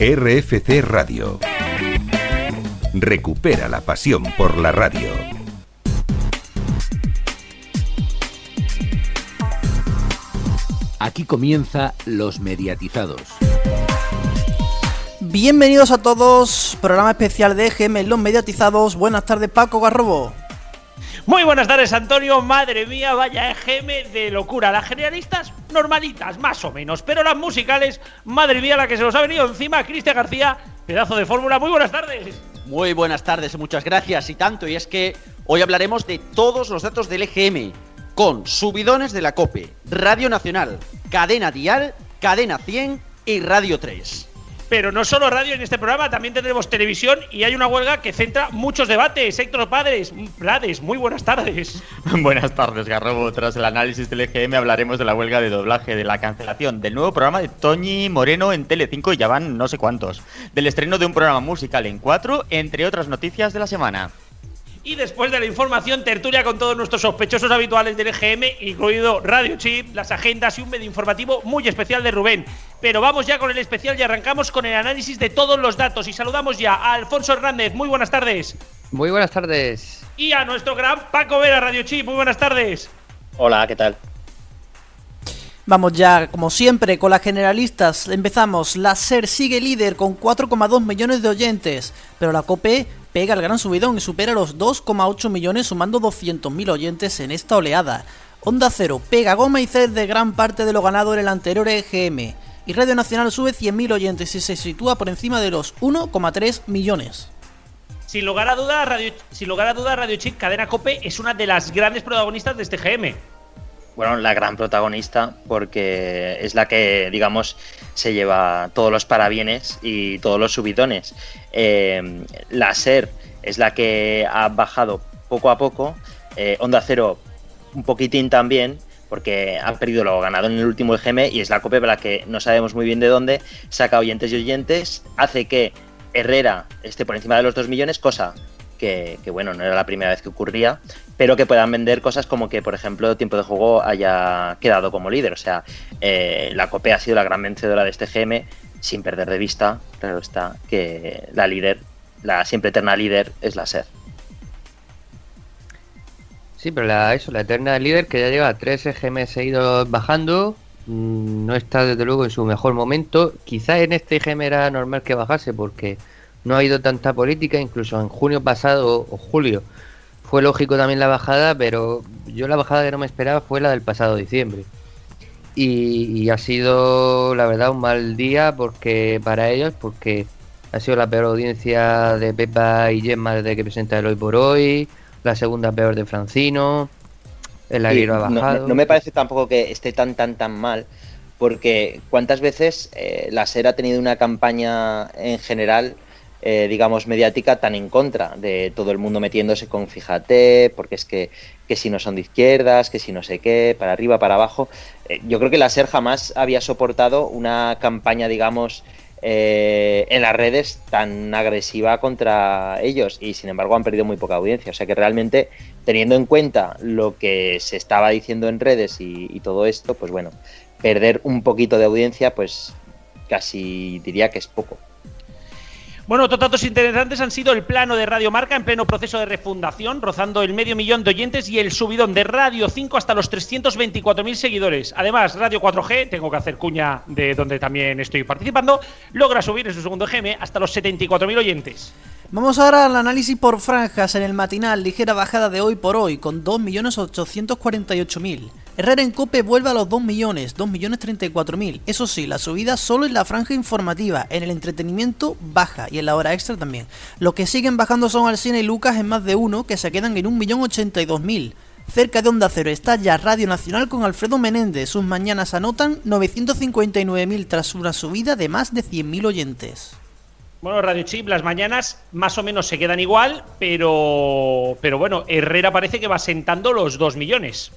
RFC Radio. Recupera la pasión por la radio. Aquí comienza Los Mediatizados. Bienvenidos a todos, programa especial de EGM Los Mediatizados. Buenas tardes, Paco Garrobo. Muy buenas tardes, Antonio. Madre mía, vaya EGM de locura. Las generalistas normalitas, más o menos, pero las musicales, madre mía, la que se nos ha venido encima, Cristian García, pedazo de fórmula. Muy buenas tardes. Muy buenas tardes, muchas gracias y tanto. Y es que hoy hablaremos de todos los datos del EGM, con subidones de la COPE, Radio Nacional, Cadena Dial, Cadena 100 y Radio 3. Pero no solo radio en este programa, también tendremos televisión y hay una huelga que centra muchos debates. Héctor Padres, Prades, muy buenas tardes. buenas tardes, Garrobo. Tras el análisis del EGM hablaremos de la huelga de doblaje, de la cancelación, del nuevo programa de Toñi Moreno en Tele5 y ya van no sé cuántos, del estreno de un programa musical en 4, entre otras noticias de la semana. Y después de la información, tertulia con todos nuestros sospechosos habituales del EGM, incluido Radio Chip, las agendas y un medio informativo muy especial de Rubén. Pero vamos ya con el especial y arrancamos con el análisis de todos los datos. Y saludamos ya a Alfonso Hernández. Muy buenas tardes. Muy buenas tardes. Y a nuestro gran Paco Vera, Radio Chip. Muy buenas tardes. Hola, ¿qué tal? Vamos ya, como siempre, con las generalistas. Empezamos. La SER sigue líder con 4,2 millones de oyentes, pero la COPE pega el gran subidón y supera los 2,8 millones sumando 200.000 oyentes en esta oleada. Onda Cero pega goma y ced de gran parte de lo ganado en el anterior EGM. Y Radio Nacional sube 100.000 oyentes y se sitúa por encima de los 1,3 millones. Sin lugar a dudas, Radio, sin lugar a duda, Radio Chip Cadena Cope es una de las grandes protagonistas de este GM bueno, la gran protagonista, porque es la que, digamos, se lleva todos los parabienes y todos los subidones. Eh, la SER es la que ha bajado poco a poco. Eh, Onda Cero un poquitín también, porque ha perdido lo ganado en el último EGM y es la COPE para la que no sabemos muy bien de dónde, saca oyentes y oyentes, hace que Herrera esté por encima de los 2 millones, cosa que, bueno, no era la primera vez que ocurría, pero que puedan vender cosas como que, por ejemplo, Tiempo de Juego haya quedado como líder. O sea, eh, la COPE ha sido la gran vencedora de este GM, sin perder de vista, claro está, que la líder, la siempre eterna líder es la SER. Sí, pero la, eso, la eterna líder que ya lleva tres EGM seguidos bajando, mm, no está desde luego en su mejor momento. Quizá en este EGM era normal que bajase porque no ha habido tanta política, incluso en junio pasado o julio fue lógico también la bajada, pero yo la bajada que no me esperaba fue la del pasado diciembre. Y, ha sido, la verdad, un mal día porque para ellos, porque ha sido la peor audiencia de Pepa y Gemma desde que presenta el hoy por hoy, la segunda peor de Francino, el aire ha bajado. No, me parece tampoco que esté tan, tan, tan mal, porque cuántas veces eh, la SER ha tenido una campaña en general eh, digamos, mediática tan en contra de todo el mundo metiéndose con fíjate, porque es que, que si no son de izquierdas, que si no sé qué, para arriba, para abajo. Eh, yo creo que la SER jamás había soportado una campaña, digamos, eh, en las redes tan agresiva contra ellos y sin embargo han perdido muy poca audiencia. O sea que realmente, teniendo en cuenta lo que se estaba diciendo en redes y, y todo esto, pues bueno, perder un poquito de audiencia, pues casi diría que es poco. Bueno, otros datos interesantes han sido el plano de Radio Marca en pleno proceso de refundación, rozando el medio millón de oyentes y el subidón de Radio 5 hasta los 324.000 seguidores. Además, Radio 4G, tengo que hacer cuña de donde también estoy participando, logra subir en su segundo GM hasta los 74.000 oyentes. Vamos ahora al análisis por franjas en el matinal, ligera bajada de hoy por hoy, con 2.848.000. Herrera en Cope vuelve a los 2 millones, 2 millones 34 mil. Eso sí, la subida solo en la franja informativa, en el entretenimiento baja y en la hora extra también. Los que siguen bajando son Alcina y Lucas en más de uno, que se quedan en 1.082.000. Cerca de Onda Cero está ya Radio Nacional con Alfredo Menéndez. Sus mañanas anotan 959.000 tras una subida de más de 100.000 oyentes. Bueno, Radio Chip, las mañanas más o menos se quedan igual, pero, pero bueno, Herrera parece que va sentando los 2 millones.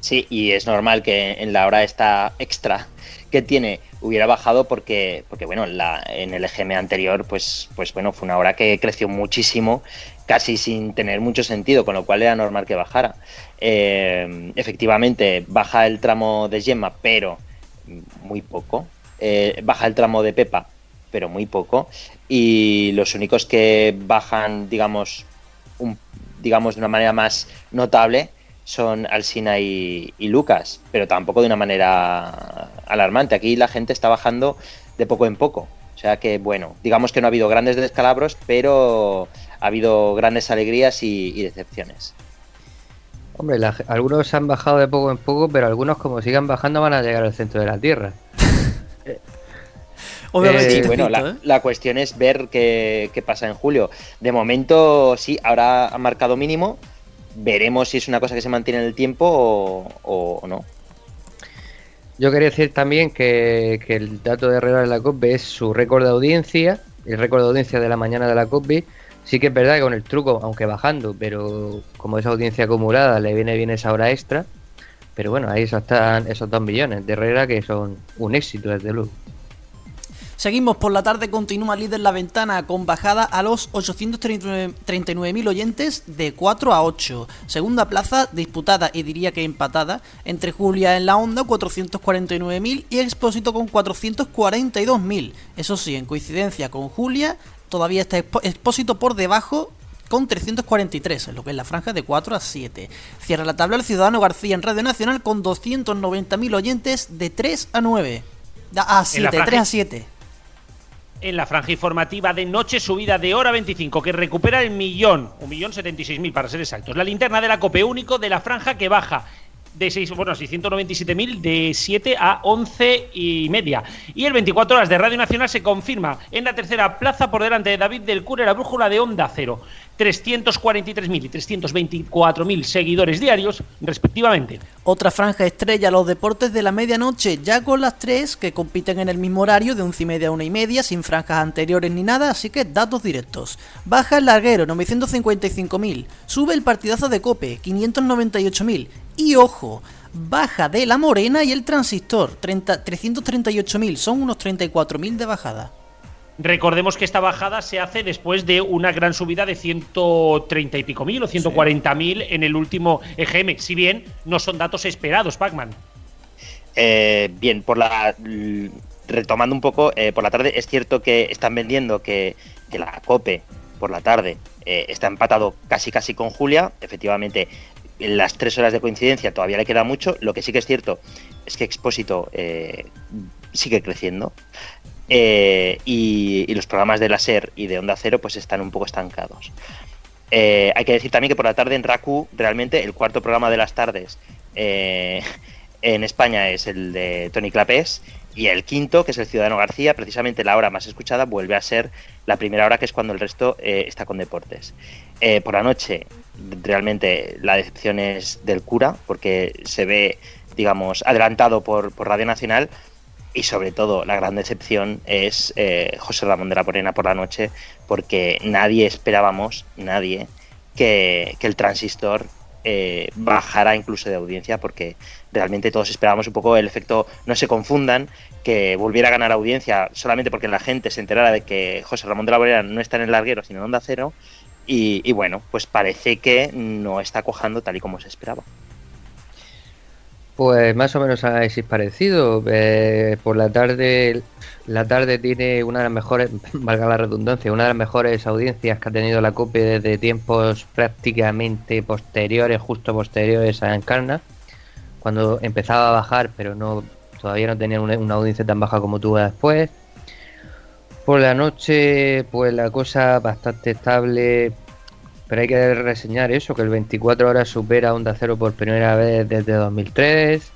Sí, y es normal que en la hora esta extra que tiene hubiera bajado porque, porque bueno, la, en el EGM anterior, pues, pues bueno, fue una hora que creció muchísimo, casi sin tener mucho sentido, con lo cual era normal que bajara. Eh, efectivamente, baja el tramo de Gemma, pero muy poco. Eh, baja el tramo de Pepa, pero muy poco. Y los únicos que bajan, digamos, un, digamos de una manera más notable son Alsina y, Lucas, pero tampoco de una manera alarmante. Aquí la gente está bajando de poco en poco. O sea que, bueno, digamos que no ha habido grandes descalabros, pero ha habido grandes alegrías y, y decepciones. Hombre, la- algunos han bajado de poco en poco, pero algunos como sigan bajando van a llegar al centro de la Tierra. Obviamente, Eh, Sí, bueno, la, ¿eh? la cuestión es ver qué, qué pasa en julio. De momento, sí, ahora ha marcado mínimo. Veremos si es una cosa que se mantiene en el tiempo o, o- o no. Yo quería decir también que, que el dato de Herrera de la COPE es su récord de audiencia, el récord de audiencia de la mañana de la COPE. Sí que es verdad que con el truco, aunque bajando, pero como es audiencia acumulada, le viene bien esa hora extra. Pero bueno, ahí están esos dos millones de Herrera que son un éxito, desde luego. Seguimos por la tarde, continúa líder la ventana con bajada a los 839.000 oyentes de 4 a 8. Segunda plaza disputada y diría que empatada entre Julia en la Onda 449.000 y Expósito con 442.000. Eso sí, en coincidencia con Julia, todavía está Expósito por debajo con 343, en lo que es la franja de 4 a 7. Cierra la tabla el Ciudadano García en Radio Nacional con 290.000 oyentes de 3 a 9. Da- A 7, franja- 3 a 7. En la franja informativa de noche subida de hora 25 que recupera el millón, un millón setenta y seis mil para ser exactos. La linterna de la COPE único de la franja que baja de 6, bueno, 697.000 de 7 a 11 y media. Y el 24 horas de Radio Nacional se confirma en la tercera plaza por delante de David del Cura la brújula de Onda Cero. 343.000 y 324.000 seguidores diarios respectivamente. Otra franja estrella, los deportes de la medianoche, ya con las tres que compiten en el mismo horario de 11 y media a 1 y media, sin franjas anteriores ni nada, así que datos directos. Baja el larguero, 955.000. Sube el partidazo de Cope, 598.000. Y ojo, baja de la Morena y el transistor, 30 338.000. Son unos 34.000 de bajada. Recordemos que esta bajada se hace después de una gran subida de 130 y pico mil o 140 mil en el último EGM, si bien no son datos esperados, Pacman. Eh, bien, por la retomando un poco, eh, por la tarde es cierto que están vendiendo que, que la COPE por la tarde eh, está empatado casi casi con Julia. Efectivamente, en las tres horas de coincidencia todavía le queda mucho. Lo que sí que es cierto es que Expósito eh, sigue creciendo. Eh, y, y los programas de la SER y de Onda Cero pues están un poco estancados. Eh, hay que decir también que por la tarde en RACU, realmente el cuarto programa de las tardes eh, en España es el de Tony Clapés y el quinto, que es el Ciudadano García, precisamente la hora más escuchada, vuelve a ser la primera hora, que es cuando el resto eh, está con deportes. Eh, por la noche, realmente la decepción es del cura, porque se ve, digamos, adelantado por Radio Nacional. Y sobre todo, la gran decepción es eh, José Ramón de la Morena por la noche, porque nadie esperábamos, nadie, que, el transistor eh, bajara incluso de audiencia, porque realmente todos esperábamos un poco el efecto no se confundan, que volviera a ganar audiencia solamente porque la gente se enterara de que José Ramón de la Morena no está en el larguero, sino en Onda Cero. Y, y bueno, pues parece que no está cojando tal y como se esperaba. Pues más o menos análisis parecido. Eh, por la tarde, la tarde tiene una de las mejores, valga la redundancia, una de las mejores audiencias que ha tenido la COPE desde tiempos prácticamente posteriores, justo posteriores a Encarna, cuando empezaba a bajar, pero no todavía no tenía una, una audiencia tan baja como tuvo después. Por la noche, pues la cosa bastante estable, pero hay que reseñar eso, que el 24 horas supera Onda Cero por primera vez desde 2003.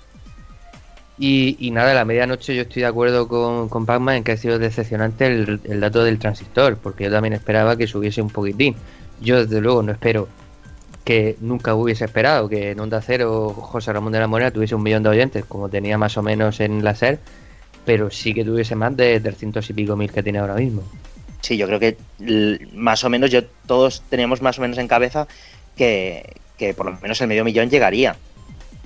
Y, y nada, a la medianoche yo estoy de acuerdo con, con Pacman en que ha sido decepcionante el, dato del transistor, porque yo también esperaba que subiese un poquitín. Yo desde luego no espero que nunca hubiese esperado que en Onda Cero José Ramón de la Morena tuviese un millón de oyentes, como tenía más o menos en la SER, pero sí que tuviese más de 300 y pico mil que tiene ahora mismo. Sí, yo creo que más o menos yo todos teníamos más o menos en cabeza que, que por lo menos el medio millón llegaría.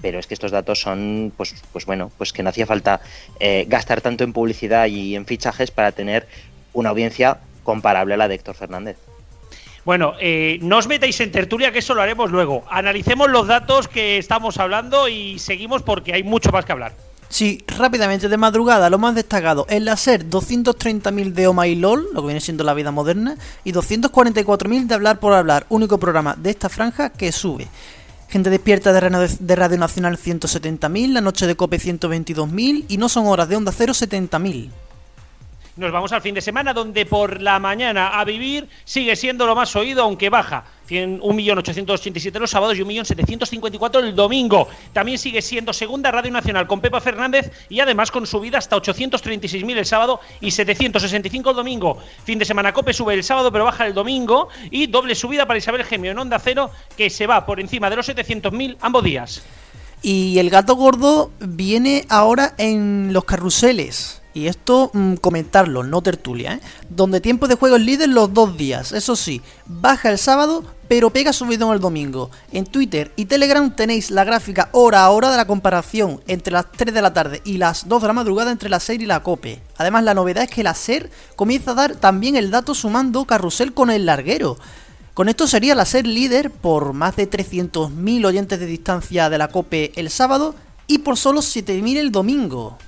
Pero es que estos datos son, pues, pues bueno, pues que no hacía falta eh, gastar tanto en publicidad y en fichajes para tener una audiencia comparable a la de Héctor Fernández. Bueno, eh, no os metáis en tertulia, que eso lo haremos luego. Analicemos los datos que estamos hablando y seguimos porque hay mucho más que hablar. Sí, rápidamente de madrugada, lo más destacado, el láser 230.000 de Oma y LOL, lo que viene siendo la vida moderna, y 244.000 de Hablar por Hablar, único programa de esta franja que sube. Gente despierta de Radio Nacional 170.000, La Noche de Cope 122.000 y No Son Horas de Onda Cero 70.000. Nos vamos al fin de semana donde por la mañana a vivir sigue siendo lo más oído aunque baja. 1.887 los sábados y 1.754 el domingo. También sigue siendo segunda Radio Nacional con Pepa Fernández y además con subida hasta 836.000 el sábado y 765 el domingo. Fin de semana Cope sube el sábado pero baja el domingo y doble subida para Isabel Gemio en Onda Cero que se va por encima de los 700.000 ambos días. Y el gato gordo viene ahora en los carruseles. Y esto mm, comentarlo, no tertulia, ¿eh? Donde tiempo de juego es líder los dos días. Eso sí, baja el sábado, pero pega subido el domingo. En Twitter y Telegram tenéis la gráfica hora a hora de la comparación entre las 3 de la tarde y las 2 de la madrugada entre la SER y la COPE. Además, la novedad es que la SER comienza a dar también el dato sumando carrusel con el larguero. Con esto sería la SER líder por más de 300.000 oyentes de distancia de la COPE el sábado y por solo 7.000 el domingo.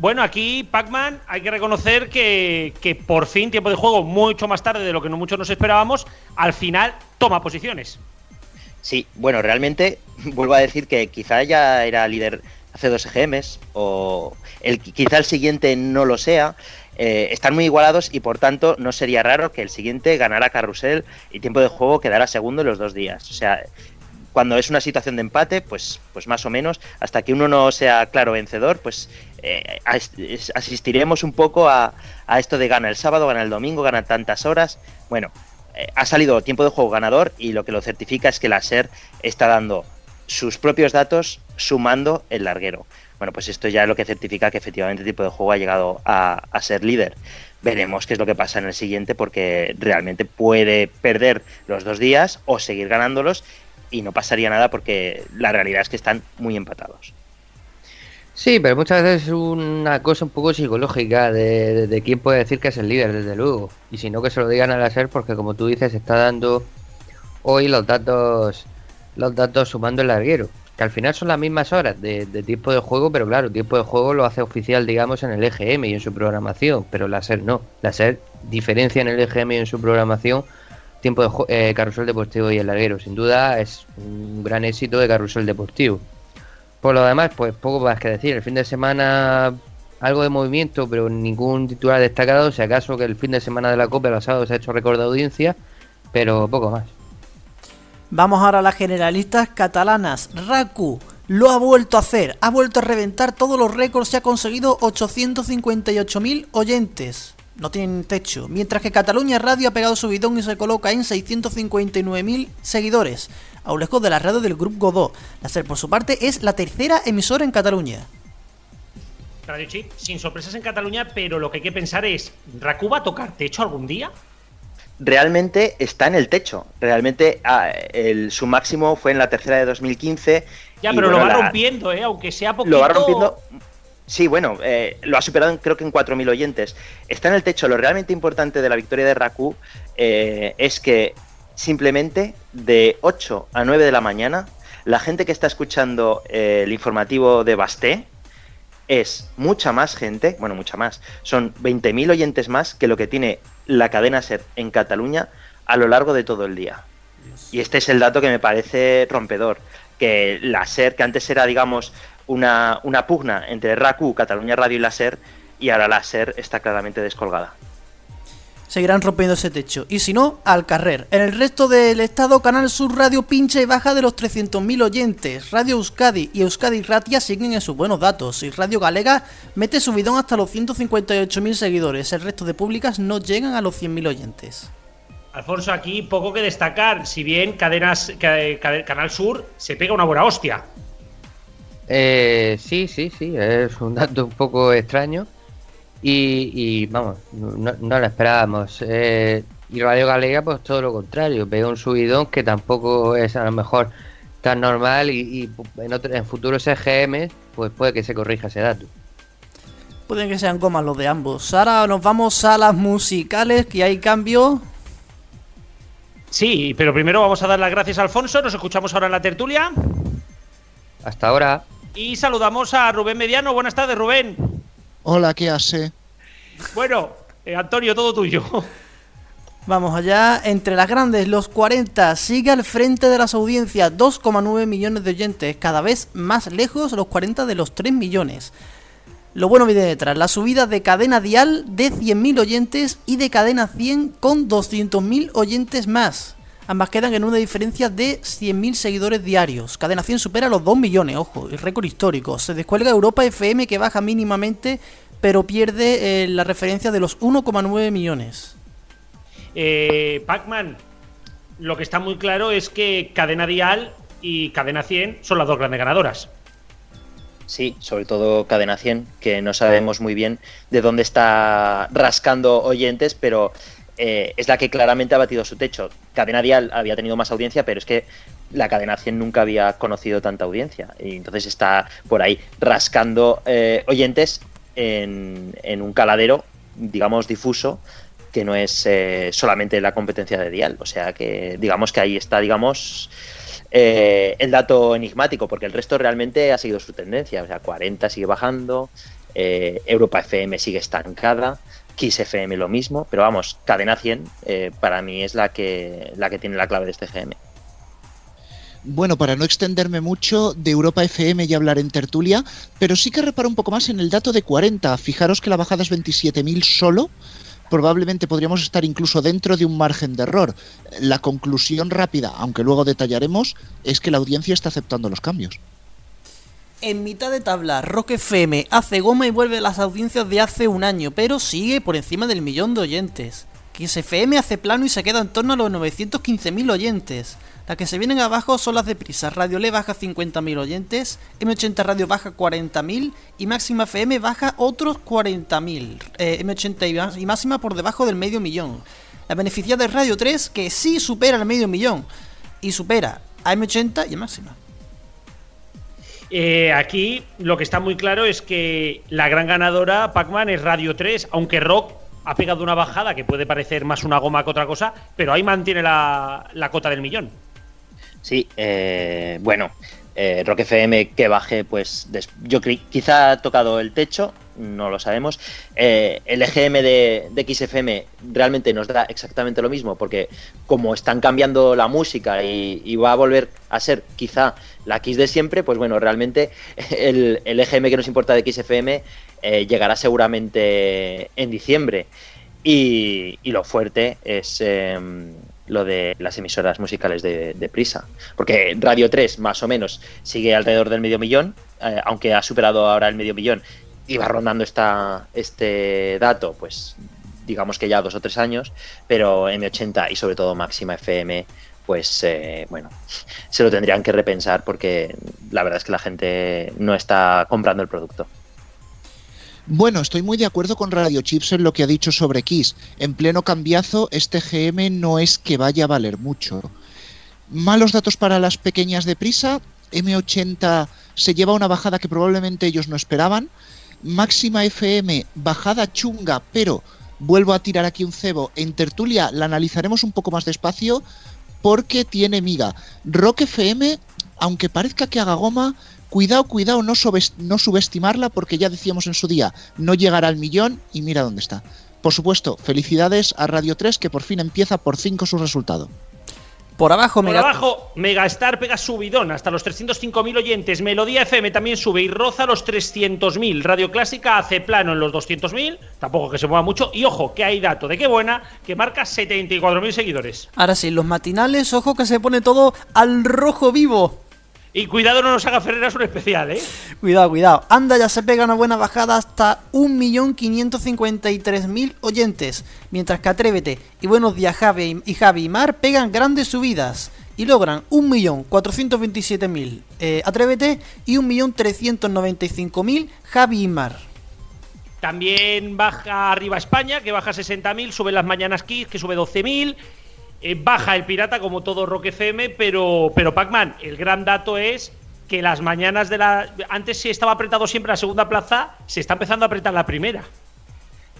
Bueno, aquí Pac-Man hay que reconocer que, que, por fin, tiempo de juego mucho más tarde de lo que muchos nos esperábamos, al final toma posiciones. Sí, bueno, realmente vuelvo a decir que quizá ya era líder hace dos EGMs o el, quizá el siguiente no lo sea. Eh, están muy igualados y por tanto no sería raro que el siguiente ganara Carrusel y tiempo de juego quedara segundo en los dos días. O sea, cuando es una situación de empate, pues, pues más o menos, hasta que uno no sea claro vencedor, pues eh, asistiremos un poco a, a, esto de gana el sábado, gana el domingo, gana tantas horas. Bueno, eh, ha salido tiempo de juego ganador y lo que lo certifica es que la SER está dando sus propios datos sumando el larguero. Bueno, pues esto ya es lo que certifica que efectivamente el tipo de juego ha llegado a, a ser líder. Veremos qué es lo que pasa en el siguiente porque realmente puede perder los dos días o seguir ganándolos y no pasaría nada porque la realidad es que están muy empatados. Sí, pero muchas veces es una cosa un poco psicológica de, de, quién puede decir que es el líder, desde luego. Y si no, que se lo digan a la SER, porque como tú dices, está dando hoy los datos los datos sumando el larguero. Que al final son las mismas horas de, de tiempo de juego, pero claro, tiempo de juego lo hace oficial, digamos, en el EGM y en su programación, pero la SER no. La SER diferencia en el EGM y en su programación tiempo de eh, carrusel deportivo y el larguero. Sin duda es un gran éxito de carrusel deportivo. Por lo demás, pues poco más que decir. El fin de semana algo de movimiento, pero ningún titular destacado. Si acaso que el fin de semana de la Copa el sábado se ha hecho récord de audiencia, pero poco más. Vamos ahora a las generalistas catalanas. Raku lo ha vuelto a hacer, ha vuelto a reventar todos los récords y ha conseguido 858.000 oyentes no tienen techo, mientras que Cataluña Radio ha pegado su bidón y se coloca en 659.000 seguidores, a un lejos de la radio del Grupo Godó. La SER, por su parte, es la tercera emisora en Cataluña. Radio Chip, sin sorpresas en Cataluña, pero lo que hay que pensar es, ¿Raku va a tocar techo algún día? Realmente está en el techo. Realmente ah, el, su máximo fue en la tercera de 2015. Ya, pero bueno, lo va la... rompiendo, ¿eh? aunque sea poquito... Lo va rompiendo Sí, bueno, eh, lo ha superado en, creo que en 4.000 oyentes. Está en el techo. Lo realmente importante de la victoria de Raku eh, es que simplemente de 8 a 9 de la mañana, la gente que está escuchando eh, el informativo de Basté es mucha más gente, bueno, mucha más, son 20.000 oyentes más que lo que tiene la cadena SER en Cataluña a lo largo de todo el día. Y este es el dato que me parece rompedor. Que la SER, que antes era, digamos, una, una pugna entre RACU, Cataluña Radio y la SER, y ahora la SER está claramente descolgada. Seguirán rompiendo ese techo. Y si no, al carrer. En el resto del estado, Canal Sur Radio pincha y baja de los 300.000 oyentes. Radio Euskadi y Euskadi Ratia siguen en sus buenos datos. Y Radio Galega mete su bidón hasta los 158.000 seguidores. El resto de públicas no llegan a los 100.000 oyentes. Alfonso, aquí poco que destacar. Si bien cadenas, Canal Sur se pega una buena hostia. Eh, sí, sí, sí, es un dato un poco extraño y, y vamos, no, no, lo esperábamos. Eh, y Radio Galega, pues todo lo contrario, pega un subidón que tampoco es a lo mejor tan normal y, y en, otro, en futuros EGM, pues puede que se corrija ese dato. Pueden que sean comas los de ambos. Ahora nos vamos a las musicales, que hay cambio. Sí, pero primero vamos a dar las gracias a Alfonso. Nos escuchamos ahora en la tertulia. Hasta ahora. Y saludamos a Rubén Mediano. Buenas tardes, Rubén. Hola, ¿qué hace? Bueno, eh, Antonio, todo tuyo. Vamos allá, entre las grandes, los 40 sigue al frente de las audiencias, 2,9 millones de oyentes, cada vez más lejos los 40 de los 3 millones. Lo bueno viene detrás, la subida de cadena dial de 100.000 oyentes y de cadena 100 con 200.000 oyentes más. Ambas quedan en una diferencia de 100.000 seguidores diarios. Cadena 100 supera los 2 millones, ojo, el récord histórico. Se descuelga Europa FM que baja mínimamente, pero pierde eh, la referencia de los 1,9 millones. Eh, Pac-Man, lo que está muy claro es que Cadena Dial y Cadena 100 son las dos grandes ganadoras. Sí, sobre todo Cadena 100, que no sabemos muy bien de dónde está rascando oyentes, pero eh, es la que claramente ha batido su techo. Cadena Dial había tenido más audiencia, pero es que la cadena 100 nunca había conocido tanta audiencia. Y entonces está por ahí rascando eh, oyentes en, un caladero, digamos, difuso, que no es eh, solamente la competencia de Dial. O sea que digamos que ahí está, digamos, el dato enigmático, porque el resto realmente ha seguido su tendencia. O sea, 40 sigue bajando, Europa FM sigue estancada, Kiss FM lo mismo, pero vamos, Cadena 100 eh, para mí es la que, la que tiene la clave de este GM. Bueno, para no extenderme mucho, de Europa FM ya hablaré en tertulia, pero sí que reparo un poco más en el dato de 40. Fijaros que la bajada es 27.000 solo, probablemente podríamos estar incluso dentro de un margen de error. La conclusión rápida, aunque luego detallaremos, es que la audiencia está aceptando los cambios. En mitad de tabla, Rock FM hace goma y vuelve a las audiencias de hace un año, pero sigue por encima del millón de oyentes. Kiss FM hace plano y se queda en torno a los 915.000 oyentes. Las que se vienen abajo son las de Prisa. Radio Le baja 50.000 oyentes, M80 Radio baja 40.000 y Máxima FM baja otros 40.000. Eh, M80 y Máxima por debajo del medio millón. La beneficiada es Radio 3 que sí supera el medio millón y supera a M80 y a Máxima. Eh, aquí lo que está muy claro es que la gran ganadora, Pac-Man, es Radio 3, aunque Rock ha pegado una bajada que puede parecer más una goma que otra cosa, pero ahí mantiene la, la cota del millón. Sí, eh, bueno, eh, Rock FM que baje, pues yo quizá ha tocado el techo, no lo sabemos. Eh, el EGM de, XFM realmente nos da exactamente lo mismo, porque como están cambiando la música y, va a volver a ser quizá la X de siempre, pues bueno, realmente el, el EGM que nos importa de XFM eh, llegará seguramente en diciembre. Y, y lo fuerte es em, lo de las emisoras musicales de, de, Prisa. Porque Radio 3, más o menos, sigue alrededor del medio millón, eh, aunque ha superado ahora el medio millón y va rondando esta, este dato, pues digamos que ya dos o tres años, pero M80 y sobre todo Máxima FM, pues eh, bueno, se lo tendrían que repensar porque la verdad es que la gente no está comprando el producto. Bueno, estoy muy de acuerdo con Radio Chips en lo que ha dicho sobre Kiss. En pleno cambiazo, este GM no es que vaya a valer mucho. Malos datos para las pequeñas de prisa. M80 se lleva una bajada que probablemente ellos no esperaban. Máxima FM, bajada chunga, pero vuelvo a tirar aquí un cebo. En tertulia la analizaremos un poco más despacio porque tiene miga. Rock FM, aunque parezca que haga goma, cuidado, cuidado, no, no subestimarla porque ya decíamos en su día, no llegará al millón y mira dónde está. Por supuesto, felicidades a Radio 3 que por fin empieza por 5 su resultado. Por abajo, Por Mega... abajo, Megastar pega subidón hasta los 305.000 oyentes. Melodía FM también sube y roza los 300.000. Radio Clásica hace plano en los 200.000. Tampoco que se mueva mucho. Y ojo, que hay dato de qué buena, que marca 74.000 seguidores. Ahora sí, los matinales, ojo que se pone todo al rojo vivo. Y cuidado, no nos haga Ferreras un especial, ¿eh? Cuidado, cuidado. Anda, ya se pega una buena bajada hasta 1.553.000 oyentes. Mientras que Atrévete y Buenos Días Javi y Javi y Mar pegan grandes subidas. Y logran 1.427.000 eh, Atrévete y 1.395.000 Javi y Mar. También baja arriba España, que baja 60.000. Sube las mañanas Kiss, que sube 12.000. Eh, baja el pirata como todo Rock FM, pero, pero Pac-Man, el gran dato es que las mañanas de la... Antes se estaba apretado siempre la segunda plaza, se está empezando a apretar la primera.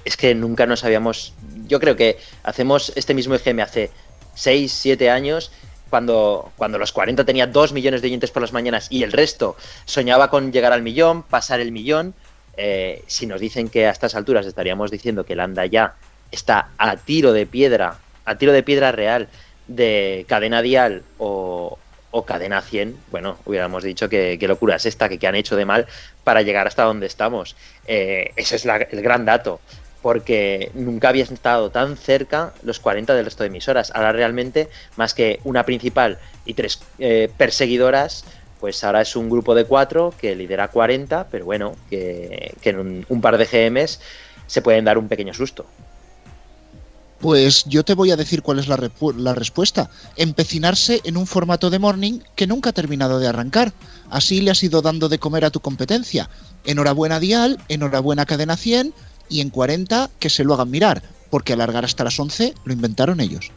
Es que nunca nos habíamos... Yo creo que hacemos este mismo EGM hace 6, 7 años cuando, cuando los 40 tenía 2 millones de oyentes por las mañanas y el resto soñaba con llegar al millón, pasar el millón, eh, si nos dicen que a estas alturas estaríamos diciendo que el anda ya está a tiro de piedra, a tiro de piedra real de cadena dial o, cadena 100, bueno, hubiéramos dicho que, qué locura es esta, que, han hecho de mal para llegar hasta donde estamos. Eh, ese es la, el gran dato, porque nunca había estado tan cerca los 40 del resto de emisoras. Ahora realmente, más que una principal y tres eh, perseguidoras, pues ahora es un grupo de cuatro que lidera 40, pero bueno, que, que en un, un par de GMs se pueden dar un pequeño susto. Pues yo te voy a decir cuál es la, respuesta. Empecinarse en un formato de morning que nunca ha terminado de arrancar. Así le has ido dando de comer a tu competencia. Enhorabuena Dial, enhorabuena Cadena 100 y en 40 que se lo hagan mirar, porque alargar hasta las 11 lo inventaron ellos.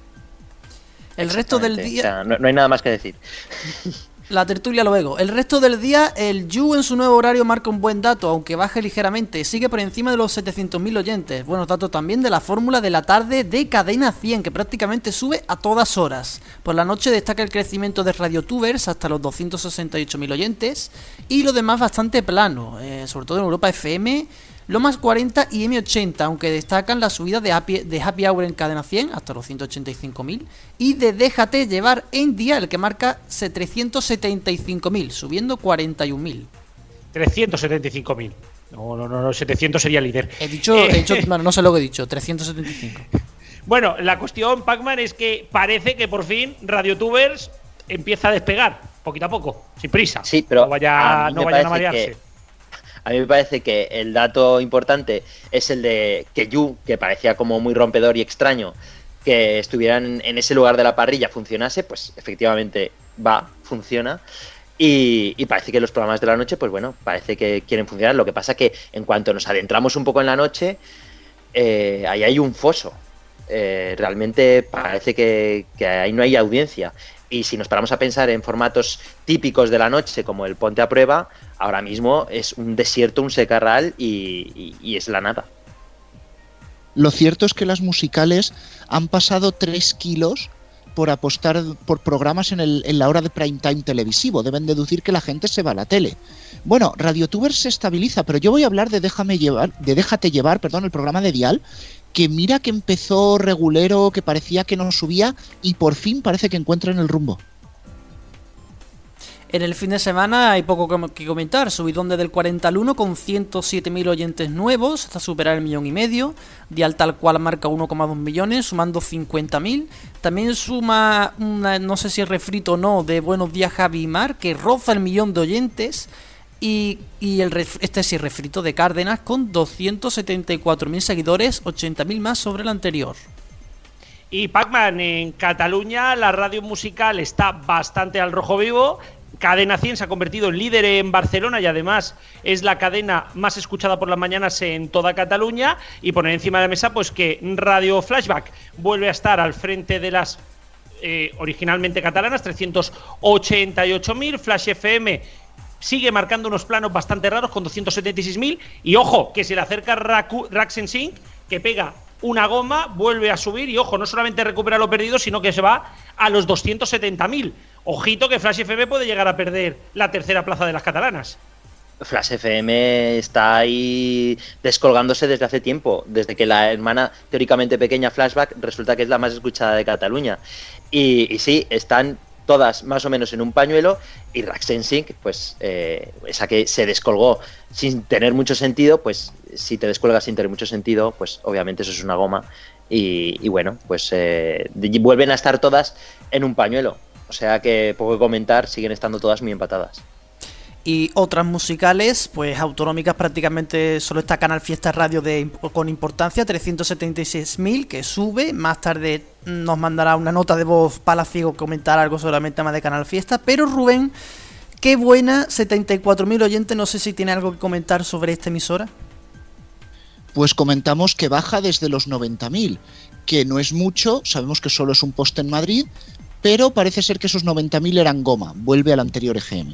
El resto del día... O sea, no, no hay nada más que decir. La tertulia luego. El resto del día, el You en su nuevo horario marca un buen dato, aunque baje ligeramente. Sigue por encima de los 700.000 oyentes. Buenos datos también de la fórmula de la tarde de Cadena 100, que prácticamente sube a todas horas. Por la noche destaca el crecimiento de RadioTubers hasta los 268.000 oyentes. Y lo demás bastante plano, eh, sobre todo en Europa FM. Lomas 40 y M80, aunque destacan la subida de Happy, de Happy Hour en cadena 100 hasta los 185.000 y de Déjate llevar en Dial que marca 375.000, subiendo 41.000. 375.000. No, no, no, no, 700 sería líder. He dicho, he dicho bueno, no sé lo que he dicho, 375. Bueno, la cuestión, Pac-Man, es que parece que por fin RadioTubers empieza a despegar, poquito a poco, sin prisa. Sí, pero no, vaya, a mí no me vayan a marearse. que- A mí me parece que el dato importante es el de que Yu, que parecía como muy rompedor y extraño, que estuvieran en ese lugar de la parrilla funcionase, pues efectivamente va, funciona. Y, parece que los programas de la noche, pues bueno, parece que quieren funcionar. Lo que pasa que en cuanto nos adentramos un poco en la noche, eh, ahí hay un foso. Eh, realmente parece que ahí no hay audiencia. Y si nos paramos a pensar en formatos típicos de la noche, como el Ponte a Prueba, ahora mismo es un desierto, un secarral y, y- es la nada. Lo cierto es que las musicales han pasado 3 kilos por apostar por programas en, el- en la hora de prime time televisivo. Deben deducir que la gente se va a la tele. Bueno, RadioTuber se estabiliza, pero yo voy a hablar de Déjame llevar, de Déjate llevar, perdón, el programa de Dial, que mira que empezó regulero, que parecía que no subía y por fin parece que encuentran el rumbo. En el fin de semana hay poco que- comentar. Subidón desde el 40 al 1 con 107.000 oyentes nuevos hasta superar el millón y medio. Dial tal cual marca 1,2 millones, sumando 50.000. También suma, una, no sé si es refrito o no, de Buenos Días Javi Mar, que roza el millón de oyentes. Y, el este sí refrito de Cárdenas con 274.000 seguidores, 80.000 más sobre el anterior. Y Pac-Man, en Cataluña la radio musical está bastante al rojo vivo. Cadena 100 se ha convertido en líder en Barcelona y además es la cadena más escuchada por las mañanas en toda Cataluña. Y poner encima de la mesa pues que Radio Flashback vuelve a estar al frente de las eh, originalmente catalanas, 388.000. Flash FM sigue marcando unos planos bastante raros con 276.000. Y ojo, que se le acerca Raku- Raxen Sync, que pega una goma, vuelve a subir y ojo, no solamente recupera lo perdido, sino que se va a los 270.000. Ojito que Flash FM puede llegar a perder la tercera plaza de las catalanas. Flash FM está ahí descolgándose desde hace tiempo, desde que la hermana teóricamente pequeña Flashback resulta que es la más escuchada de Cataluña. Y, y sí, están todas más o menos en un pañuelo y Raxensync, pues eh, esa que se descolgó sin tener mucho sentido, pues si te descuelgas sin tener mucho sentido, pues obviamente eso es una goma. Y, bueno, pues eh, vuelven a estar todas en un pañuelo. O sea que poco que comentar, siguen estando todas muy empatadas. Y otras musicales, pues autonómicas prácticamente solo está Canal Fiesta Radio de, con importancia, 376.000 que sube. Más tarde nos mandará una nota de voz Palaciego comentar algo solamente más de Canal Fiesta. Pero Rubén, qué buena, 74.000 oyentes, no sé si tiene algo que comentar sobre esta emisora. Pues comentamos que baja desde los 90.000, que no es mucho, sabemos que solo es un poste en Madrid, pero parece ser que esos 90.000 eran goma, vuelve al anterior EGM.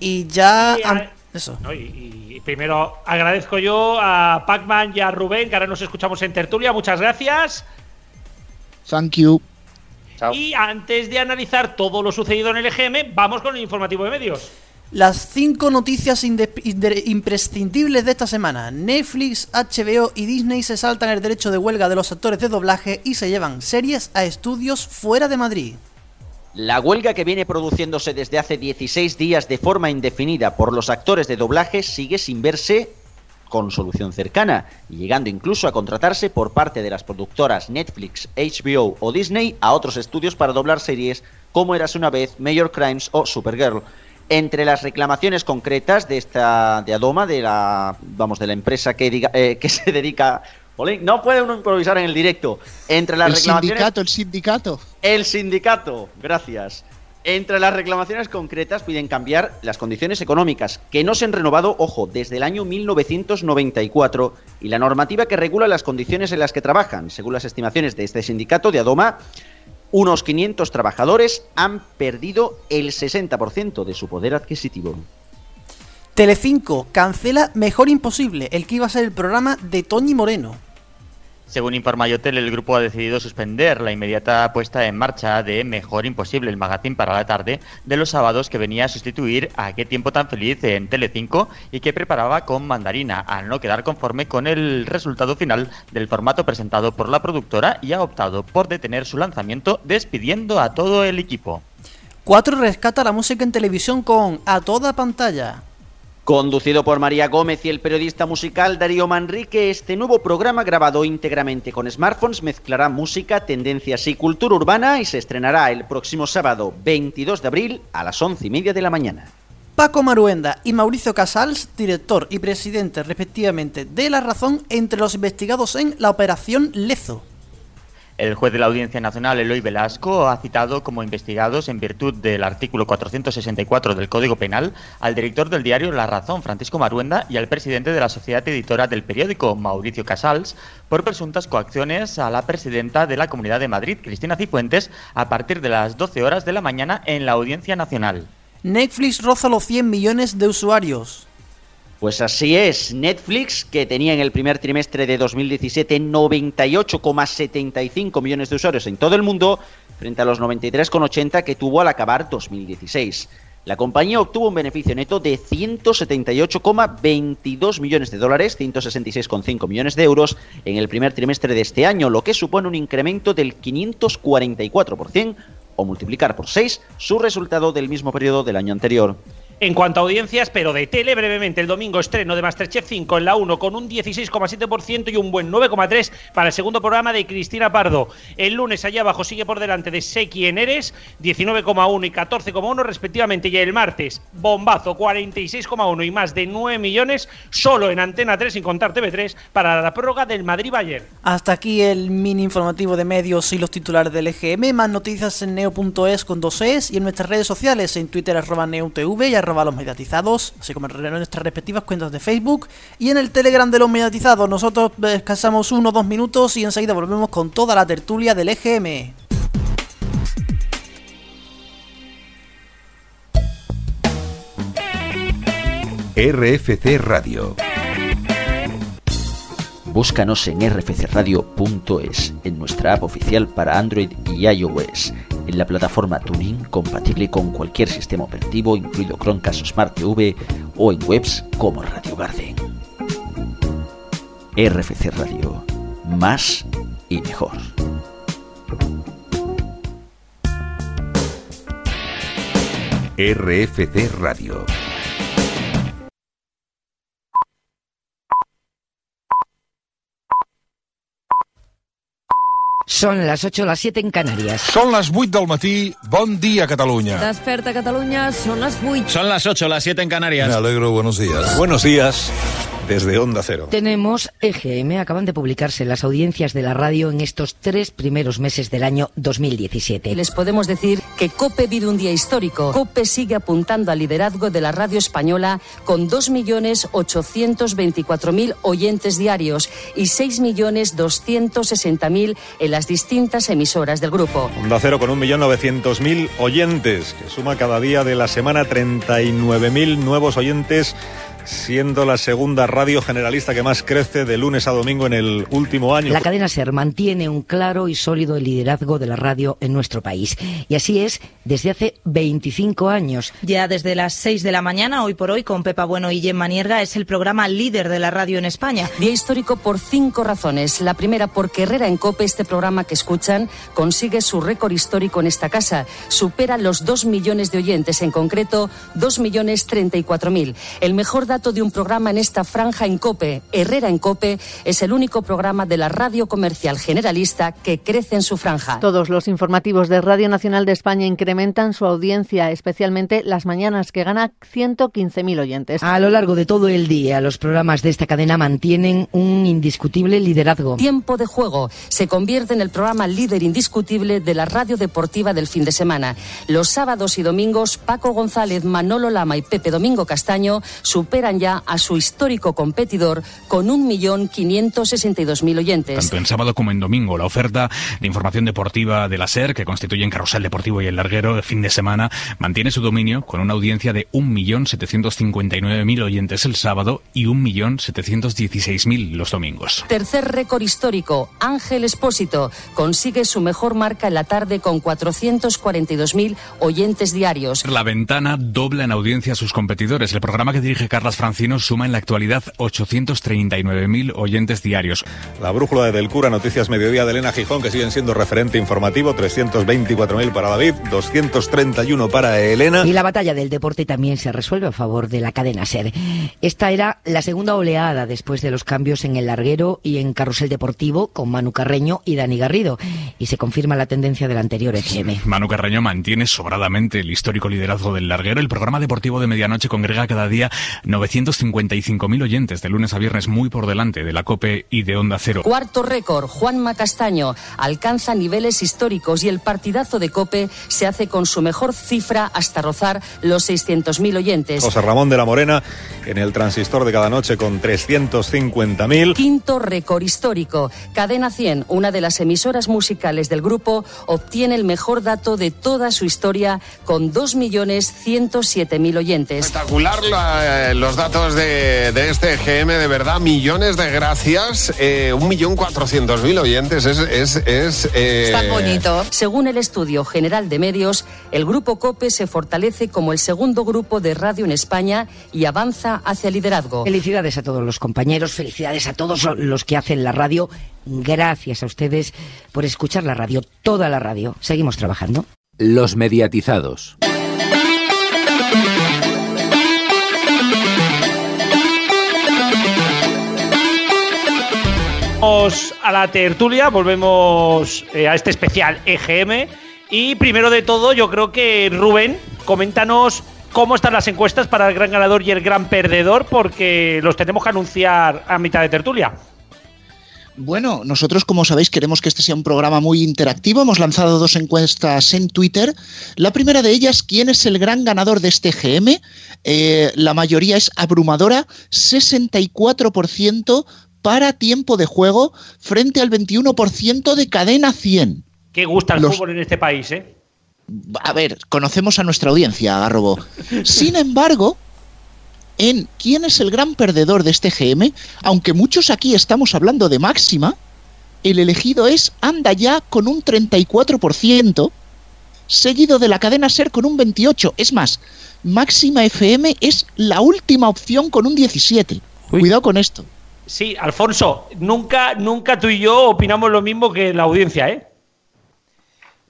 Y ya... Y, an- a- Eso. No, y, y primero agradezco yo a Pac-Man y a Rubén, que ahora nos escuchamos en tertulia. Muchas gracias. Thank you. Chao. Y antes de analizar todo lo sucedido en el EGM, vamos con el informativo de medios. Las cinco noticias imprescindibles de esta semana. Netflix, HBO y Disney se saltan el derecho de huelga de los actores de doblaje y se llevan series a estudios fuera de Madrid. La huelga que viene produciéndose desde hace 16 días de forma indefinida por los actores de doblaje sigue sin verse con solución cercana llegando incluso a contratarse por parte de las productoras Netflix, HBO o Disney a otros estudios para doblar series como Eras una vez, Major Crimes o Supergirl. Entre las reclamaciones concretas de esta de Adoma, de la vamos de la empresa que diga, eh, que se dedica Jolín, no puede uno improvisar en el directo. Entre las El reclamaciones sindicato, el sindicato. el sindicato, gracias. Entre las reclamaciones concretas piden cambiar las condiciones económicas, que no se han renovado, ojo, desde el año 1994, y la normativa que regula las condiciones en las que trabajan. Según las estimaciones de este sindicato de Adoma, unos 500 trabajadores han perdido el 60% de su poder adquisitivo. Telecinco cancela Mejor Imposible, el que iba a ser el programa de Toñi Moreno. Según informa Yotel, el grupo ha decidido suspender la inmediata puesta en marcha de Mejor Imposible, el magazine para la tarde de los sábados que venía a sustituir a Qué tiempo tan feliz en Telecinco y que preparaba con Mandarina, al no quedar conforme con el resultado final del formato presentado por la productora y ha optado por detener su lanzamiento despidiendo a todo el equipo. 4 rescata la música en televisión con A Toda Pantalla. Conducido por María Gómez y el periodista musical Darío Manrique, este nuevo programa grabado íntegramente con smartphones mezclará música, tendencias y cultura urbana y se estrenará el próximo sábado 22 de abril a las 11 y media de la mañana. Paco Maruenda y Mauricio Casals, director y presidente respectivamente de La Razón, entre los investigados en la Operación Lezo. El juez de la Audiencia Nacional, Eloy Velasco, ha citado como investigados en virtud del artículo 464 del Código Penal al director del diario La Razón, Francisco Maruenda, y al presidente de la sociedad editora del periódico, Mauricio Casals, por presuntas coacciones a la presidenta de la Comunidad de Madrid, Cristina Cifuentes, a partir de las 12 horas de la mañana en la Audiencia Nacional. Netflix roza los 100 millones de usuarios. Pues así es, Netflix, que tenía en el primer trimestre de 2017 98,75 millones de usuarios en todo el mundo, frente a los 93,80 que tuvo al acabar 2016. La compañía obtuvo un beneficio neto de 178,22 millones de dólares, 166,5 millones de euros en el primer trimestre de este año, lo que supone un incremento del 544% o multiplicar por 6 su resultado del mismo periodo del año anterior. En cuanto a audiencias, pero de tele, brevemente, el domingo estreno de Masterchef 5 en la 1 con un 16,7% y un buen 9,3% para el segundo programa de Cristina Pardo. El lunes allá abajo sigue por delante de Sé quién eres, 19,1 y 14,1 respectivamente. Y el martes, bombazo, 46,1 y más de 9 millones solo en Antena 3, sin contar TV3, para la prórroga del Madrid-Bayern. Hasta aquí el mini informativo de medios y los titulares del EGM. Más noticias en neo.es con dos es y en nuestras redes sociales, en Twitter arroba neutv y los mediatizados, así como en nuestras respectivas cuentas de Facebook y en el Telegram de los mediatizados. Nosotros descansamos uno o dos minutos y enseguida volvemos con toda la tertulia del EGM. RFC Radio. Búscanos en rfcradio.es, en nuestra app oficial para Android y iOS, en la plataforma Tuning compatible con cualquier sistema operativo, incluido Chromecast o Smart TV, o en webs como Radio Garden. RFC Radio, más y mejor. RFC Radio. Són les 8 o les 7 en Canàries. Són les 8 del matí. Bon dia, Catalunya. Desperta Cataluña, son las 8. Son las 8, las 7 en Canarias. Me alegro, buenos días. Buenos días desde Onda Cero. Tenemos EGM, acaban de publicarse las audiencias de la radio en estos tres primeros meses del año 2017. Les podemos decir que COPE vive un día histórico. COPE sigue apuntando al liderazgo de la radio española con 2.824.000 oyentes diarios y 6.260.000 en las distintas emisoras del grupo. Onda Cero con 1.900.000 oyentes, que suma cada día de la semana 39.000 nuevos oyentes siendo la segunda radio generalista que más crece de lunes a domingo en el último año. La cadena SER mantiene un claro y sólido liderazgo de la radio en nuestro país. Y así es desde hace 25 años. Ya desde las 6 de la mañana, hoy por hoy, con Pepa Bueno y Gemma Nierga, es el programa líder de la radio en España. Día histórico por cinco razones. La primera, porque Herrera en Cope, este programa que escuchan, consigue su récord histórico en esta casa. Supera los 2 millones de oyentes, en concreto 2 millones 34 mil. El mejor dato de un programa en esta franja en Cope, Herrera en Cope, es el único programa de la radio comercial generalista que crece en su franja. Todos los informativos de Radio Nacional de España incrementan su audiencia, especialmente las mañanas, que gana 115.000 oyentes. A lo largo de todo el día, los programas de esta cadena mantienen un indiscutible liderazgo. Tiempo de juego se convierte en el programa líder indiscutible de la radio deportiva del fin de semana. Los sábados y domingos, Paco González, Manolo Lama y Pepe Domingo Castaño superan ya a su histórico competidor con 1.562.000 oyentes. Tanto en sábado como en domingo, la oferta de información deportiva de la SER, que constituyen Carrusel Deportivo y El Larguero de fin de semana, mantiene su dominio con una audiencia de 1.759.000 oyentes el sábado y 1.716.000 los domingos. Tercer récord histórico, Ángel Espósito consigue su mejor marca en la tarde con 442.000 oyentes diarios. La ventana dobla en audiencia a sus competidores. El programa que dirige Carlas Francino suma en la actualidad 839.000 oyentes diarios. La brújula de Del Cura, Noticias Mediodía de Elena Gijón, que siguen siendo referente informativo, 324.000 para David, 231 para Elena. Y la batalla del deporte también se resuelve a favor de la cadena SER. Esta era la segunda oleada después de los cambios en el larguero y en carrusel deportivo con Manu Carreño y Dani Garrido. Y se confirma la tendencia del anterior EGM. Manu Carreño mantiene sobradamente el histórico liderazgo del larguero. El programa deportivo de medianoche congrega cada día 955.000 oyentes de lunes a viernes muy por delante de la COPE y de Onda Cero. Cuarto récord, Juanma Castaño alcanza niveles históricos y el partidazo de COPE se hace con su mejor cifra hasta rozar los 600.000 oyentes. José Ramón de la Morena en el transistor de cada noche con 350.000. Quinto récord histórico. Cadena 100, una de las emisoras musicales del grupo, obtiene el mejor dato de toda su historia con 2.107.000 oyentes. Espectacular la, eh, los datos de, de, este GM, de verdad, millones de gracias. Eh, un millón cuatrocientos mil oyentes, es... es, es eh... Está bonito. Según el estudio general de medios, el grupo COPE se fortalece como el segundo grupo de radio en España y avanza hacia el liderazgo. Felicidades a todos los compañeros, felicidades a todos los que hacen la radio. Gracias a ustedes por escuchar la radio, toda la radio. Seguimos trabajando. Los mediatizados. Volvemos a la tertulia, volvemos eh, a este especial EGM. Y primero de todo, yo creo que Rubén, coméntanos cómo están las encuestas para el gran ganador y el gran perdedor, porque los tenemos que anunciar a mitad de tertulia. Bueno, nosotros, como sabéis, queremos que este sea un programa muy interactivo. Hemos lanzado dos encuestas en Twitter. La primera de ellas, ¿quién es el gran ganador de este GM? Eh, la mayoría es abrumadora, 64% para tiempo de juego frente al 21% de cadena 100. Qué gusta el Los... fútbol en este país, ¿eh? A ver, conocemos a nuestra audiencia, Garrobo. Sin embargo, en quién es el gran perdedor de este GM, aunque muchos aquí estamos hablando de máxima, el elegido es Anda ya con un 34%, seguido de la cadena Ser con un 28%. Es más, máxima FM es la última opción con un 17%. Uy. Cuidado con esto. Sí, Alfonso, nunca, nunca tú y yo opinamos lo mismo que la audiencia, ¿eh?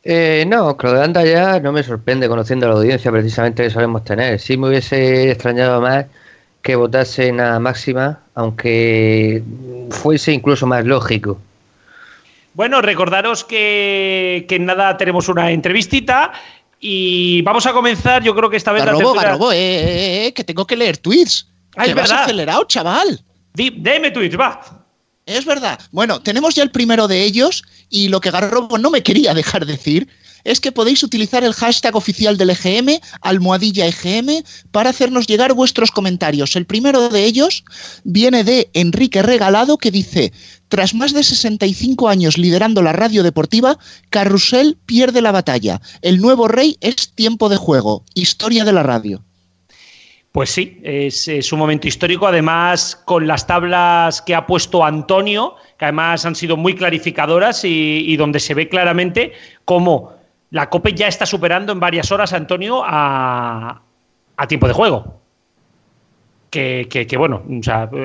Eh, no, lo de Anda ya no me sorprende conociendo la audiencia precisamente que solemos tener. Sí me hubiese extrañado más que votasen a máxima, aunque fuese incluso más lógico. Bueno, recordaros que, que nada tenemos una entrevistita y vamos a comenzar. Yo creo que esta vez Garrobo, la tertulia... Garrobo, eh, eh, eh, que tengo que leer tweets. Ah, que es vas verdad. acelerado, chaval. Deme tweets, va. Es verdad. Bueno, tenemos ya el primero de ellos y lo que Garrobo no me quería dejar decir es que podéis utilizar el hashtag oficial del EGM, almohadilla EGM, para hacernos llegar vuestros comentarios. El primero de ellos viene de Enrique Regalado que dice, tras más de 65 años liderando la radio deportiva, Carrusel pierde la batalla. El nuevo rey es tiempo de juego. Historia de la radio. Pues sí, es, es, un momento histórico, además con las tablas que ha puesto Antonio, que además han sido muy clarificadoras y, donde se ve claramente cómo la COPE ya está superando en varias horas, Antonio, a, tiempo de juego. Que, bueno,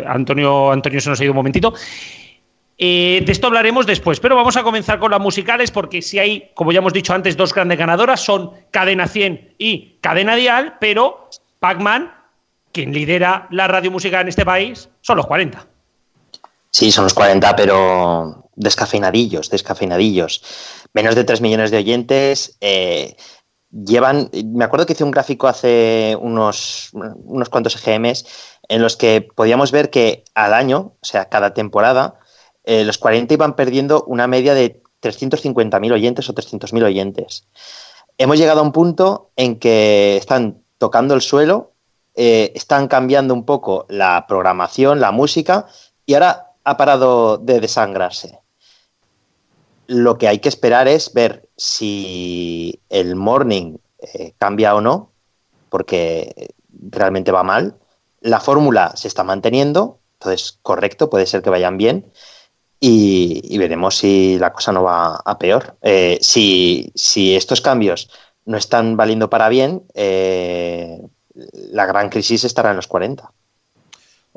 Antonio, Antonio se nos ha ido un momentito. Eh, de esto hablaremos después, pero vamos a comenzar con las musicales porque si hay, como ya hemos dicho antes, dos grandes ganadoras, son Cadena 100 y Cadena Dial, pero Pac-Man, quien lidera la radio musical en este país, son los 40. Sí, son los 40, pero descafeinadillos, descafeinadillos. Menos de 3 millones de oyentes. Eh, llevan, me acuerdo que hice un gráfico hace unos, unos cuantos EGMs en los que podíamos ver que al año, o sea, cada temporada, eh, los 40 iban perdiendo una media de 350.000 oyentes o 300.000 oyentes. Hemos llegado a un punto en que están tocando el suelo, eh, están cambiando un poco la programación, la música, y ahora ha parado de desangrarse. Lo que hay que esperar es ver si el morning eh, cambia o no, porque realmente va mal. La fórmula se está manteniendo, entonces correcto, puede ser que vayan bien. Y, veremos si la cosa no va a peor. Eh, si, estos cambios no están valiendo para bien, eh, la gran crisis estará en los 40.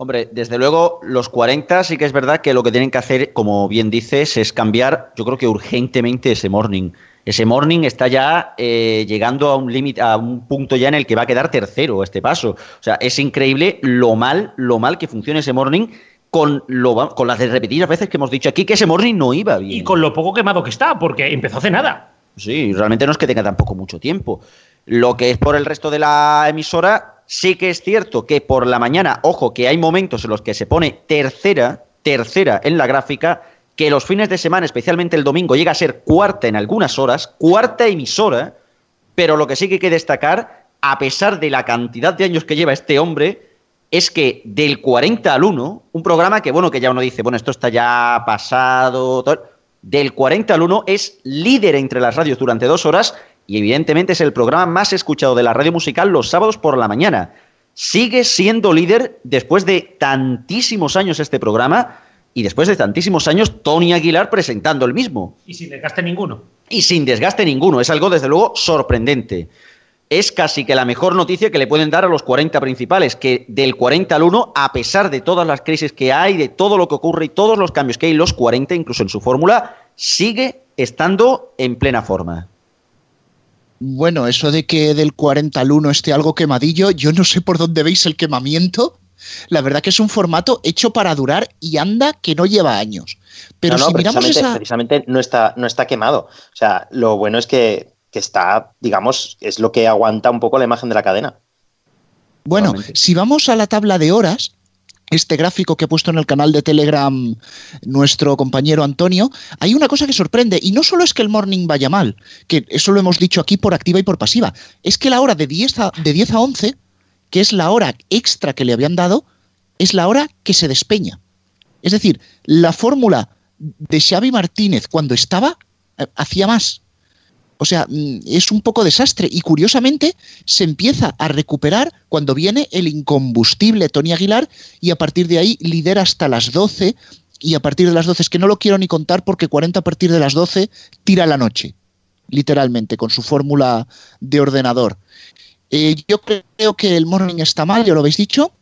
Hombre, desde luego los 40 sí que es verdad que lo que tienen que hacer, como bien dices, es cambiar, yo creo que urgentemente ese morning. Ese morning está ya eh, llegando a un límite, a un punto ya en el que va a quedar tercero este paso. O sea, es increíble lo mal, lo mal que funciona ese morning con, lo, con las repetidas veces que hemos dicho aquí que ese morning no iba bien. Y con lo poco quemado que está, porque empezó hace nada. Sí, realmente no es que tenga tampoco mucho tiempo. Lo que es por el resto de la emisora, sí que es cierto que por la mañana, ojo, que hay momentos en los que se pone tercera, tercera en la gráfica, que los fines de semana, especialmente el domingo, llega a ser cuarta en algunas horas, cuarta emisora, pero lo que sí que hay que destacar, a pesar de la cantidad de años que lleva este hombre, es que del 40 al 1, un programa que, bueno, que ya uno dice, bueno, esto está ya pasado, todo, del 40 al 1 es líder entre las radios durante dos horas y evidentemente es el programa más escuchado de la radio musical los sábados por la mañana. Sigue siendo líder después de tantísimos años este programa y después de tantísimos años Tony Aguilar presentando el mismo. Y sin desgaste ninguno. Y sin desgaste ninguno. Es algo, desde luego, sorprendente. Es casi que la mejor noticia que le pueden dar a los 40 principales, que del 40 al 1, a pesar de todas las crisis que hay, de todo lo que ocurre y todos los cambios que hay, los 40, incluso en su fórmula, sigue estando en plena forma. Bueno, eso de que del 40 al 1 esté algo quemadillo, yo no sé por dónde veis el quemamiento. La verdad que es un formato hecho para durar y anda que no lleva años. Pero no, no, si miramos precisamente, esa... precisamente no está, no está quemado. O sea, lo bueno es que, que está, digamos, es lo que aguanta un poco la imagen de la cadena. Bueno, si vamos a la tabla de horas, este gráfico que ha puesto en el canal de Telegram nuestro compañero Antonio, hay una cosa que sorprende, y no solo es que el morning vaya mal, que eso lo hemos dicho aquí por activa y por pasiva, es que la hora de 10 a, de 10 a 11, que es la hora extra que le habían dado, es la hora que se despeña. Es decir, la fórmula de Xavi Martínez cuando estaba, eh, hacía más. O sea, mm, es un poco desastre. Y curiosamente se empieza a recuperar cuando viene el incombustible Tony Aguilar y a partir de ahí lidera hasta las 12 y a partir de las 12 es que no lo quiero ni contar porque 40 a partir de las 12 tira la noche, literalmente, con su fórmula de ordenador. Eh, yo creo que el morning está mal, ya lo habéis dicho,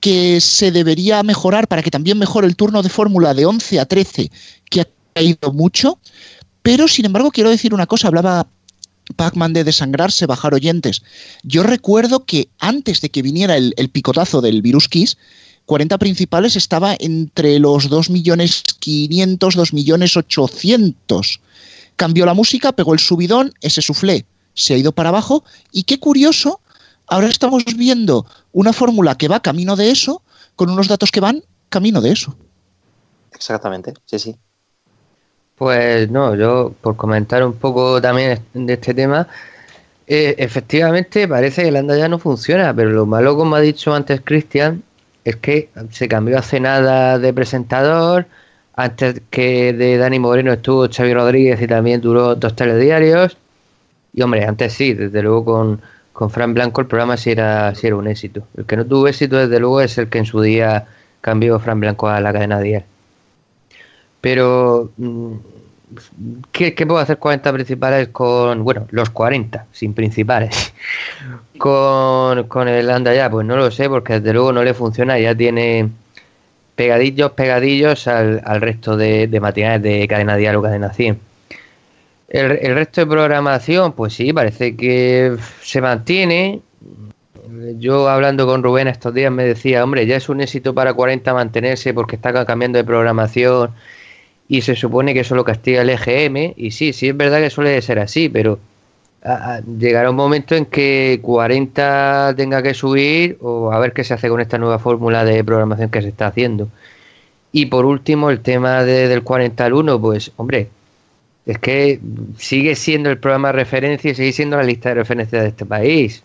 que se debería mejorar para que también mejore el turno de fórmula de 11 a 13, que ha caído mucho. Pero, sin embargo, quiero decir una cosa, hablaba Pac-Man de desangrarse, bajar oyentes. Yo recuerdo que antes de que viniera el, picotazo del virus Kiss, 40 principales estaba entre los 2.500.000, 2.800.000. Cambió la música, pegó el subidón, ese suflé se ha ido para abajo y qué curioso, ahora estamos viendo una fórmula que va camino de eso con unos datos que van camino de eso. Exactamente, sí, sí. Pues no, yo por comentar un poco también de este tema, eh, efectivamente parece que el anda ya no funciona, pero lo malo, como ha dicho antes Cristian, es que se cambió hace nada de presentador, antes que de Dani Moreno estuvo Xavi Rodríguez y también duró dos telediarios, y hombre, antes sí, desde luego con, con Fran Blanco el programa sí era, sí era un éxito. El que no tuvo éxito, desde luego, es el que en su día cambió Fran Blanco a la cadena Dial. Pero, mm, ¿qué, ¿qué, puedo hacer 40 principales con, bueno, los 40, sin principales? con, con el Anda ya, pues no lo sé, porque desde luego no le funciona, ya tiene pegadillos, pegadillos al, al resto de, de matinales de cadena Dial o cadena 100. El, el, resto de programación, pues sí, parece que se mantiene. Yo hablando con Rubén estos días me decía, hombre, ya es un éxito para 40 mantenerse porque está cambiando de programación y se supone que solo castiga el EGM. Y sí, sí es verdad que suele ser así, pero llegará un momento en que 40 tenga que subir o a ver qué se hace con esta nueva fórmula de programación que se está haciendo. Y por último, el tema de, del 40 al 1, pues hombre, es que sigue siendo el programa de referencia y sigue siendo la lista de referencia de este país.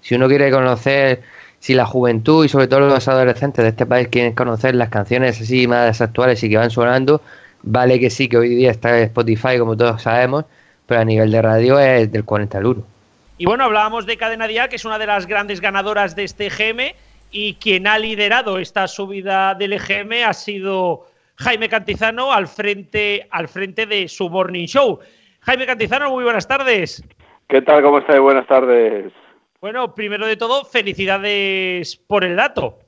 Si uno quiere conocer, si la juventud y sobre todo los adolescentes de este país quieren conocer las canciones así más actuales y que van sonando, vale que sí, que hoy día está en Spotify, como todos sabemos, pero a nivel de radio es del 40 al 1. Y bueno, hablábamos de Cadena Día, que es una de las grandes ganadoras de este EGM, y quien ha liderado esta subida del EGM ha sido Jaime Cantizano al frente, al frente de su Morning Show. Jaime Cantizano, muy buenas tardes. ¿Qué tal? ¿Cómo estáis? Buenas tardes. Bueno, primero de todo, felicidades por el dato.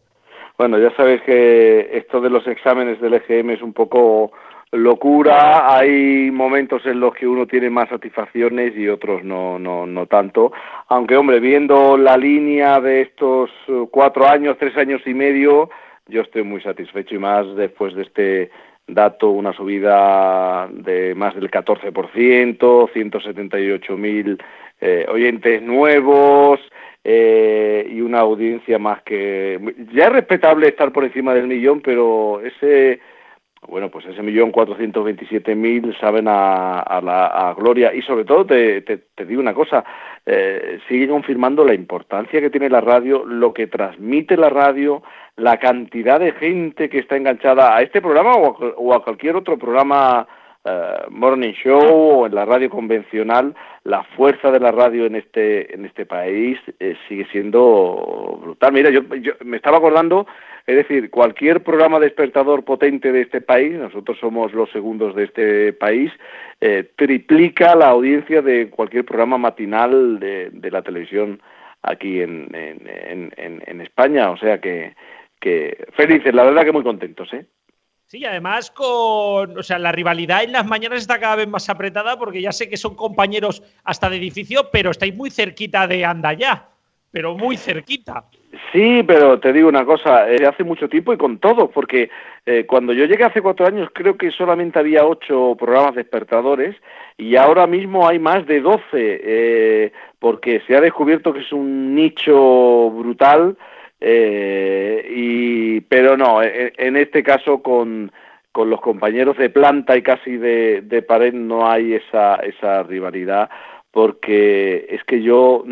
Bueno, ya sabéis que esto de los exámenes del EGM es un poco locura, hay momentos en los que uno tiene más satisfacciones y otros no, no, no tanto, aunque hombre, viendo la línea de estos cuatro años, tres años y medio, yo estoy muy satisfecho y más después de este dato, una subida de más del 14%, 178 mil eh, oyentes nuevos eh, y una audiencia más que... Ya es respetable estar por encima del millón, pero ese bueno, pues ese millón cuatrocientos veintisiete mil saben a, a, la a gloria. Y sobre todo te, te, te digo una cosa, eh, sigue confirmando la importancia que tiene la radio, lo que transmite la radio, la cantidad de gente que está enganchada a este programa o a, o a cualquier otro programa uh, morning show o en la radio convencional, la fuerza de la radio en este en este país eh, sigue siendo brutal. Mira, yo, yo me estaba acordando es decir, cualquier programa despertador potente de este país, nosotros somos los segundos de este país, eh, triplica la audiencia de cualquier programa matinal de, de la televisión aquí en, en, en, en, España. O sea que, que felices, la verdad que muy contentos, ¿eh? Sí, además con, o sea, la rivalidad en las mañanas está cada vez más apretada porque ya sé que son compañeros hasta de edificio, pero estáis muy cerquita de Andayá, pero muy cerquita. Sí, pero te digo una cosa, eh, hace mucho tiempo y con todo, porque eh, cuando yo llegué hace cuatro años creo que solamente había ocho programas despertadores y ahora mismo hay más de doce, eh, porque se ha descubierto que es un nicho brutal, eh, y, pero no, en, en este caso con, con los compañeros de planta y casi de, de pared no hay esa, esa rivalidad, porque es que yo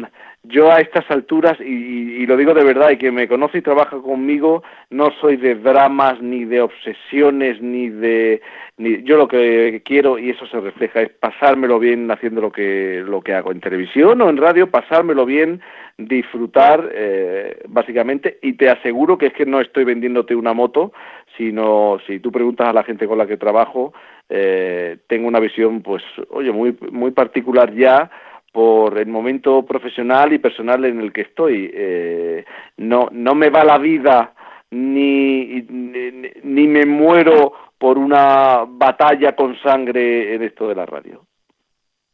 yo a estas alturas, y, y, lo digo de verdad, y que me conoce y trabaja conmigo, no soy de dramas, ni de obsesiones, ni de... Ni, yo lo que quiero, y eso se refleja, es pasármelo bien haciendo lo que, lo que hago en televisión o en radio, pasármelo bien, disfrutar, eh, básicamente, y te aseguro que es que no estoy vendiéndote una moto, sino si tú preguntas a la gente con la que trabajo, eh, tengo una visión, pues, oye, muy, muy particular ya, por el momento profesional y personal en el que estoy. Eh, no, no me va la vida ni, ni, ni, me muero por una batalla con sangre en esto de la radio.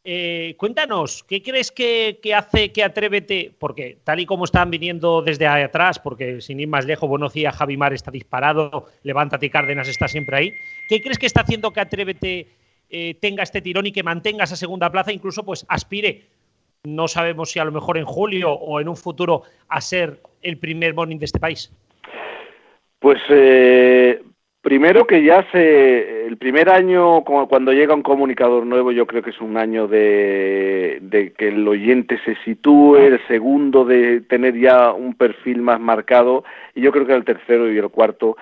Eh, cuéntanos, ¿qué crees que, hace que Atrévete? Porque tal y como están viniendo desde atrás, porque sin ir más lejos, Bonocía, Javimar está disparado, Levántate Cárdenas está siempre ahí. ¿Qué crees que está haciendo que Atrévete eh, tenga este tirón y que mantenga esa segunda plaza, incluso pues aspire, no sabemos si a lo mejor en julio o en un futuro, a ser el primer morning de este país? Pues eh, primero que ya se, el primer año cuando llega un comunicador nuevo yo creo que es un año de, de que el oyente se sitúe, el segundo de tener ya un perfil más marcado y yo creo que el tercero y el cuarto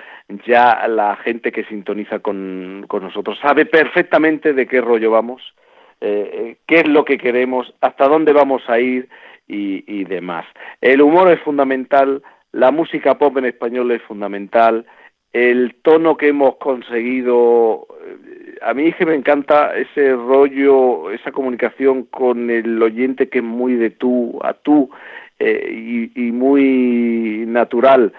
ya la gente que sintoniza con, con nosotros sabe perfectamente de qué rollo vamos, eh, qué es lo que queremos, hasta dónde vamos a ir y, y demás. El humor es fundamental, la música pop en español es fundamental, el tono que hemos conseguido, eh, a mí es que me encanta ese rollo, esa comunicación con el oyente que es muy de tú a tú eh, y, y muy natural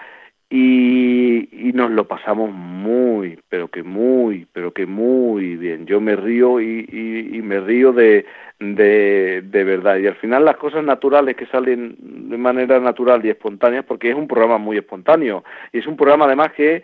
y, y nos lo pasamos muy, pero que muy, pero que muy bien. Yo me río y, y, y me río de, de, de verdad. Y al final las cosas naturales que salen de manera natural y espontánea, porque es un programa muy espontáneo. Y es un programa además que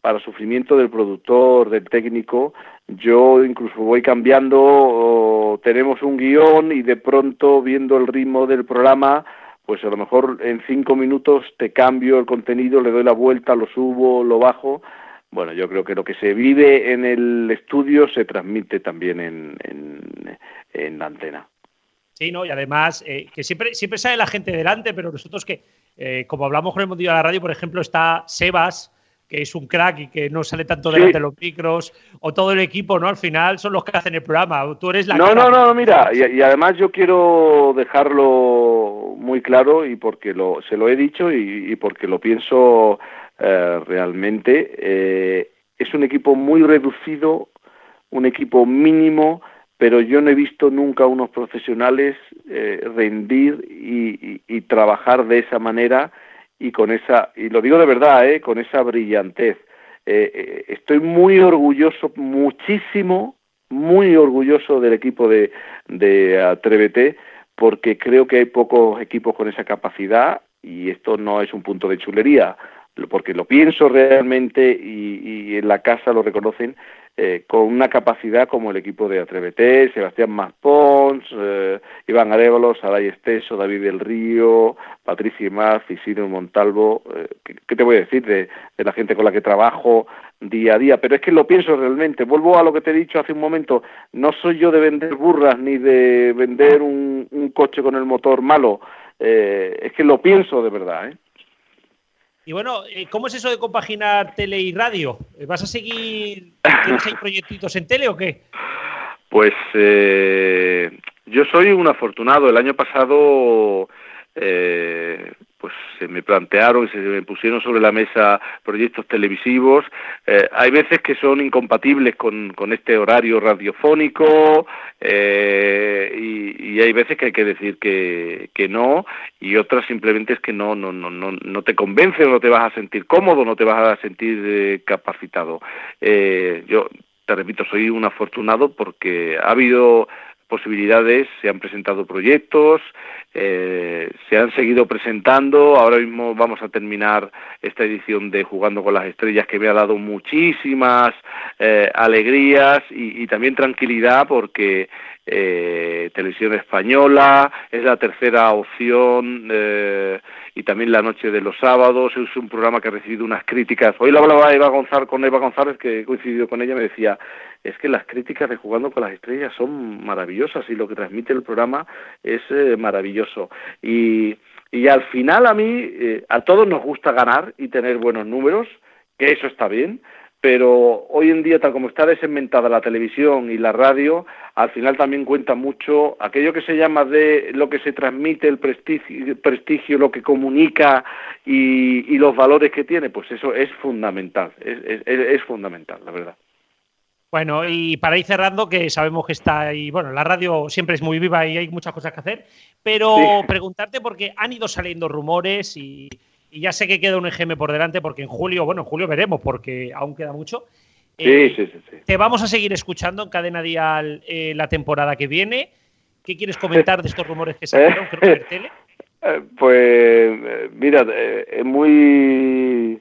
para sufrimiento del productor, del técnico, yo incluso voy cambiando, tenemos un guion y de pronto viendo el ritmo del programa, pues a lo mejor en cinco minutos te cambio el contenido, le doy la vuelta, lo subo, lo bajo. Bueno, yo creo que lo que se vive en el estudio se transmite también en, en, la antena. Sí, ¿no? Y además, eh, que siempre, siempre sale la gente delante, pero nosotros que, eh, como hablamos con el mundo de la radio, por ejemplo, está Sebas, que es un crack y que no sale tanto delante de los micros, o todo el equipo, ¿no? Al final son los que hacen el programa. Tú eres la No, no, no, mira, y, y además yo quiero dejarlo muy claro y porque lo, se lo he dicho y, y porque lo pienso eh, realmente, eh, es un equipo muy reducido, un equipo mínimo, pero yo no he visto nunca unos profesionales eh, rendir y trabajar de esa manera y con esa, y lo digo de verdad, ¿eh? con esa brillantez. Eh, eh, estoy muy orgulloso, muchísimo, muy orgulloso del equipo de, de Atrévete, porque creo que hay pocos equipos con esa capacidad y esto no es un punto de chulería, porque lo pienso realmente y, y en la casa lo reconocen, eh, con una capacidad como el equipo de Atrévete, Sebastián Maspons, eh, Iván Arevalo, Saray Esteso, David del Río, Patricia Imaz, Isidro Montalvo, eh, ¿qué, ¿qué, te voy a decir de, de, la gente con la que trabajo día a día? Pero es que lo pienso realmente, vuelvo a lo que te he dicho hace un momento, no soy yo de vender burras ni de vender un, un coche con el motor malo, eh, es que lo pienso de verdad, ¿eh? Y bueno, eh, ¿cómo es eso de compaginar tele y radio? ¿Vas a seguir, tienes proyectitos en tele o qué? Pues eh, yo soy un afortunado. El año pasado eh, pues se me plantearon y se me pusieron sobre la mesa proyectos televisivos. Eh, hay veces que son incompatibles con, con este horario radiofónico eh, y, hay veces que hay que decir que, que no y otras simplemente es que no, no, no, no, no te convence o no te vas a sentir cómodo, no te vas a sentir eh, capacitado. Eh, yo te repito, soy un afortunado porque ha habido posibilidades, se han presentado proyectos, eh, se han seguido presentando, ahora mismo vamos a terminar esta edición de Jugando con las Estrellas que me ha dado muchísimas eh, alegrías y, y, también tranquilidad porque eh, Televisión Española es la tercera opción eh, y también La Noche de los Sábados es un programa que ha recibido unas críticas. Hoy la hablaba Eva González, con Eva González, que he coincidido con ella, me decía, es que las críticas de Jugando con las Estrellas son maravillosas y lo que transmite el programa es eh, maravilloso. Y, y al final a mí, eh, a todos nos gusta ganar y tener buenos números, que eso está bien, pero hoy en día, tal como está desegmentada la televisión y la radio, al final también cuenta mucho aquello que se llama de lo que se transmite, el prestigio, el prestigio lo que comunica y, y, los valores que tiene, pues eso es fundamental, es, es, es fundamental, la verdad. Bueno, y para ir cerrando, que sabemos que está ahí, bueno, la radio siempre es muy viva y hay muchas cosas que hacer, pero sí. preguntarte porque han ido saliendo rumores y, y, ya sé que queda un EGM por delante porque en julio, bueno, en julio veremos porque aún queda mucho. Sí, eh, sí, sí, sí, Te vamos a seguir escuchando en Cadena Dial eh, la temporada que viene. ¿Qué quieres comentar de estos rumores que salieron? Creo que tele. Eh, pues, mira, es muy...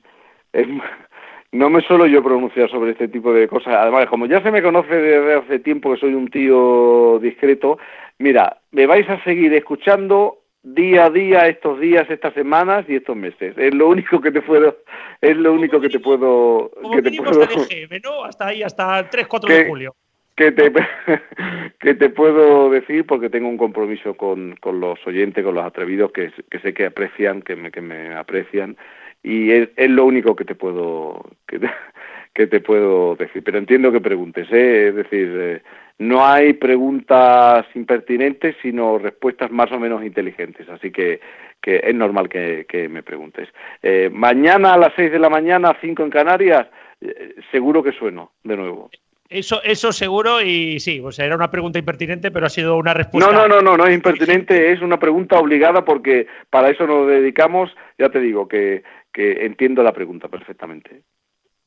Es, no me suelo yo pronunciar sobre este tipo de cosas. Además, como ya se me conoce desde hace tiempo que soy un tío discreto, mira, me vais a seguir escuchando día a día estos días, estas semanas y estos meses. Es lo único que te puedo, es lo único que te puedo, que te puedo. Hasta, GM, ¿no? hasta ahí, hasta el 3, 4 que, de julio. Que te, que te puedo decir porque tengo un compromiso con, con los oyentes, con los atrevidos que, que sé que aprecian, que me, que me aprecian y es, es, lo único que te puedo que te, que te puedo decir pero entiendo que preguntes ¿eh? es decir eh, no hay preguntas impertinentes, sino respuestas más o menos inteligentes. Así que, que es normal que, me preguntes. Eh, mañana a las 6 de la mañana, 5 en Canarias, eh, seguro que sueno de nuevo. Eso, eso seguro y sí, o sea, era una pregunta impertinente, pero ha sido una respuesta. No, no, no, no, no es impertinente, es una pregunta obligada porque para eso nos dedicamos. Ya te digo que, que entiendo la pregunta perfectamente.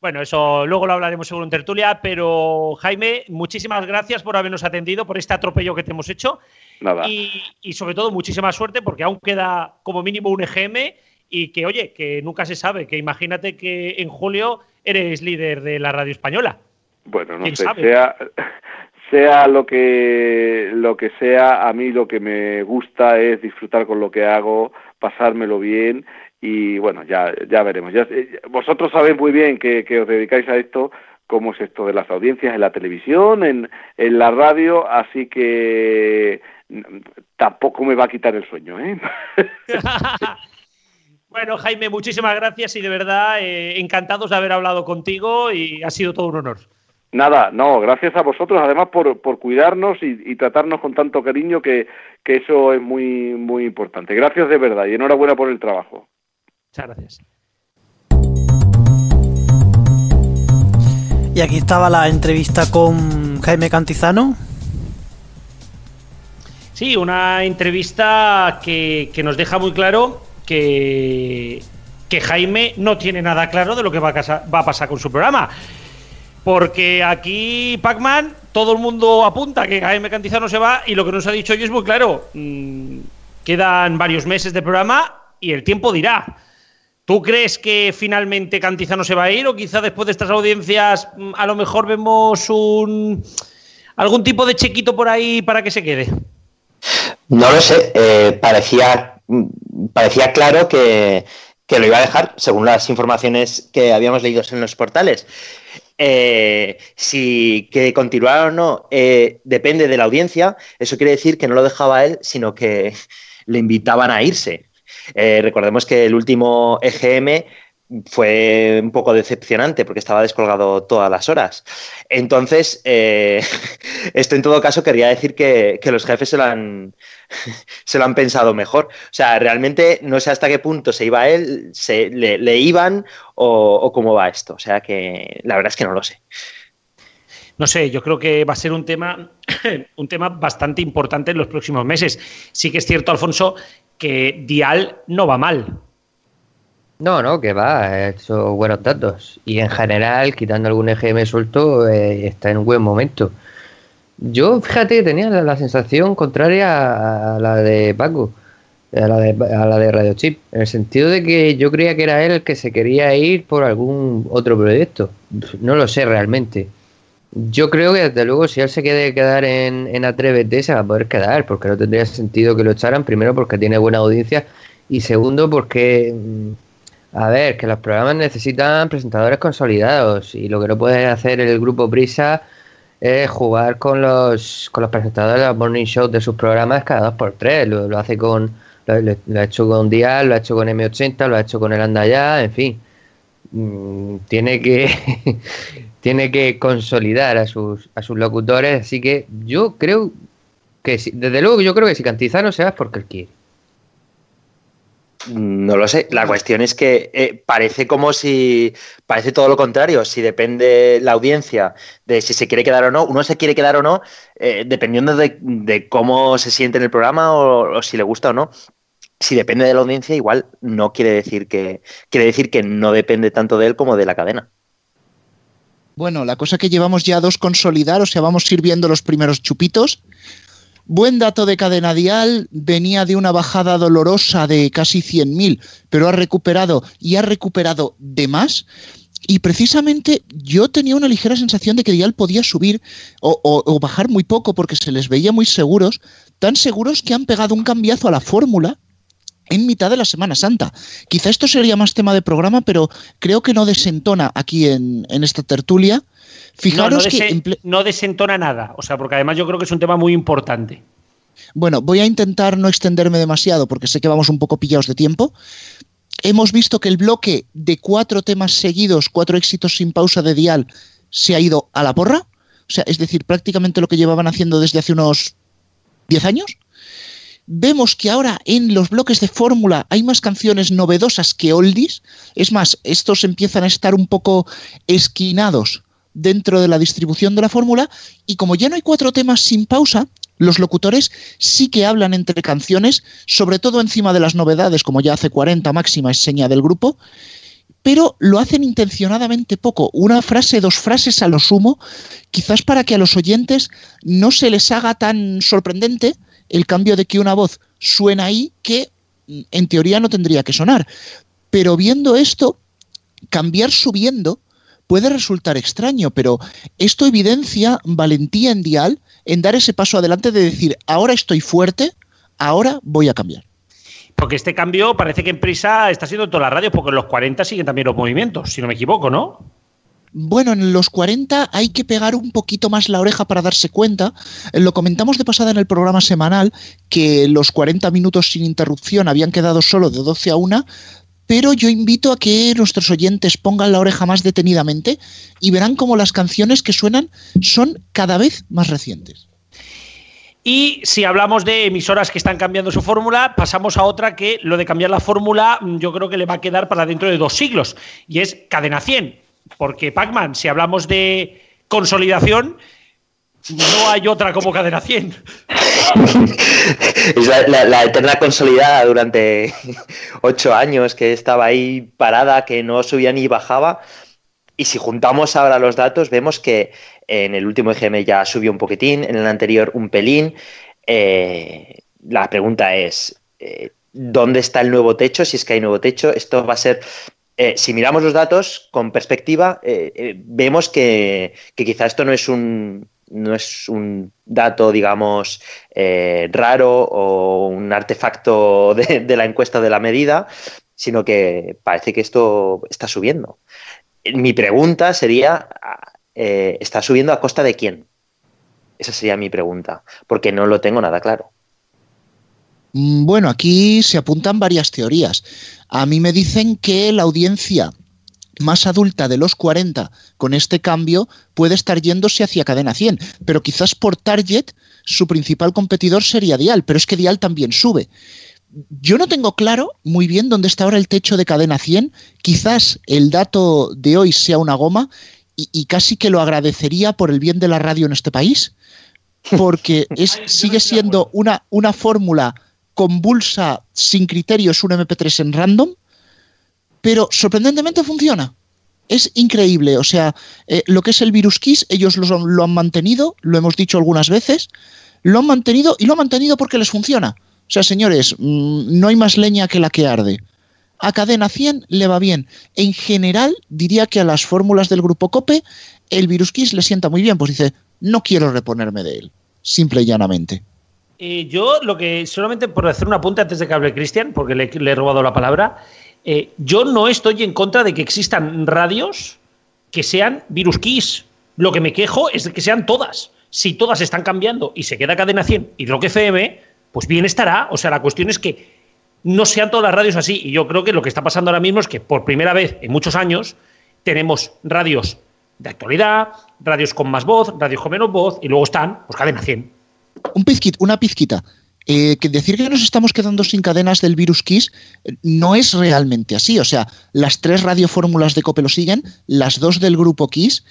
Bueno, eso luego lo hablaremos seguro en tertulia, pero Jaime, muchísimas gracias por habernos atendido, por este atropello que te hemos hecho. Nada. Y, sobre todo, muchísima suerte, porque aún queda como mínimo un EGM y que, oye, que nunca se sabe, que imagínate que en julio eres líder de la radio española. Bueno, no sé, sea, sea lo que, lo que sea, a mí lo que me gusta es disfrutar con lo que hago, pasármelo bien y bueno, ya, ya veremos. Ya, eh, vosotros sabéis muy bien que, os dedicáis a esto, cómo es esto de las audiencias en la televisión, en, en la radio, así que mm, tampoco me va a quitar el sueño. ¿eh? bueno, Jaime, muchísimas gracias y de verdad eh, encantados de haber hablado contigo y ha sido todo un honor. Nada, no, gracias a vosotros además por, por cuidarnos y, tratarnos con tanto cariño que, que eso es muy, muy importante. Gracias de verdad y enhorabuena por el trabajo. Muchas gracias. Y aquí estaba la entrevista con Jaime Cantizano. Sí, una entrevista que, nos deja muy claro que, que, Jaime no tiene nada claro de lo que va a, va a pasar con su programa. Porque aquí, Pac-Man, todo el mundo apunta que Jaime Cantizano se va y lo que nos ha dicho hoy es muy claro. Mm, quedan varios meses de programa y el tiempo dirá. ¿Tú crees que finalmente Cantizano se va a ir o quizá después de estas audiencias mm, a lo mejor vemos un algún tipo de chequito por ahí para que se quede? No lo sé, eh, parecía, mm, parecía claro que, lo iba a dejar, según las informaciones que habíamos leído en los portales. Eh, si que continuara o no eh, depende de la audiencia, eso quiere decir que no lo dejaba él, sino que le invitaban a irse. Eh, recordemos que el último EGM fue un poco decepcionante porque estaba descolgado todas las horas. Entonces, eh, esto en todo caso quería decir que, los jefes se lo, han, se lo han pensado mejor. O sea, realmente no sé hasta qué punto se iba él, se, le, iban o, o, cómo va esto. O sea que la verdad es que no lo sé. No sé, yo creo que va a ser un tema, un tema bastante importante en los próximos meses. Sí que es cierto, Alfonso, que Dial no va mal. No, no, que va, ha hecho buenos datos. Y en general, quitando algún EGM suelto, eh, está en un buen momento. Yo, fíjate, tenía la, sensación contraria a, la de Paco, a la de, a la de Radio Chip, en el sentido de que yo creía que era él el que se quería ir por algún otro proyecto. No lo sé realmente. Yo creo que desde luego si él se quiere quedar en, en Atrévete se va a poder quedar, porque no tendría sentido que lo echaran, primero porque tiene buena audiencia y segundo porque, mm, a ver, que los programas necesitan presentadores consolidados y lo que no puede hacer el grupo Prisa es jugar con los, con los presentadores de los morning shows de sus programas cada dos por tres, lo, hace con, lo, ha hecho con Dial, lo ha hecho con M80, lo ha hecho con el Anda en fin. Mm, tiene que tiene que consolidar a sus, a sus locutores, así que yo creo que, desde luego, yo creo que si Cantizano se va es porque él quiere. No lo sé. La cuestión es que eh, parece como si. Parece todo lo contrario. Si depende la audiencia de si se quiere quedar o no, uno se quiere quedar o no, eh, dependiendo de, cómo se siente en el programa o, o, si le gusta o no. Si depende de la audiencia, igual no quiere decir que. Quiere decir que no depende tanto de él como de la cadena. Bueno, la cosa que llevamos ya dos consolidar, o sea, vamos sirviendo los primeros chupitos. Buen dato de cadena dial, venía de una bajada dolorosa de casi 100.000, pero ha recuperado y ha recuperado de más. Y precisamente yo tenía una ligera sensación de que Dial podía subir o, o, bajar muy poco porque se les veía muy seguros, tan seguros que han pegado un cambiazo a la fórmula en mitad de la Semana Santa. Quizá esto sería más tema de programa, pero creo que no desentona aquí en, esta tertulia. Fijaros que. No desentona nada, o sea, porque además yo creo que es un tema muy importante. Bueno, voy a intentar no extenderme demasiado porque sé que vamos un poco pillados de tiempo. Hemos visto que el bloque de cuatro temas seguidos, cuatro éxitos sin pausa de Dial, se ha ido a la porra. O sea, es decir, prácticamente lo que llevaban haciendo desde hace unos 10 años. Vemos que ahora en los bloques de fórmula hay más canciones novedosas que oldies. Es más, estos empiezan a estar un poco esquinados dentro de la distribución de la fórmula. Y como ya no hay cuatro temas sin pausa, los locutores sí que hablan entre canciones, sobre todo encima de las novedades, como ya hace 40 máxima es seña del grupo, pero lo hacen intencionadamente poco, una frase, dos frases a lo sumo, quizás para que a los oyentes no se les haga tan sorprendente el cambio de que una voz suena ahí que mm, en teoría no tendría que sonar. Pero viendo esto, cambiar subiendo puede resultar extraño, pero esto evidencia valentía en Dial en dar ese paso adelante de decir, ahora estoy fuerte, ahora voy a cambiar. Porque este cambio parece que en prisa está siendo en todas las radios, porque en los 40 siguen también los movimientos, si no me equivoco, ¿no? Bueno, en los 40 hay que pegar un poquito más la oreja para darse cuenta. Lo comentamos de pasada en el programa semanal que los 40 minutos sin interrupción habían quedado solo de 12 a 1, pero yo invito a que nuestros oyentes pongan la oreja más detenidamente y verán cómo las canciones que suenan son cada vez más recientes. Y si hablamos de emisoras que están cambiando su fórmula, pasamos a otra que lo de cambiar la fórmula mm, yo creo que le va a quedar para dentro de dos siglos, y es Cadena 100. Porque Pac-Man, si hablamos de consolidación, no hay otra como Cadena 100. es la, eterna consolidada durante ocho años que estaba ahí parada, que no subía ni bajaba. Y si juntamos ahora los datos, vemos que en el último EGM ya subió un poquitín, en el anterior un pelín. Eh, la pregunta es, eh, ¿dónde está el nuevo techo? Si es que hay nuevo techo, esto va a ser... Eh, si miramos los datos con perspectiva, vemos que, quizá esto no es un, no es un dato, digamos, raro o un artefacto de, la encuesta de la medida, sino que parece que esto está subiendo. Mi pregunta sería, eh, ¿está subiendo a costa de quién? Esa sería mi pregunta, porque no lo tengo nada claro. Mm, bueno, aquí se apuntan varias teorías. A mí me dicen que la audiencia más adulta de los 40 con este cambio puede estar yéndose hacia cadena 100, pero quizás por target su principal competidor sería Dial, pero es que Dial también sube. Yo no tengo claro muy bien dónde está ahora el techo de cadena 100, quizás el dato de hoy sea una goma y, casi que lo agradecería por el bien de la radio en este país, porque es, sigue siendo una, una fórmula convulsa, sin criterios, un MP3 en random, pero sorprendentemente funciona. Es increíble, o sea, eh, lo que es el virus Kiss, ellos lo, han mantenido, lo hemos dicho algunas veces, lo han mantenido y lo han mantenido porque les funciona. O sea, señores, mmm, no hay más leña que la que arde a cadena 100 le va bien. En general, diría que a las fórmulas del grupo COPE el virus Kiss le sienta muy bien, pues dice, no quiero reponerme de él, simple y llanamente. Yo lo que, solamente por hacer un apunte antes de que hable Cristian, porque le, he robado la palabra, eh, yo no estoy en contra de que existan radios que sean virus Kiss. Lo que me quejo es de que sean todas. Si todas están cambiando y se queda cadena 100 y lo que FM, pues bien estará. O sea, la cuestión es que no sean todas las radios así. Y yo creo que lo que está pasando ahora mismo es que por primera vez en muchos años tenemos radios de actualidad, radios con más voz, radios con menos voz, y luego están, pues cadena 100. Un pizquit, una pizquita. Eh, que decir que nos estamos quedando sin cadenas del virus Kiss eh, no es realmente así. O sea, las tres radiofórmulas de Cope lo siguen, las dos del grupo Kiss,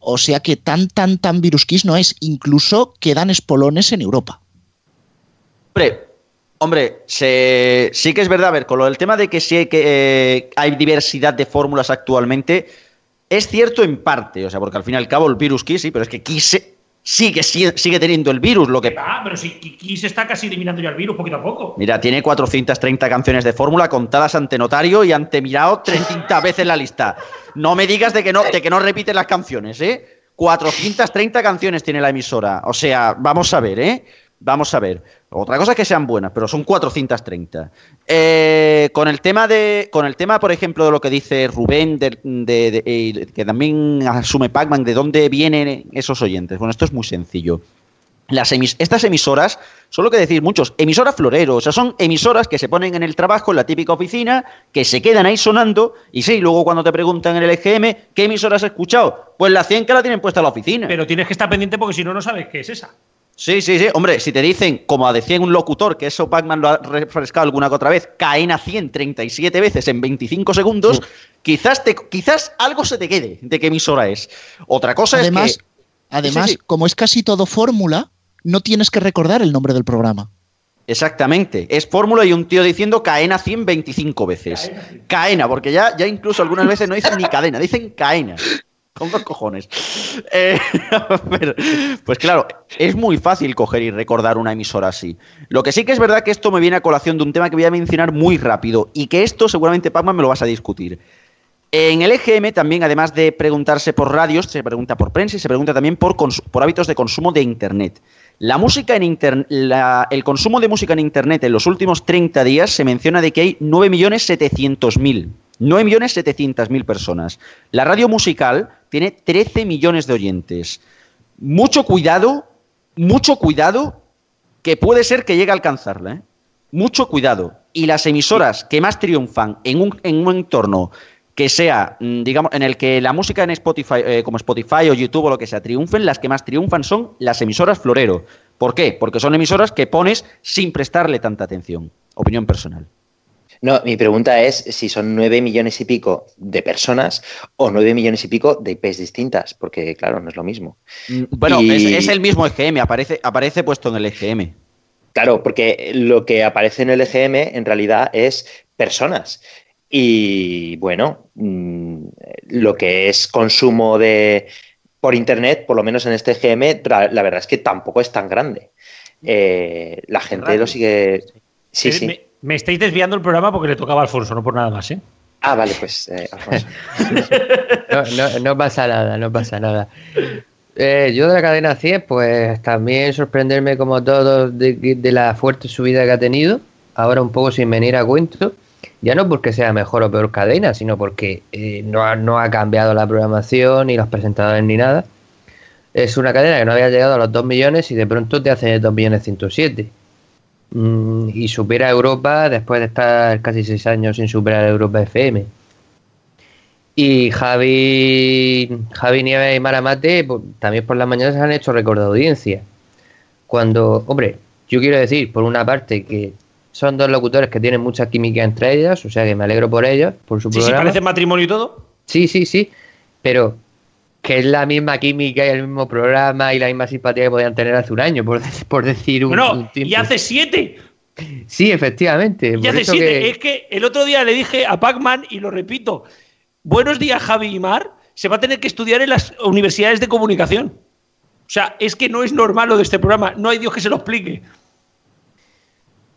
o sea que tan, tan, tan virus Kiss no es. Incluso quedan espolones en Europa. Hombre, Hombre, sí que es verdad, a ver, con lo del tema de que sí que, eh, hay diversidad de fórmulas actualmente, es cierto en parte, o sea, porque al fin y al cabo el virus Kiss, sí, pero es que Kiss sigue, sigue, sigue teniendo el virus, lo que... Ah, pero si Kiss está casi eliminando ya el virus poquito a poco. Mira, tiene 430 canciones de fórmula contadas ante notario y ante mirado 300 veces la lista. No me digas de que no, de que no repite las canciones, ¿eh? 430 canciones tiene la emisora, o sea, vamos a ver, ¿eh? Vamos a ver. Otra cosa es que sean buenas, pero son 430. Eh, con el tema de, con el tema, por ejemplo, de lo que dice Rubén, eh, que también asume Pacman, de dónde vienen esos oyentes. Bueno, esto es muy sencillo. Las estas emisoras, solo que decir muchos, emisoras floreros, o sea, son emisoras que se ponen en el trabajo, en la típica oficina, que se quedan ahí sonando, y sí, luego cuando te preguntan en el EGM, ¿qué emisoras has escuchado? Pues la 100 que la tienen puesta en la oficina. Pero tienes que estar pendiente porque si no, no sabes qué es esa. Sí, sí, sí. Hombre, si te dicen, como decía un locutor, que eso Pac-Man lo ha refrescado alguna que otra vez, cadena 100 37 veces en 25 segundos, quizás, te, quizás algo se te quede de qué emisora es. Otra cosa Además, es que... además Sí, sí, sí. como es casi todo fórmula, no tienes que recordar el nombre del programa. Exactamente. Es fórmula y un tío diciendo cadena 100 25 veces. Cadena, porque ya, ya incluso algunas veces no dicen ni cadena, dicen cadena. Con los cojones. Eh, pues claro, es muy fácil coger y recordar una emisora así. Lo que sí que es verdad que esto me viene a colación de un tema que voy a mencionar muy rápido y que esto seguramente, Pacman, me lo vas a discutir. En el EGM también, además de preguntarse por radios, se pregunta por prensa y se pregunta también por, por hábitos de consumo de Internet. La música en inter- el consumo de música en Internet en los últimos 30 días se menciona de que hay 9.700.000. 9.700.000 personas. La radio musical tiene 13 millones de oyentes. Mucho cuidado, mucho cuidado, que puede ser que llegue a alcanzarla. ¿eh? Mucho cuidado. Y las emisoras que más triunfan en un, en un entorno que sea, mm, digamos, en el que la música en Spotify, eh, como Spotify o YouTube o lo que sea, triunfen, las que más triunfan son las emisoras florero. ¿Por qué? Porque son emisoras que pones sin prestarle tanta atención. Opinión personal. No, mi pregunta es si son nueve millones y pico de personas o nueve millones y pico de IPs distintas, porque claro, no es lo mismo. Mm, Bueno, Y- es, es el mismo EGM, aparece, aparece puesto en el EGM. Claro, porque lo que aparece en el EGM en realidad es personas. Y bueno, mm, lo que es consumo de por internet, por lo menos en este EGM, tra- la verdad es que tampoco es tan grande. Eh, la gente lo sigue. Sí, Eh, sí. Me, me estáis desviando el programa porque le tocaba a Alfonso, no por nada más, ¿eh? Ah, vale, pues eh, Alfonso. No, no, no pasa nada, no pasa nada. Eh, yo de la cadena 100, pues también sorprenderme como todos de, de la fuerte subida que ha tenido, ahora un poco sin venir a cuento, ya no porque sea mejor o peor cadena, sino porque eh, no, ha, no ha cambiado la programación, ni los presentadores, ni nada. Es una cadena que no había llegado a los 2 millones y de pronto te hace 2 millones 107. Mm, y supera a Europa después de estar casi 6 años sin superar a Europa FM. Y Javi, Javi Nieves y Maramate pues, también por las mañanas han hecho récord de audiencia. Cuando, hombre, yo quiero decir, por una parte, que son dos locutores que tienen mucha química entre ellas, o sea que me alegro por ellos, por su Sí, sí, programa. parece matrimonio y todo. Sí, sí, sí, pero que es la misma química y el mismo programa y la misma simpatía que podían tener hace un año, por, por decir un, Bueno, un tiempo. y hace siete. Sí, efectivamente. Y hace siete. que- Es que el otro día le dije a Pac-Man, y lo repito, buenos días Javi y Mar, se va a tener que estudiar en las universidades de comunicación. O sea, es que no es normal lo de este programa, no hay Dios que se lo explique.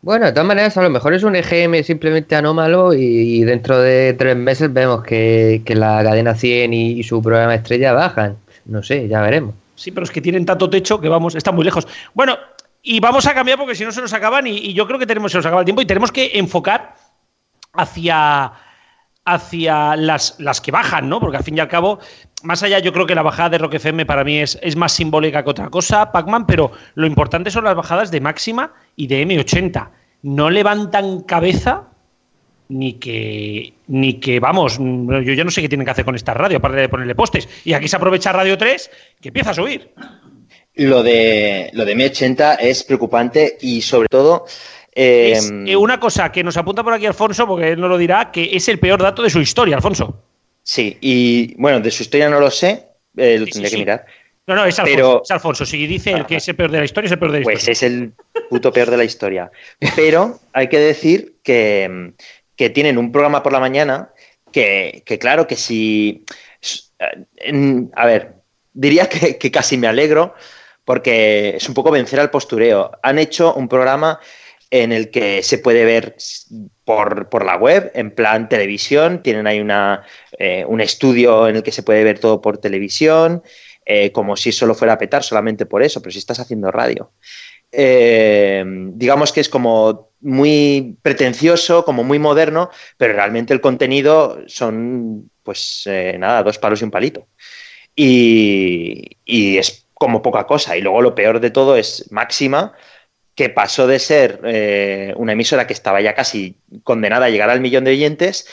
Bueno, de todas maneras, a lo mejor es un EGM simplemente anómalo y, dentro de tres meses vemos que, que la cadena 100 y, su programa estrella bajan. No sé, ya veremos. Sí, pero es que tienen tanto techo que vamos, están muy lejos. Bueno, y vamos a cambiar porque si no se nos acaban y, y yo creo que tenemos, se nos acaba el tiempo y tenemos que enfocar hacia, hacia las, las que bajan, ¿no? Porque al fin y al cabo, más allá, yo creo que la bajada de Rock FM para mí es, es más simbólica que otra cosa, Pac-Man, pero lo importante son las bajadas de máxima y de M80. No levantan cabeza ni que, ni que, vamos, yo ya no sé qué tienen que hacer con esta radio, aparte de ponerle postes. Y aquí se aprovecha Radio 3, que empieza a subir. Lo de, lo de M80 es preocupante y sobre todo. eh, Es eh, una cosa que nos apunta por aquí Alfonso, porque él no lo dirá, que es el peor dato de su historia, Alfonso. Sí, y bueno, de su historia no lo sé, eh, lo Sí, tendré sí. que mirar. No, no, es Alfonso. Pero- es Alfonso. Si dice el que es el peor de la historia, es el peor de la Pues historia. es el puto peor de la historia. Pero hay que decir que, que tienen un programa por la mañana que, que claro, que si... en- A ver, diría que, que casi me alegro porque es un poco vencer al postureo. Han hecho un programa en el que se puede ver por, por la web, en plan televisión, tienen ahí una, eh, un estudio en el que se puede ver todo por televisión, eh, como si solo fuera a petar solamente por eso, pero si estás haciendo radio. Eh, digamos que es como muy pretencioso, como muy moderno, pero realmente el contenido son, pues nada, dos palos y un palito. Y, y es como poca cosa. Y luego lo peor de todo es Máxima, que pasó de ser eh, una emisora que estaba ya casi condenada a llegar al millón de oyentes.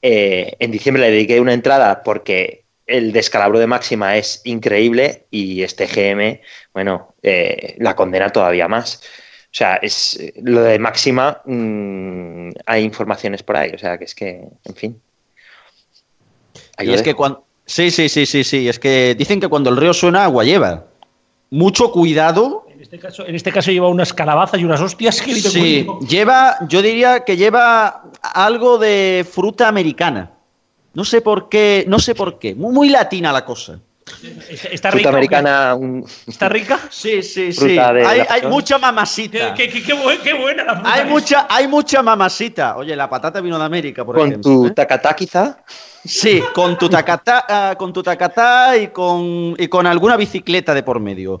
Eh, en diciembre le dediqué una entrada porque el descalabro de Máxima es increíble y este GM, bueno, eh, la condena todavía más. O sea, es lo de Máxima, mm, hay informaciones por ahí, o sea, que es que, en fin. y es que cuando... Sí, sí, sí, sí, sí, es que dicen que cuando el río suena, agua lleva. Mucho cuidado este caso, en este caso lleva unas calabazas y unas hostias que Sí, lleva, yo diría que lleva algo de fruta americana. No sé por qué, no sé por qué. Muy, muy latina la cosa. ¿Está, rica? americana. ¿Está rica? Sí, sí, sí. Hay, hay, mucha mamacita. Qué, qué, qué, buena la fruta. Hay mucha, hay mucha mamacita. Oye, la patata vino de América, por ¿Con ejemplo. tu ¿eh? tacatá, quizá? Sí, con tu tacatá, uh, con tu tacatá y con, y con alguna bicicleta de por medio.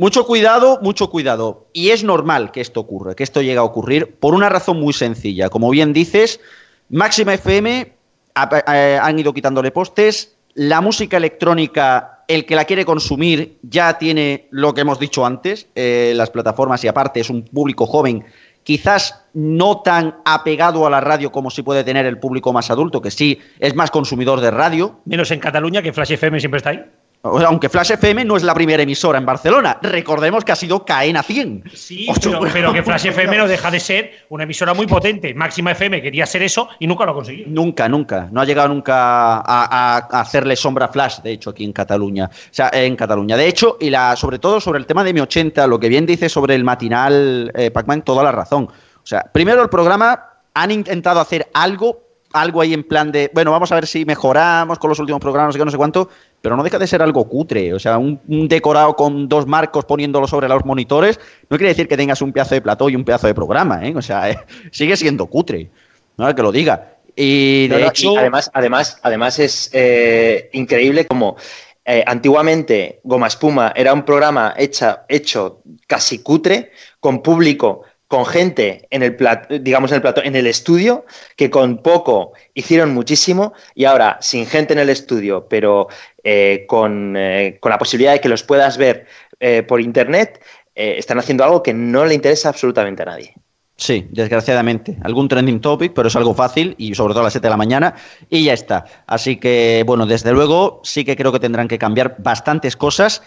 Mucho cuidado, mucho cuidado. Y es normal que esto ocurra, que esto llegue a ocurrir por una razón muy sencilla. Como bien dices, Máxima FM han ido quitándole postes. La música electrónica, el que la quiere consumir, ya tiene lo que hemos dicho antes, eh, las plataformas y aparte es un público joven, quizás no tan apegado a la radio como si puede tener el público más adulto, que sí es más consumidor de radio. Menos en Cataluña, que Flash FM siempre está ahí. Aunque Flash FM no es la primera emisora en Barcelona, recordemos que ha sido Caena 100. Sí, pero, pero, que Flash FM no deja de ser una emisora muy potente. Máxima FM quería ser eso y nunca lo ha conseguido. Nunca, nunca. No ha llegado nunca a, a, a, hacerle sombra Flash, de hecho, aquí en Cataluña. O sea, en Cataluña. De hecho, y la, sobre todo sobre el tema de mi 80, lo que bien dice sobre el matinal eh, Pac-Man, toda la razón. O sea, primero el programa han intentado hacer algo algo ahí en plan de, bueno, vamos a ver si mejoramos con los últimos programas, no sé qué, no sé cuánto, pero no deja de ser algo cutre. O sea, un, un, decorado con dos marcos poniéndolo sobre los monitores no quiere decir que tengas un pedazo de plató y un pedazo de programa, ¿eh? O sea, eh, sigue siendo cutre. No que lo diga. Y de no, no, hecho. y además, además, además es eh, increíble como. Eh, antiguamente Goma Espuma era un programa hecha, hecho casi cutre, con público con gente en el plato, digamos en el plato, en el estudio, que con poco hicieron muchísimo y ahora sin gente en el estudio, pero eh, con, eh, con, la posibilidad de que los puedas ver eh, por internet, están haciendo algo que no le interesa absolutamente a nadie. Sí, desgraciadamente. Algún trending topic, pero es algo fácil y sobre todo a las 7 de la mañana y ya está. Así que, bueno, desde luego sí que creo que tendrán que cambiar bastantes cosas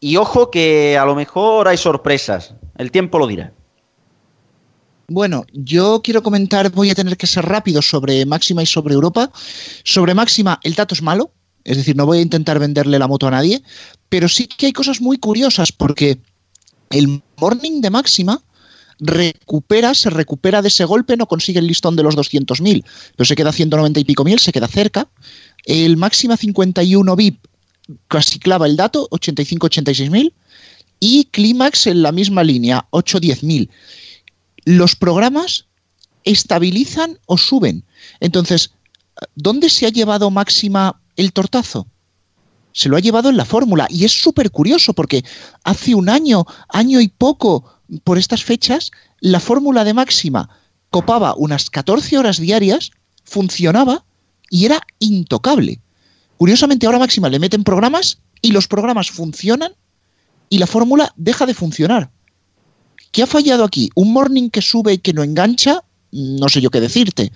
y ojo que a lo mejor hay sorpresas. El tiempo lo dirá. Bueno, yo quiero comentar, voy a tener que ser rápido sobre Máxima y sobre Europa. Sobre Máxima, el dato es malo, es decir, no voy a intentar venderle la moto a nadie, pero sí que hay cosas muy curiosas porque el morning de Máxima recupera, se recupera de ese golpe, no consigue el listón de los 200.000, pero se queda a 190 y pico mil, se queda cerca. El Máxima 51 VIP casi clava el dato, 85-86 mil, y Clímax en la misma línea, 8-10 mil los programas estabilizan o suben. Entonces, ¿dónde se ha llevado máxima el tortazo? Se lo ha llevado en la fórmula y es súper curioso porque hace un año, año y poco, por estas fechas, la fórmula de máxima copaba unas 14 horas diarias, funcionaba y era intocable. Curiosamente ahora máxima le meten programas y los programas funcionan y la fórmula deja de funcionar. ¿Qué ha fallado aquí? ¿Un morning que sube y que no engancha? No sé yo qué decirte.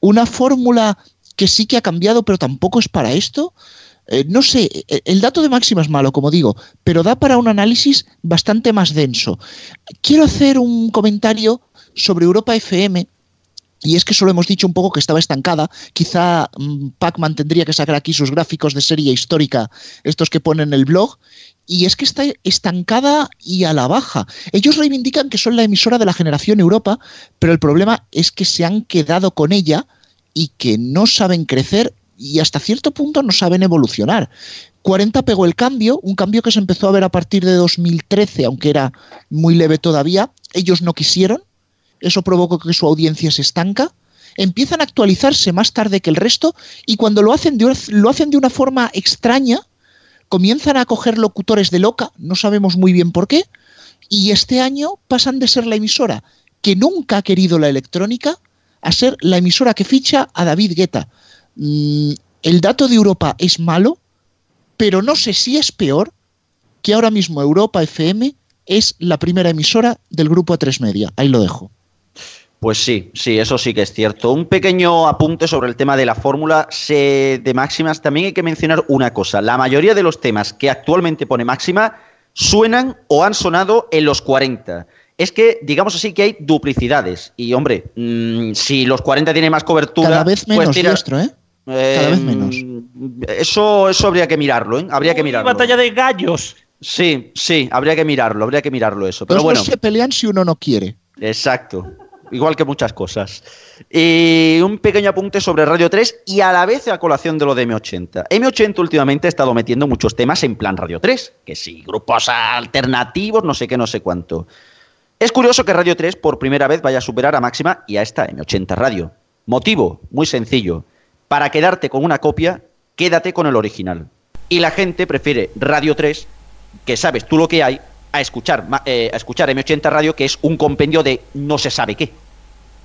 ¿Una fórmula que sí que ha cambiado pero tampoco es para esto? Eh, no sé, el dato de máxima es malo, como digo, pero da para un análisis bastante más denso. Quiero hacer un comentario sobre Europa FM, y es que solo hemos dicho un poco que estaba estancada. Quizá mmm, Pac-Man tendría que sacar aquí sus gráficos de serie histórica, estos que ponen en el blog. Y es que está estancada y a la baja. Ellos reivindican que son la emisora de la generación Europa, pero el problema es que se han quedado con ella y que no saben crecer y hasta cierto punto no saben evolucionar. 40 pegó el cambio, un cambio que se empezó a ver a partir de 2013, aunque era muy leve todavía. Ellos no quisieron, eso provocó que su audiencia se estanca, empiezan a actualizarse más tarde que el resto y cuando lo hacen de, lo hacen de una forma extraña, comienzan a coger locutores de loca, no sabemos muy bien por qué, y este año pasan de ser la emisora que nunca ha querido la electrónica a ser la emisora que ficha a David Guetta. Mm, el dato de Europa es malo, pero no sé si es peor que ahora mismo Europa FM es la primera emisora del grupo A3 Media. Ahí lo dejo. Pues sí, sí, eso sí que es cierto. Un pequeño apunte sobre el tema de la fórmula de máximas. También hay que mencionar una cosa. La mayoría de los temas que actualmente pone máxima suenan o han sonado en los 40. Es que, digamos así, que hay duplicidades. Y, hombre, mmm, si los 40 tienen más cobertura... Cada vez menos, pues tira- nuestro, ¿eh? Cada vez menos. Eso, eso habría que mirarlo, ¿eh? Habría que mirarlo. Batalla de gallos. Sí, sí, habría que mirarlo, habría que mirarlo eso. Pero Los bueno, dos se pelean si uno no quiere. exacto. Igual que muchas cosas. Y un pequeño apunte sobre Radio 3 y a la vez a colación de lo de M80. M80 últimamente ha estado metiendo muchos temas en plan Radio 3, que sí, grupos alternativos, no sé qué, no sé cuánto. Es curioso que Radio 3 por primera vez vaya a superar a Máxima y a esta M80 Radio. Motivo, muy sencillo. Para quedarte con una copia, quédate con el original. Y la gente prefiere Radio 3, que sabes tú lo que hay, a escuchar, eh, a escuchar M80 Radio, que es un compendio de no se sabe qué.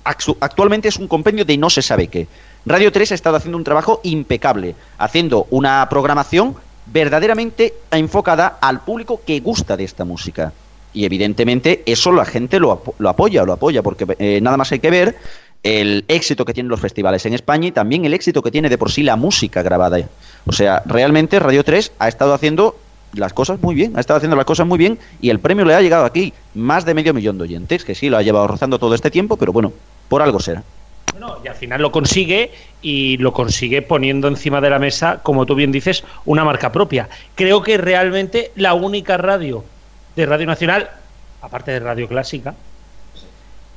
Actu- Actualmente es un compendio de no se sabe qué. Radio 3 ha estado haciendo un trabajo impecable, haciendo una programación verdaderamente enfocada al público que gusta de esta música. Y evidentemente eso la gente lo, apo- lo apoya, lo apoya, porque eh, nada más hay que ver el éxito que tienen los festivales en España y también el éxito que tiene de por sí la música grabada. O sea, realmente Radio 3 ha estado haciendo las cosas muy bien, ha estado haciendo las cosas muy bien y el premio le ha llegado aquí. Más de medio millón de oyentes, que sí, lo ha llevado rozando todo este tiempo, pero bueno, por algo será. Bueno, y al final lo consigue y lo consigue poniendo encima de la mesa, como tú bien dices, una marca propia. Creo que realmente la única radio de Radio Nacional, aparte de Radio Clásica,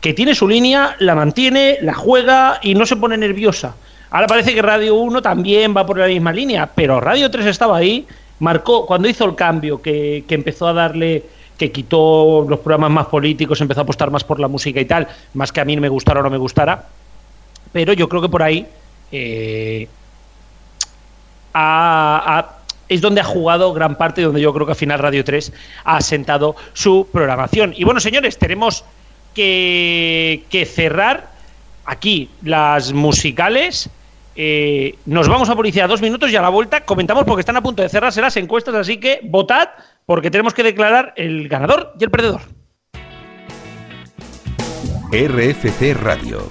que tiene su línea, la mantiene, la juega y no se pone nerviosa. Ahora parece que Radio 1 también va por la misma línea, pero Radio 3 estaba ahí, marcó, cuando hizo el cambio, que, que empezó a darle, que quitó los programas más políticos, empezó a apostar más por la música y tal, más que a mí me gustara o no me gustara, pero yo creo que por ahí eh, ha- es donde ha jugado gran parte, donde yo creo que al final Radio 3 ha asentado su programación. Y bueno, señores, tenemos que, cerrar aquí las musicales. Eh, nos vamos a publicidad dos minutos y a la vuelta comentamos porque están a punto de cerrarse las encuestas, así que votad porque tenemos que declarar el ganador y el perdedor. RFC Radio.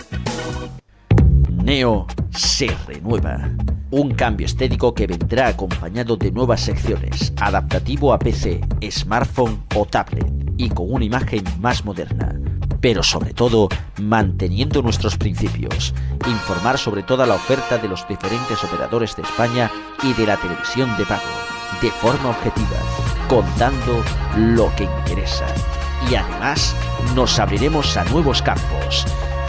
Neo se renueva. Un cambio estético que vendrá acompañado de nuevas secciones, adaptativo a PC, smartphone o tablet, y con una imagen más moderna. Pero sobre todo, manteniendo nuestros principios. Informar sobre toda la oferta de los diferentes operadores de España y de la televisión de pago, de forma objetiva, contando lo que interesa. Y además, nos abriremos a nuevos campos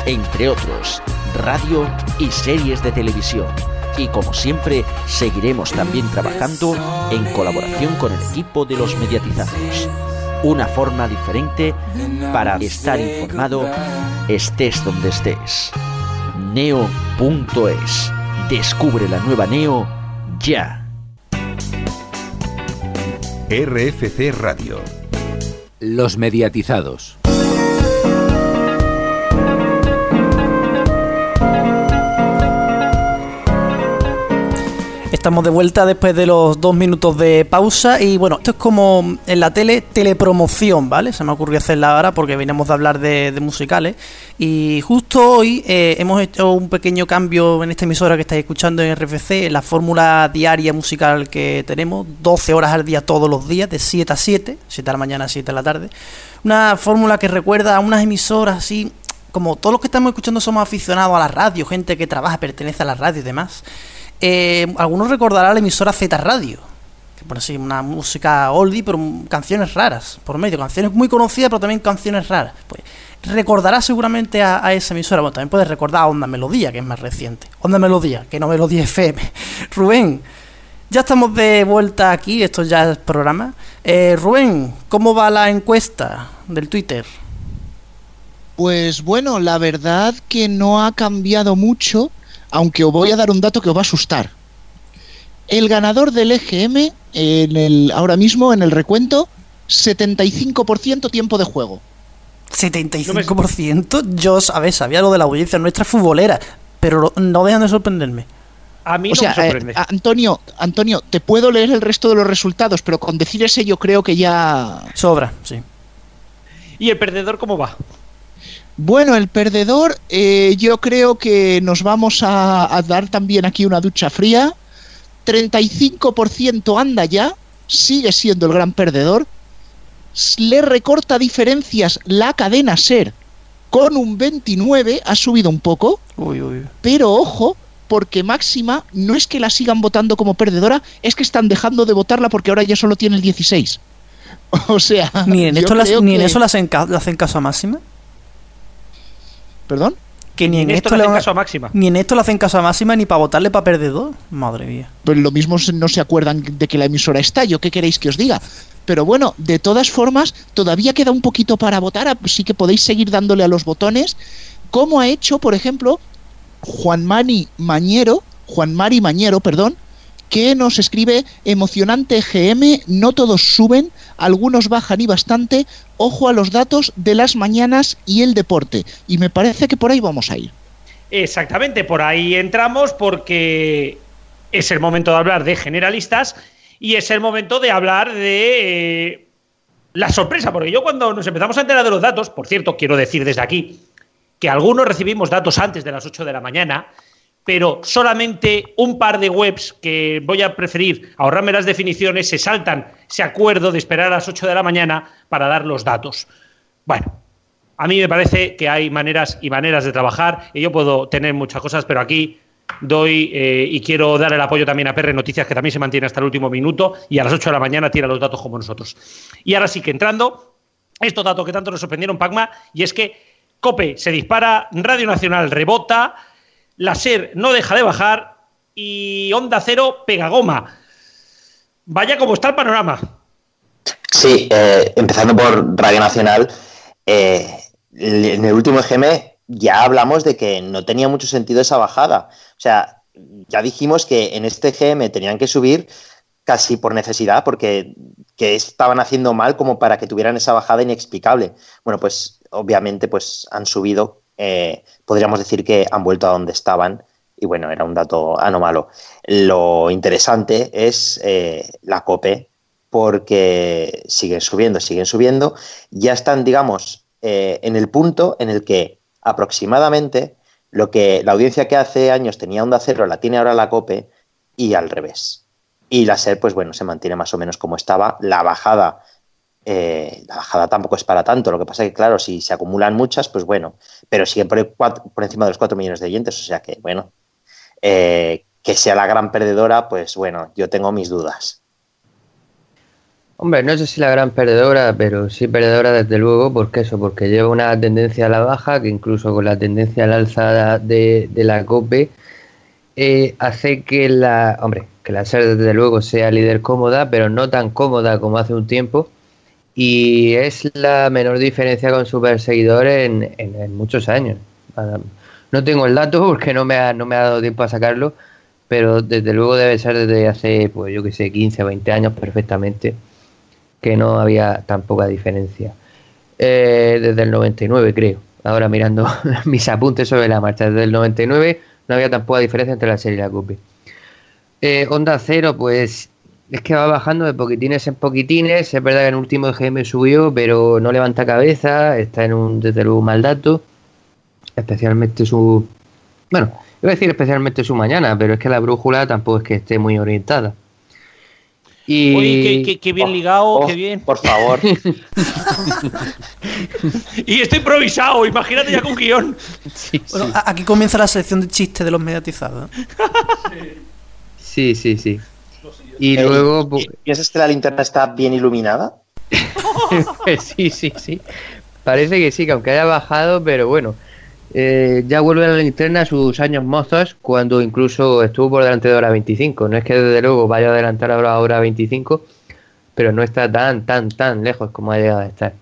entre otros, radio y series de televisión. Y como siempre, seguiremos también trabajando en colaboración con el equipo de los mediatizados. Una forma diferente para estar informado, estés donde estés. Neo.es. Descubre la nueva Neo ya. RFC Radio. Los mediatizados. Estamos de vuelta después de los dos minutos de pausa y bueno, esto es como en la tele, telepromoción, ¿vale? Se me ocurrió hacerla ahora porque veníamos de hablar de, musicales y justo hoy eh, hemos hecho un pequeño cambio en esta emisora que estáis escuchando en RFC, la fórmula diaria musical que tenemos, 12 horas al día todos los días, de 7 a 7, 7 de la mañana a 7 de la tarde. Una fórmula que recuerda a unas emisoras así, como todos los que estamos escuchando somos aficionados a la radio, gente que trabaja, pertenece a la radio y demás. Eh, algunos recordarán la emisora Z Radio, que pone así una música oldie, pero canciones raras por medio, canciones muy conocidas, pero también canciones raras. Pues recordará seguramente a, a esa emisora. Bueno, también puedes recordar a Onda Melodía, que es más reciente. Onda Melodía, que no Melodía FM. Rubén, ya estamos de vuelta aquí, esto ya es programa. Eh, Rubén, ¿cómo va la encuesta del Twitter? Pues bueno, la verdad que no ha cambiado mucho, aunque os voy a dar un dato que os va a asustar. El ganador del EGM, en el, ahora mismo en el recuento, 75% tiempo de juego. 75%. Yo, a ver, sabía lo de la audiencia nuestra futbolera, pero no dejan de sorprenderme. A mí o no sea, me sorprende. eh, Antonio, Antonio, te puedo leer el resto de los resultados, pero con decir ese yo creo que ya Sobra, sí. ¿Y el perdedor cómo va? Bueno, el perdedor, eh, yo creo que nos vamos a, a dar también aquí una ducha fría. 35% anda ya, sigue siendo el gran perdedor. Le recorta diferencias la cadena ser con un 29, ha subido un poco. Uy, uy. Pero ojo, porque Máxima no es que la sigan votando como perdedora, es que están dejando de votarla porque ahora ya solo tiene el 16. O sea, Ni en, esto las- ni en eso le hacen caso a Máxima. ¿Perdón? Que ni en, esto, le hacen caso a Máxima. Ni en esto le hacen caso a Máxima ni para votarle para perdedor. Madre mía. pues lo mismo se- no se acuerdan de que la emisora está, yo qué queréis que os diga. Pero bueno, de todas formas, todavía queda un poquito para votar, así que podéis seguir dándole a los botones, como ha hecho, por ejemplo, Juan Mani Mañero, Juan Mari Mañero, perdón, que nos escribe emocionante GM, no todos suben, algunos bajan y bastante, ojo a los datos de las mañanas y el deporte. Y me parece que por ahí vamos a ir. Exactamente, por ahí entramos porque es el momento de hablar de generalistas y es el momento de hablar de eh, la sorpresa, porque yo cuando nos empezamos a enterar de los datos, por cierto, quiero decir desde aquí que algunos recibimos datos antes de las 8 de la mañana, pero solamente un par de webs que voy a preferir ahorrarme las definiciones se saltan ese acuerdo de esperar a las 8 de la mañana para dar los datos. Bueno, a mí me parece que hay maneras y maneras de trabajar y yo puedo tener muchas cosas, pero aquí doy eh, y quiero dar el apoyo también a PR Noticias, que también se mantiene hasta el último minuto y a las 8 de la mañana tira los datos como nosotros. Y ahora sí que entrando, estos datos que tanto nos sorprendieron, Pacma, y es que COPE se dispara, Radio Nacional rebota, la SER no deja de bajar y Onda Cero pega goma. Vaya como está el panorama. Sí, eh, empezando por Radio Nacional, eh, en el último EGM ya hablamos de que no tenía mucho sentido esa bajada. O sea, ya dijimos que en este EGM tenían que subir casi por necesidad, porque que estaban haciendo mal como para que tuvieran esa bajada inexplicable. Bueno, pues obviamente pues han subido, eh, podríamos decir que han vuelto a donde estaban y bueno, era un dato anómalo. Lo interesante es eh, la COPE, porque siguen subiendo, siguen subiendo, ya están, digamos, eh, en el punto en el que aproximadamente lo que la audiencia que hace años tenía Onda Cero la tiene ahora la COPE y al revés. Y la SER, pues bueno, se mantiene más o menos como estaba. La bajada, eh, la bajada tampoco es para tanto. Lo que pasa es que, claro, si se acumulan muchas, pues bueno, pero siguen por, encima de los 4 millones de oyentes. O sea que, bueno, que sea la gran perdedora, pues bueno, yo tengo mis dudas. Hombre, no sé si la gran perdedora, pero sí perdedora desde luego, porque eso, porque lleva una tendencia a la baja, que incluso con la tendencia a la alzada de, de la COPE, eh, hace que la, hombre, que la SER desde luego sea líder cómoda, pero no tan cómoda como hace un tiempo, y es la menor diferencia con su perseguidor en, en- en muchos años. No tengo el dato porque no me ha, no me ha dado tiempo a sacarlo, pero desde luego debe ser desde hace, pues yo que sé, 15 o 20 años perfectamente que no había tan poca diferencia. Eh, desde el 99, creo. Ahora mirando mis apuntes sobre la marcha, desde el 99 no había tan poca diferencia entre la serie y la COPE. Eh, Onda Cero, pues es que va bajando de poquitines en poquitines. Es verdad que en el último EGM subió, pero no levanta cabeza. Está en un, desde luego, mal dato. Especialmente su. Bueno, iba a decir especialmente su mañana, pero es que la brújula tampoco es que esté muy orientada. Y... Oye, qué, qué- qué bien ligado, oh, qué bien. Por favor. Y esto improvisado, imagínate ya con guion. Bueno, aquí comienza la sección de chistes de los mediatizados. Sí, sí, sí. Y Eh, luego. ¿Piensas que la linterna está bien iluminada? sí, sí, sí. Parece que sí, que aunque haya bajado, pero bueno. Eh, ya vuelve a la linterna a sus años mozos cuando incluso estuvo por delante de hora 25. No es que desde luego vaya a adelantar ahora a hora 25, pero no está tan, tan, tan lejos como ha llegado a estar.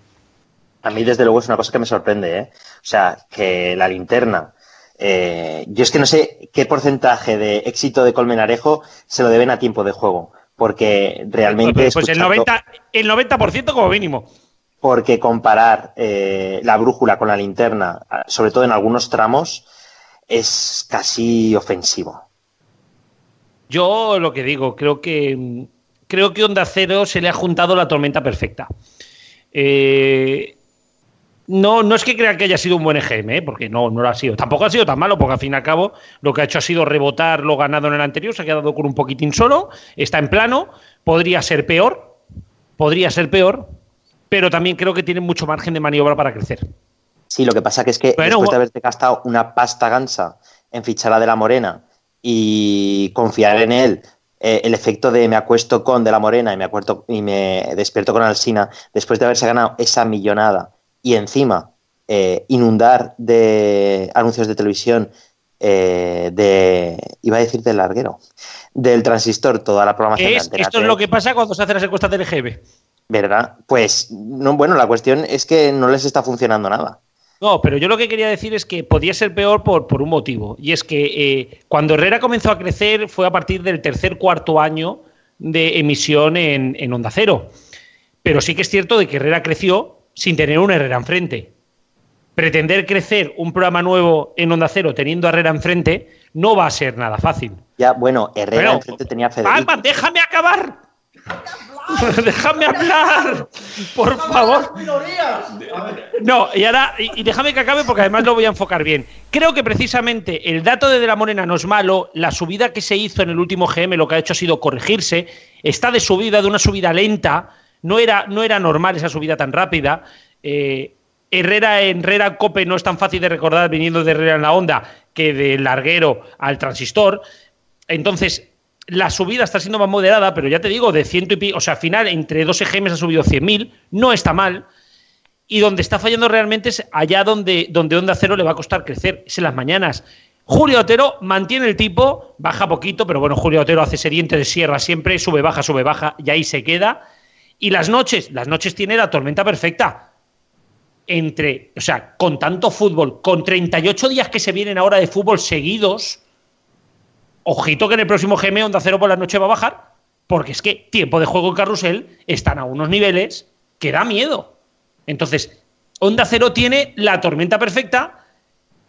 A mí, desde luego, es una cosa que me sorprende, ¿eh? O sea, que la linterna. eh, yo es que no sé qué porcentaje de éxito de Colmenarejo se lo deben a tiempo de juego. Porque realmente. Pues el escuchando- 90%, el 90 como mínimo. Porque comparar eh, la brújula con la linterna, sobre todo en algunos tramos, es casi ofensivo. Yo lo que digo, creo que creo que Onda Cero se le ha juntado la tormenta perfecta. Eh, no, no es que crea que haya sido un buen EGM, ¿eh? porque no, no lo ha sido. Tampoco ha sido tan malo, porque al fin y al cabo lo que ha hecho ha sido rebotar lo ganado en el anterior, se ha quedado con un poquitín solo, está en plano, podría ser peor, podría ser peor, pero también creo que tiene mucho margen de maniobra para crecer. Sí, lo que pasa que es que después de haberte gastado una pasta gansa en fichar a De La Morena y confiar en él, eh, el efecto de me acuesto con De La Morena y me, acuerdo, y me despierto con Alsina, después de haberse ganado esa millonada y encima eh, inundar de anuncios de televisión eh, de, iba a decir del larguero, del transistor, toda la programación. Es, esto es lo que pasa cuando se hace las encuestas del EGB. ¿Verdad? Pues, no, bueno, la cuestión es que no les está funcionando nada. No, pero yo lo que quería decir es que podía ser peor por, por un motivo. Y es que eh, cuando Herrera comenzó a crecer fue a partir del tercer, cuarto año de emisión en, en Onda Cero. Pero sí que es cierto de que Herrera creció sin tener un Herrera enfrente. Pretender crecer un programa nuevo en Onda Cero teniendo a Herrera enfrente no va a ser nada fácil. Ya, bueno, Herrera enfrente tenía Federico. ¡Alma, déjame acabar! Déjame hablar, por favor. No, y ahora, y, déjame que acabe porque además lo voy a enfocar bien. Creo que precisamente el dato de De la Morena no es malo, la subida que se hizo en el último GM lo que ha hecho ha sido corregirse, está de subida, de una subida lenta, no era, no era normal esa subida tan rápida. Eh, Herrera en Herrera Cope no es tan fácil de recordar viniendo de Herrera en la onda que de Larguero al transistor. Entonces, la subida está siendo más moderada, pero ya te digo, de ciento y pico, o sea, al final entre dos EGMs ha subido 100.000, no está mal. Y donde está fallando realmente es allá donde, donde Onda Cero le va a costar crecer, es en las mañanas. Julio Otero mantiene el tipo, baja poquito, pero bueno, Julio Otero hace seriente de sierra siempre, sube, baja, sube, baja, y ahí se queda. Y las noches, las noches tiene la tormenta perfecta. Entre, o sea, con tanto fútbol, con 38 días que se vienen ahora de fútbol seguidos, ojito que en el próximo GM Onda Cero por la noche va a bajar, porque es que tiempo de juego en carrusel están a unos niveles que da miedo. Entonces, Onda Cero tiene la tormenta perfecta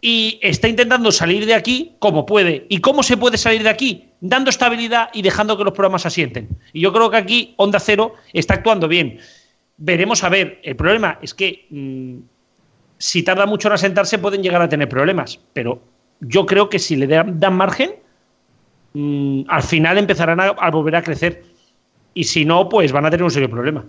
y está intentando salir de aquí como puede. ¿Y cómo se puede salir de aquí? Dando estabilidad y dejando que los programas asienten. Y yo creo que aquí Onda Cero está actuando bien. Veremos a ver. El problema es que mm, si tarda mucho en asentarse pueden llegar a tener problemas. Pero yo creo que si le dan, margen, mm, al final empezarán a volver a crecer. Y si no, pues van a tener un serio problema.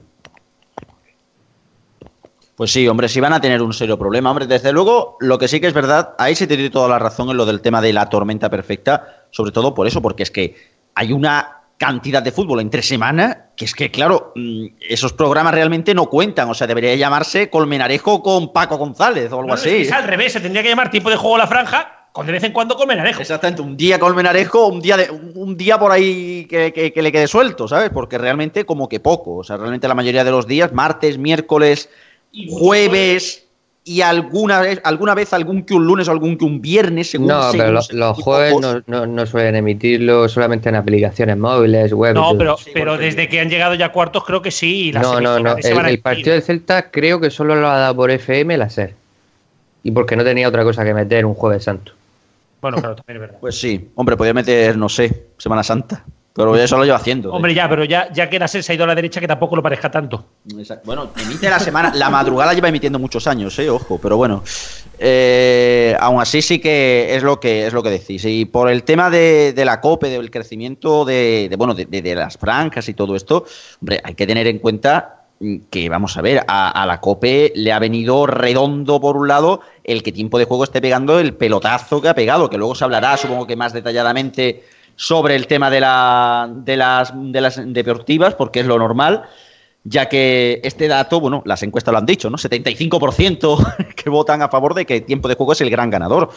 Pues sí, hombre, sí van a tener un serio problema. Hombre, desde luego, lo que sí que es verdad, ahí se tiene toda la razón en lo del tema de la tormenta perfecta, sobre todo por eso, porque es que hay una cantidad de fútbol entre semana que es que, claro, mm, esos programas realmente no cuentan. O sea, debería llamarse Colmenarejo con Paco González o algo así. Es, al revés, se tendría que llamar tiempo de juego a la franja de vez en cuando Colmenarejo. Exactamente, un día Colmenarejo, un día de, un día por ahí que, que, le quede suelto, ¿sabes? Porque realmente como que poco. O sea, realmente la mayoría de los días, martes, miércoles, jueves y alguna vez, alguna vez algún que un lunes o algún que un viernes, según No, pero los, jueves no, suelen emitirlo solamente en aplicaciones móviles, web. No, pero, pero desde que han llegado ya cuartos creo que sí. no, no, no. El, partido del Celta creo que solo lo ha dado por FM la SER. Y porque no tenía otra cosa que meter un jueves santo. Bueno, claro, también es verdad. Pues sí, hombre, podía meter, no sé, Semana Santa. Pero eso lo lleva haciendo. Hombre, ya, pero ya, ya que se ha ido a la derecha, que tampoco lo parezca tanto. Bueno, emite la semana, la madrugada lleva emitiendo muchos años, eh, ojo, pero bueno. Eh, aún así sí que es lo que es lo que decís. Y por el tema de, la COPE, del crecimiento de, bueno, de, las francas y todo esto, hombre, hay que tener en cuenta que, vamos a ver, a, la COPE le ha venido redondo por un lado el que tiempo de juego esté pegando el pelotazo que ha pegado, que luego se hablará, supongo que más detalladamente sobre el tema de, la, de, las, de las deportivas, porque es lo normal, ya que este dato, bueno, las encuestas lo han dicho, ¿no? 75% que votan a favor de que tiempo de juego es el gran ganador.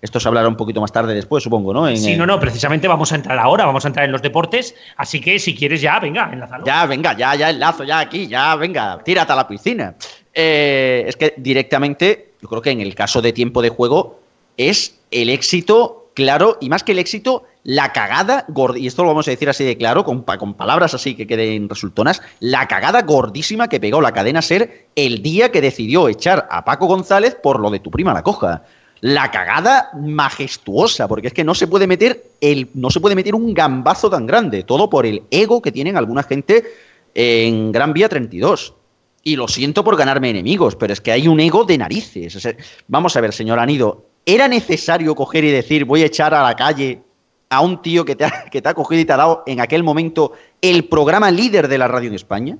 Esto se hablará un poquito más tarde después, supongo, ¿no? sí, no, no, precisamente vamos a entrar ahora, vamos a entrar en los deportes, así que si quieres ya, venga, enlázalo. Ya, venga, ya, ya enlazo, ya aquí, ya, venga, tírate a la piscina. Eh, es que directamente, yo creo que en el caso de tiempo de juego es el éxito claro, y más que el éxito, la cagada, y esto lo vamos a decir así de claro, con, con, palabras así que queden resultonas, la cagada gordísima que pegó la cadena Ser el día que decidió echar a Paco González por lo de tu prima la coja. La cagada majestuosa, porque es que no se puede meter el, no se puede meter un gambazo tan grande, todo por el ego que tienen alguna gente en Gran Vía 32. Y lo siento por ganarme enemigos, pero es que hay un ego de narices. O sea, vamos a ver, señor Anido, ¿era necesario coger y decir voy a echar a la calle a un tío que te ha, que te ha cogido y te ha dado en aquel momento el programa líder de la radio en España?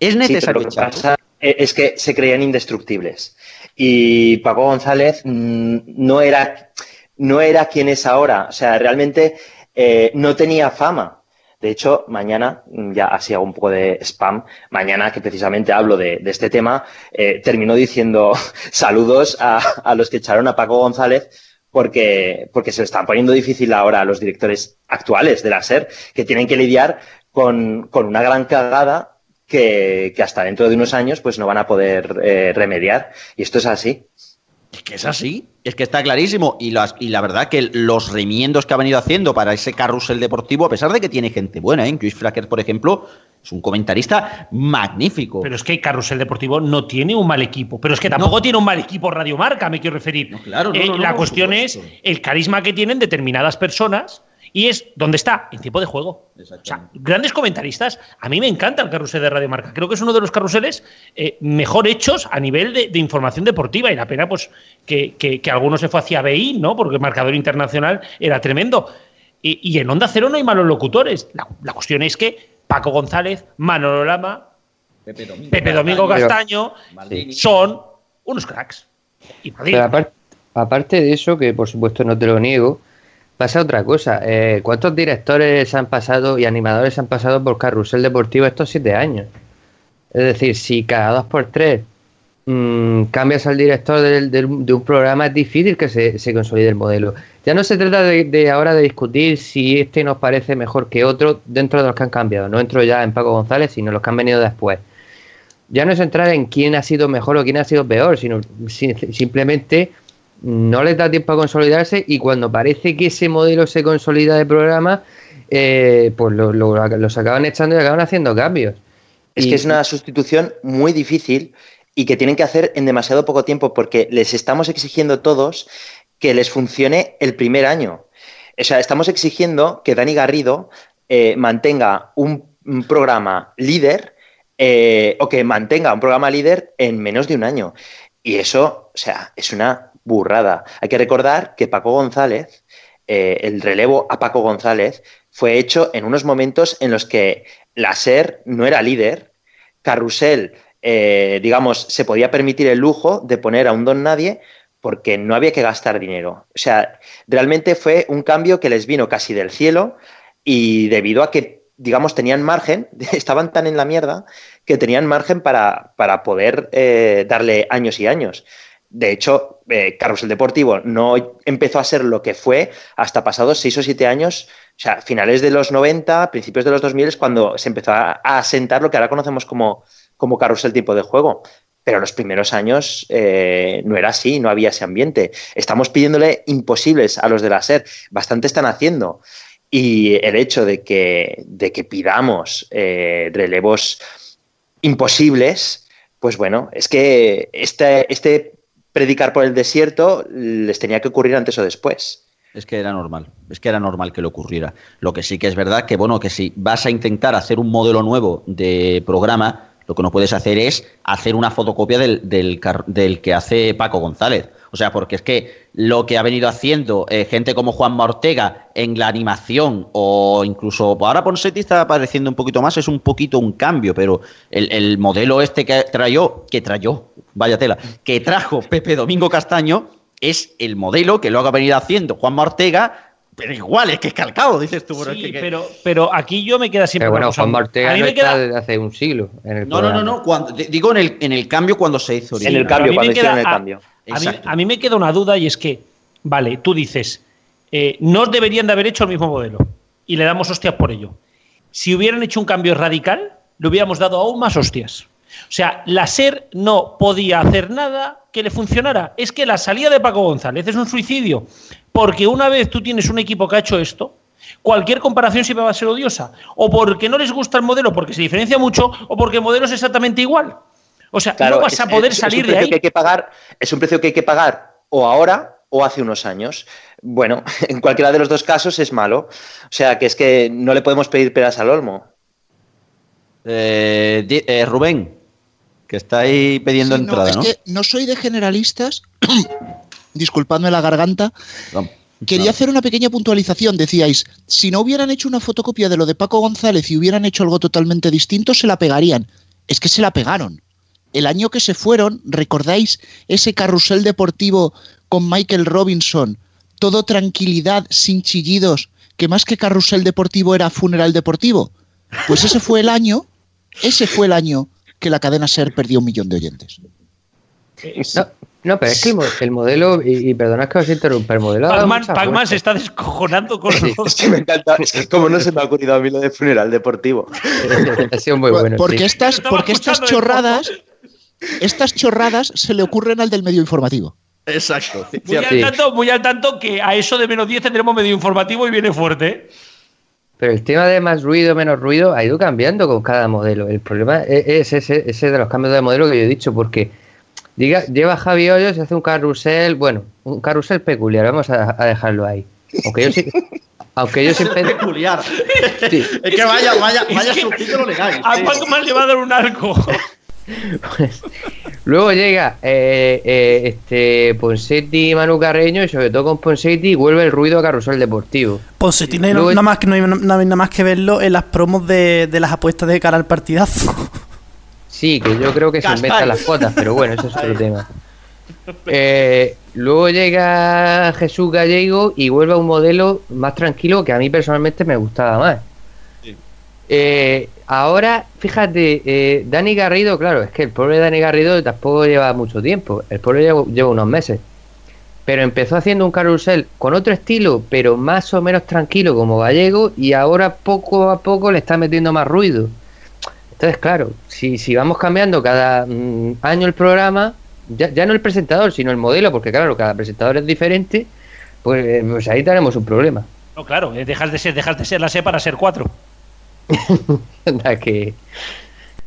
¿Es necesario sí, pero lo que pasa es que se creían indestructibles. Y Paco González mm, no era, no era quien es ahora. O sea, realmente eh, no tenía fama. De hecho, mañana, mm, ya así hago un poco de spam, mañana que precisamente hablo de, este tema, eh, terminó diciendo saludos a, a, los que echaron a Paco González porque, porque se lo están poniendo difícil ahora a los directores actuales de la SER, que tienen que lidiar con, con una gran cagada que, que, hasta dentro de unos años pues no van a poder eh, remediar. Y esto es así. Es que es así, es que está clarísimo. Y, las, y la verdad que los remiendos que ha venido haciendo para ese carrusel deportivo, a pesar de que tiene gente buena, ¿eh? Chris Fracker, por ejemplo, es un comentarista magnífico. Pero es que Carrusel Deportivo no tiene un mal equipo. Pero es que tampoco no. tiene un mal equipo Radiomarca, me quiero referir. No, claro, eh, no, la cuestión es el carisma que tienen determinadas personas y es donde está, en tiempo de juego. O sea, grandes comentaristas. A mí me encanta el carrusel de Radio Marca. Creo que es uno de los carruseles eh, mejor hechos a nivel de, de, información deportiva. Y la pena, pues, que, que, que alguno se fue hacia BI, ¿no? Porque el marcador internacional era tremendo. Y, y en Onda Cero no hay malos locutores. La, la, cuestión es que Paco González, Manolo Lama, Pepe Domingo, Pepe Domingo Castaño, Castaño son unos cracks. Y Pero aparte, aparte de eso, que por supuesto no te lo niego, pasa otra cosa. Eh, ¿Cuántos directores han pasado y animadores han pasado por Carrusel Deportivo estos siete años? Es decir, si cada dos por tres mmm, cambias al director de, un programa, es difícil que se, consolide el modelo. Ya no se trata de, de, ahora de discutir si este nos parece mejor que otro dentro de los que han cambiado. No entro ya en Paco González, sino los que han venido después. Ya no es entrar en quién ha sido mejor o quién ha sido peor, sino simplemente no les da tiempo a consolidarse y cuando parece que ese modelo se consolida de programa, eh, pues lo, lo, los acaban echando y acaban haciendo cambios. Es y, que es una sustitución muy difícil y que tienen que hacer en demasiado poco tiempo porque les estamos exigiendo todos que les funcione el primer año. O sea, estamos exigiendo que Dani Garrido eh, mantenga un, un, programa líder eh, o que mantenga un programa líder en menos de un año. Y eso, o sea, es una burrada. Hay que recordar que Paco González, eh, el relevo a Paco González, fue hecho en unos momentos en los que la SER no era líder, Carrusel, eh, digamos, se podía permitir el lujo de poner a un don nadie porque no había que gastar dinero. O sea, realmente fue un cambio que les vino casi del cielo y debido a que, digamos, tenían margen, estaban tan en la mierda que tenían margen para, para poder eh, darle años y años. De hecho, eh, Carrusel Deportivo no empezó a ser lo que fue hasta pasados seis o siete años, o sea, finales de los 90, principios de los 2000 es cuando se empezó a, asentar lo que ahora conocemos como, como Carrusel tipo de juego. Pero los primeros años eh, no era así, no había ese ambiente. Estamos pidiéndole imposibles a los de la SER, bastante están haciendo. Y el hecho de que, de que pidamos eh, relevos imposibles, pues bueno, es que este, este predicar por el desierto les tenía que ocurrir antes o después. Es que era normal, es que era normal que le ocurriera. Lo que sí que es verdad que, bueno, que si vas a intentar hacer un modelo nuevo de programa, lo que no puedes hacer es hacer una fotocopia del, del, del que hace Paco González. O sea, porque es que lo que ha venido haciendo eh, gente como Juan Ortega en la animación o incluso ahora Ponsetti está apareciendo un poquito más, es un poquito un cambio, pero el, el modelo este que trayó, que trayó, vaya tela, que trajo Pepe Domingo Castaño es el modelo que luego ha venido haciendo Juan Ortega pero igual, es que es calcado, dices tú. Sí, que, pero, pero aquí yo me queda siempre. Pero bueno, Juan Ortega no queda... desde hace un siglo. En el no, no, no, no, cuando, digo en el, en el cambio cuando se hizo. En el cambio, cuando hicieron el cambio. A, a, mí, a, mí, me queda una duda y es que, vale, tú dices, eh, no deberían de haber hecho el mismo modelo y le damos hostias por ello. Si hubieran hecho un cambio radical, le hubiéramos dado aún más hostias. O sea, la SER no podía hacer nada que le funcionara. Es que la salida de Paco González es un suicidio. Porque una vez tú tienes un equipo que ha hecho esto, cualquier comparación siempre va a ser odiosa. O porque no les gusta el modelo, porque se diferencia mucho, o porque el modelo es exactamente igual. O sea, claro, no vas es, a poder es, salir es de ahí. Que hay que pagar, es un precio que hay que pagar o ahora o hace unos años. Bueno, en cualquiera de los dos casos es malo. O sea, que es que no le podemos pedir peras al olmo. Eh, eh, Rubén, que está ahí pidiendo Sí, no, entrada, es ¿no? que no soy de generalistas. Disculpadme la garganta. Quería hacer una pequeña puntualización. Decíais, si no hubieran hecho una fotocopia de lo de Paco González y hubieran hecho algo totalmente distinto, se la pegarían. Es que se la pegaron. El año que se fueron, ¿recordáis ese carrusel deportivo con Michael Robinson? Todo tranquilidad, sin chillidos, que más que carrusel deportivo era funeral deportivo. Pues ese fue el año, ese fue el año que la cadena SER perdió un millón de oyentes. No, no, pero es que el, mo- el modelo, y, y perdonad que os interrumpa, el modelo. Pac-Man, se está descojonando con los... Es que me encanta. Es que como no se me ha ocurrido a mí lo de funeral deportivo. ha sido muy bueno. porque sí. estas, porque estas chorradas, estas chorradas se le ocurren al del medio informativo. Exacto. Muy al, tanto, muy al tanto que a eso de menos 10 tendremos medio informativo y viene fuerte. Pero el tema de más ruido, menos ruido, ha ido cambiando con cada modelo. El problema es, es ese, ese de los cambios de modelo que yo he dicho, porque diga, lleva Javi Hoyos y hace un carrusel, bueno, un carrusel peculiar, vamos a, a dejarlo ahí. Aunque yo sí, aunque yo siempre... peculiar. Sí. Es que vaya, vaya, Es vaya que subtítulo legal. A sí. Pac-Man le va a dar un arco. Luego llega eh, eh, este Ponsetti y Manu Carreño, y sobre todo con Ponsetti, vuelve el ruido a carrusel deportivo. Ponsetti no hay Luego- nada más que no hay, no hay nada más que verlo en las promos de, de las apuestas de cara al partidazo. Sí, que yo creo que se inventan las cuotas, pero bueno, eso es otro tema. Eh, luego llega Jesús Gallego y vuelve a un modelo más tranquilo que a mí personalmente me gustaba más. Eh, ahora, fíjate, eh, Dani Garrido, claro, es que el pobre Dani Garrido tampoco lleva mucho tiempo, el pobre lleva, lleva unos meses. Pero empezó haciendo un carrusel con otro estilo, pero más o menos tranquilo como Gallego, y ahora poco a poco le está metiendo más ruido. Entonces, claro, si, si vamos cambiando cada mm, año el programa, ya, ya no el presentador, sino el modelo, porque claro, cada presentador es diferente, pues, pues ahí tenemos un problema. No, claro, eh, dejas de ser, dejas de ser la C para ser 4. Anda que...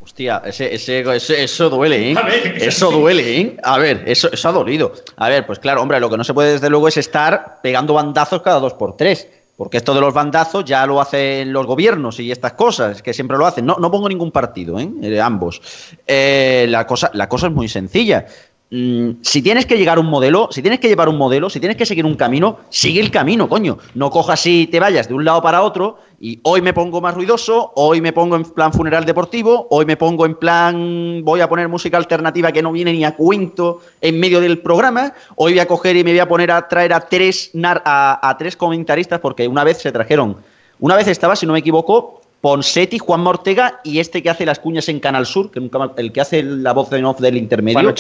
Hostia, ese, ese, ese- eso duele, ¿eh? A ver, que Eso duele, ¿eh? A ver, eso, eso ha dolido. A ver, pues claro, hombre, lo que no se puede desde luego es estar pegando bandazos cada dos por tres. Porque esto de los bandazos ya lo hacen los gobiernos y estas cosas, que siempre lo hacen. No, no pongo ningún partido, ¿eh? Eh, ambos. Eh, la, cosa, la cosa es muy sencilla. Mm, si tienes que llegar un modelo, si tienes que llevar un modelo, si tienes que seguir un camino, sigue el camino, coño. No cojas y te vayas de un lado para otro y hoy me pongo más ruidoso, hoy me pongo en plan funeral deportivo, hoy me pongo en plan voy a poner música alternativa que no viene ni a cuento en medio del programa, hoy voy a coger y me voy a poner a traer a tres, a, a tres comentaristas porque una vez se trajeron, una vez estaba, si no me equivoco, Ponsetti, Juan Ortega y este que hace las cuñas en Canal Sur, que nunca el que hace la voz en off del intermedio.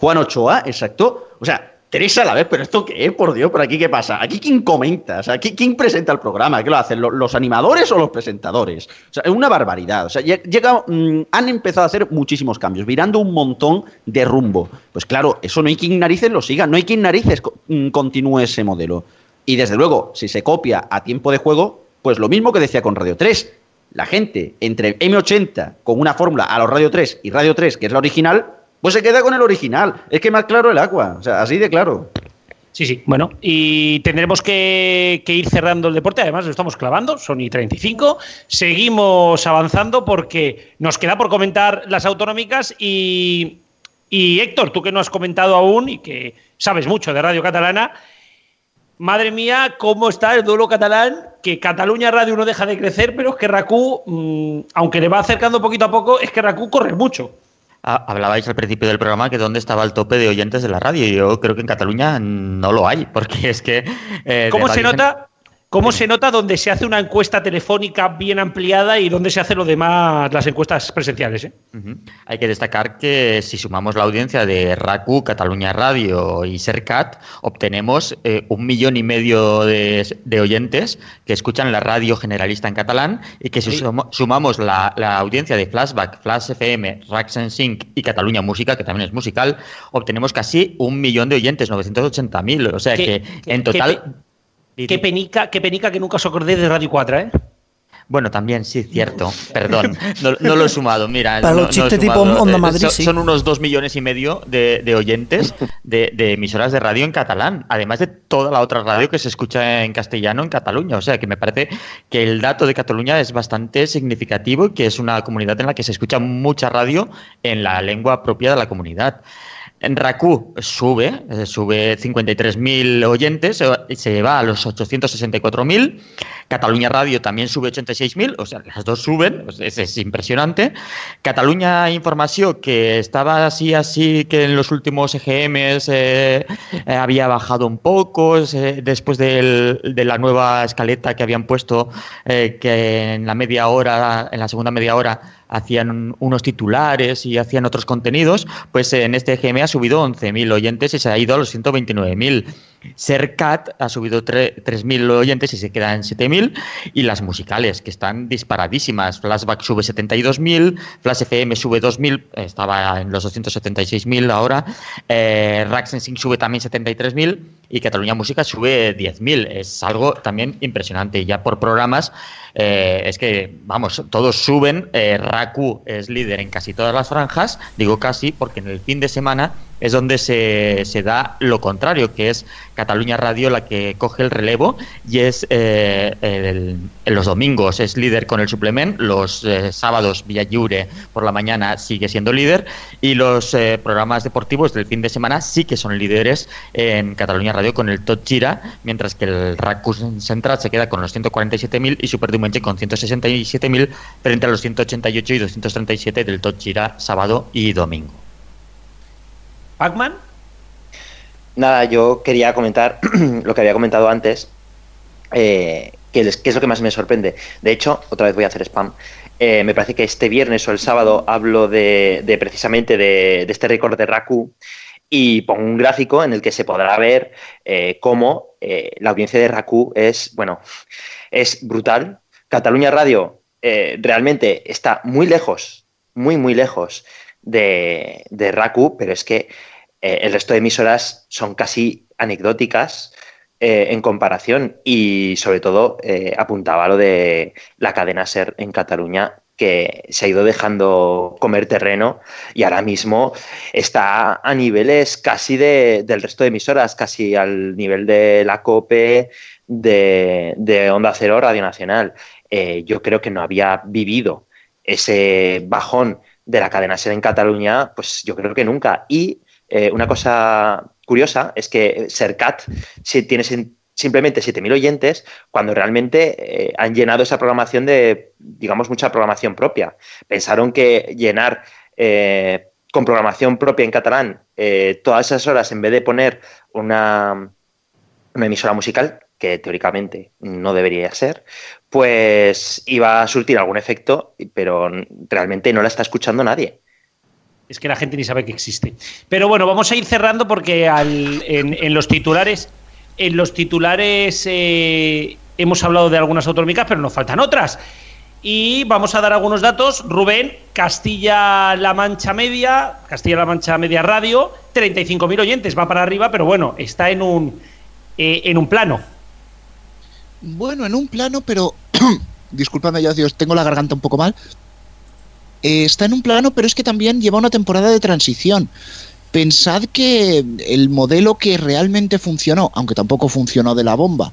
Juan Ochoa, exacto. O sea, tres a la vez, pero ¿esto qué es? Por Dios, ¿por aquí qué pasa? ¿Aquí quién comenta? O sea, ¿qui- ¿quién presenta el programa? ¿Qué lo hacen? ¿Lo- ¿Los animadores o los presentadores? O sea, es una barbaridad. O sea, lle- llega, mm, han empezado a hacer muchísimos cambios, virando un montón de rumbo. Pues claro, eso no hay quien narices lo siga, no hay quien narices mm, continúe ese modelo. Y desde luego, si se copia a tiempo de juego, pues lo mismo que decía con Radio 3. La gente entre M80 con una fórmula a los Radio 3 y Radio 3, que es la original, pues se queda con el original. Es que más claro el agua. O sea, así de claro. Sí, sí. Bueno, y tendremos que, ir cerrando el deporte. Además, lo estamos clavando, son y 35. Seguimos avanzando porque nos queda por comentar las autonómicas. Y, y Héctor, tú que no has comentado aún y que sabes mucho de Radio Catalana, madre mía, cómo está el duelo catalán. Que Cataluña Radio no deja de crecer, pero es que Racú, mm, aunque le va acercando poquito a poco, es que Racú corre mucho. Ah, Hablabais al principio del programa que dónde estaba el tope de oyentes de la radio. Yo creo que en Cataluña no lo hay, porque es que. eh, ¿Cómo se nota? ¿Cómo se nota donde se hace una encuesta telefónica bien ampliada y donde se hace lo demás, las encuestas presenciales? eh? Hay que destacar que si sumamos la audiencia de RACU, Cataluña Radio y Sercat, obtenemos eh, un millón y medio de, de oyentes que escuchan la radio generalista en catalán y que si Sí. sumamos la, la audiencia de Flashback, Flash FM, Rax Sync y Cataluña Música, que también es musical, obtenemos casi un millón de oyentes, 980.000. O sea que en total... Qué penica, qué penica que nunca os acordéis de Radio 4, ¿eh? Bueno, también, sí, cierto. Perdón, no, no lo he sumado. Mira, Para no- los no chistes tipo. Onda Eh, Madrid, son, sí. son unos dos millones y medio de, de oyentes de, de emisoras de radio en catalán, además de toda la otra radio que se escucha en castellano en Cataluña. O sea, que me parece que el dato de Cataluña es bastante significativo y que es una comunidad en la que se escucha mucha radio en la lengua propia de la comunidad. En RACU sube, eh, sube 53.000 oyentes, eh, se va a los 864.000. Cataluña Radio también sube 86.000, o sea, las dos suben, pues es, es impresionante. Cataluña Información, que estaba así, así, que en los últimos EGMs eh, eh, había bajado un poco, eh, después de la nueva escaleta que habían puesto, que en la media hora, en la segunda media hora, hacían un- unos titulares y hacían otros contenidos, pues en este EGM ha subido 11.000 oyentes y se ha ido a los 129.000. Sercat ha subido tre- 3.000 oyentes y se queda en 7.000. Y las musicales, que están disparadísimas. Flashback sube 72.000, Flash FM sube 2.000, estaba en los 276.000 ahora. Eh, Rack Sensing sube también 73.000 y Cataluña Música sube 10.000. Es algo también impresionante. Y ya por programas, eh, es que, vamos, todos suben. Eh, Raku es líder en casi todas las franjas. Digo casi porque en el fin de semana es donde se, se da lo contrario, que es Cataluña Radio la que coge el relevo y es eh, los domingos es líder con el suplemento, los eh, sábados Villa Lliure por la mañana sigue siendo líder y los eh, programas deportivos del fin de semana sí que son líderes en Cataluña Radio con el Tot Gira, mientras que el Racus Central se queda con los 147.000 y Superdimension con 167.000 frente a los 188 y 237 del Tot Gira sábado y domingo. ¿Pacman? Nada, yo quería comentar lo que había comentado antes, eh, que, es, lo que más me sorprende. De hecho, otra vez voy a hacer spam. Eh, me parece que este viernes o el sábado hablo de, de precisamente de, este récord de Raku y pongo un gráfico en el que se podrá ver eh, cómo la audiencia de Raku es, bueno, es brutal. Cataluña Radio realmente está muy lejos, muy, muy lejos de, de Raku, pero es que eh, el resto de emisoras son casi anecdóticas eh, en comparación y sobre todo eh, apuntaba lo de la cadena SER en Cataluña que se ha ido dejando comer terreno y ahora mismo está a niveles casi de- del resto de emisoras, casi al nivel de la COPE, de, de Onda Cero, Radio Nacional. Eh, yo creo que no había vivido ese bajón de la cadena SER en Cataluña, pues yo creo que nunca. Y eh, una cosa curiosa es que Sercat si tiene simplemente 7.000 oyentes cuando realmente eh, han llenado esa programación de, digamos, mucha programación propia. Pensaron que llenar eh, con programación propia en catalán todas esas horas en vez de poner una emisora musical, que teóricamente no debería ser, pues iba a surtir algún efecto, pero realmente no la está escuchando nadie. Es que la gente ni sabe que existe. Pero bueno, vamos a ir cerrando porque en los titulares, en los titulares eh, hemos hablado de algunas autonómicas, pero nos faltan otras. Y vamos a dar algunos datos. Rubén, Castilla-La Mancha Media, Castilla-La Mancha Media Radio, 35.000 oyentes, va para arriba, pero bueno, está en un, eh, en un plano. Bueno, en un plano, pero. Disculpadme, yo Dios, tengo la garganta un poco mal. Eh, está en un plano, pero es que también lleva una temporada de transición. Pensad que el modelo que realmente funcionó, aunque tampoco funcionó de la bomba,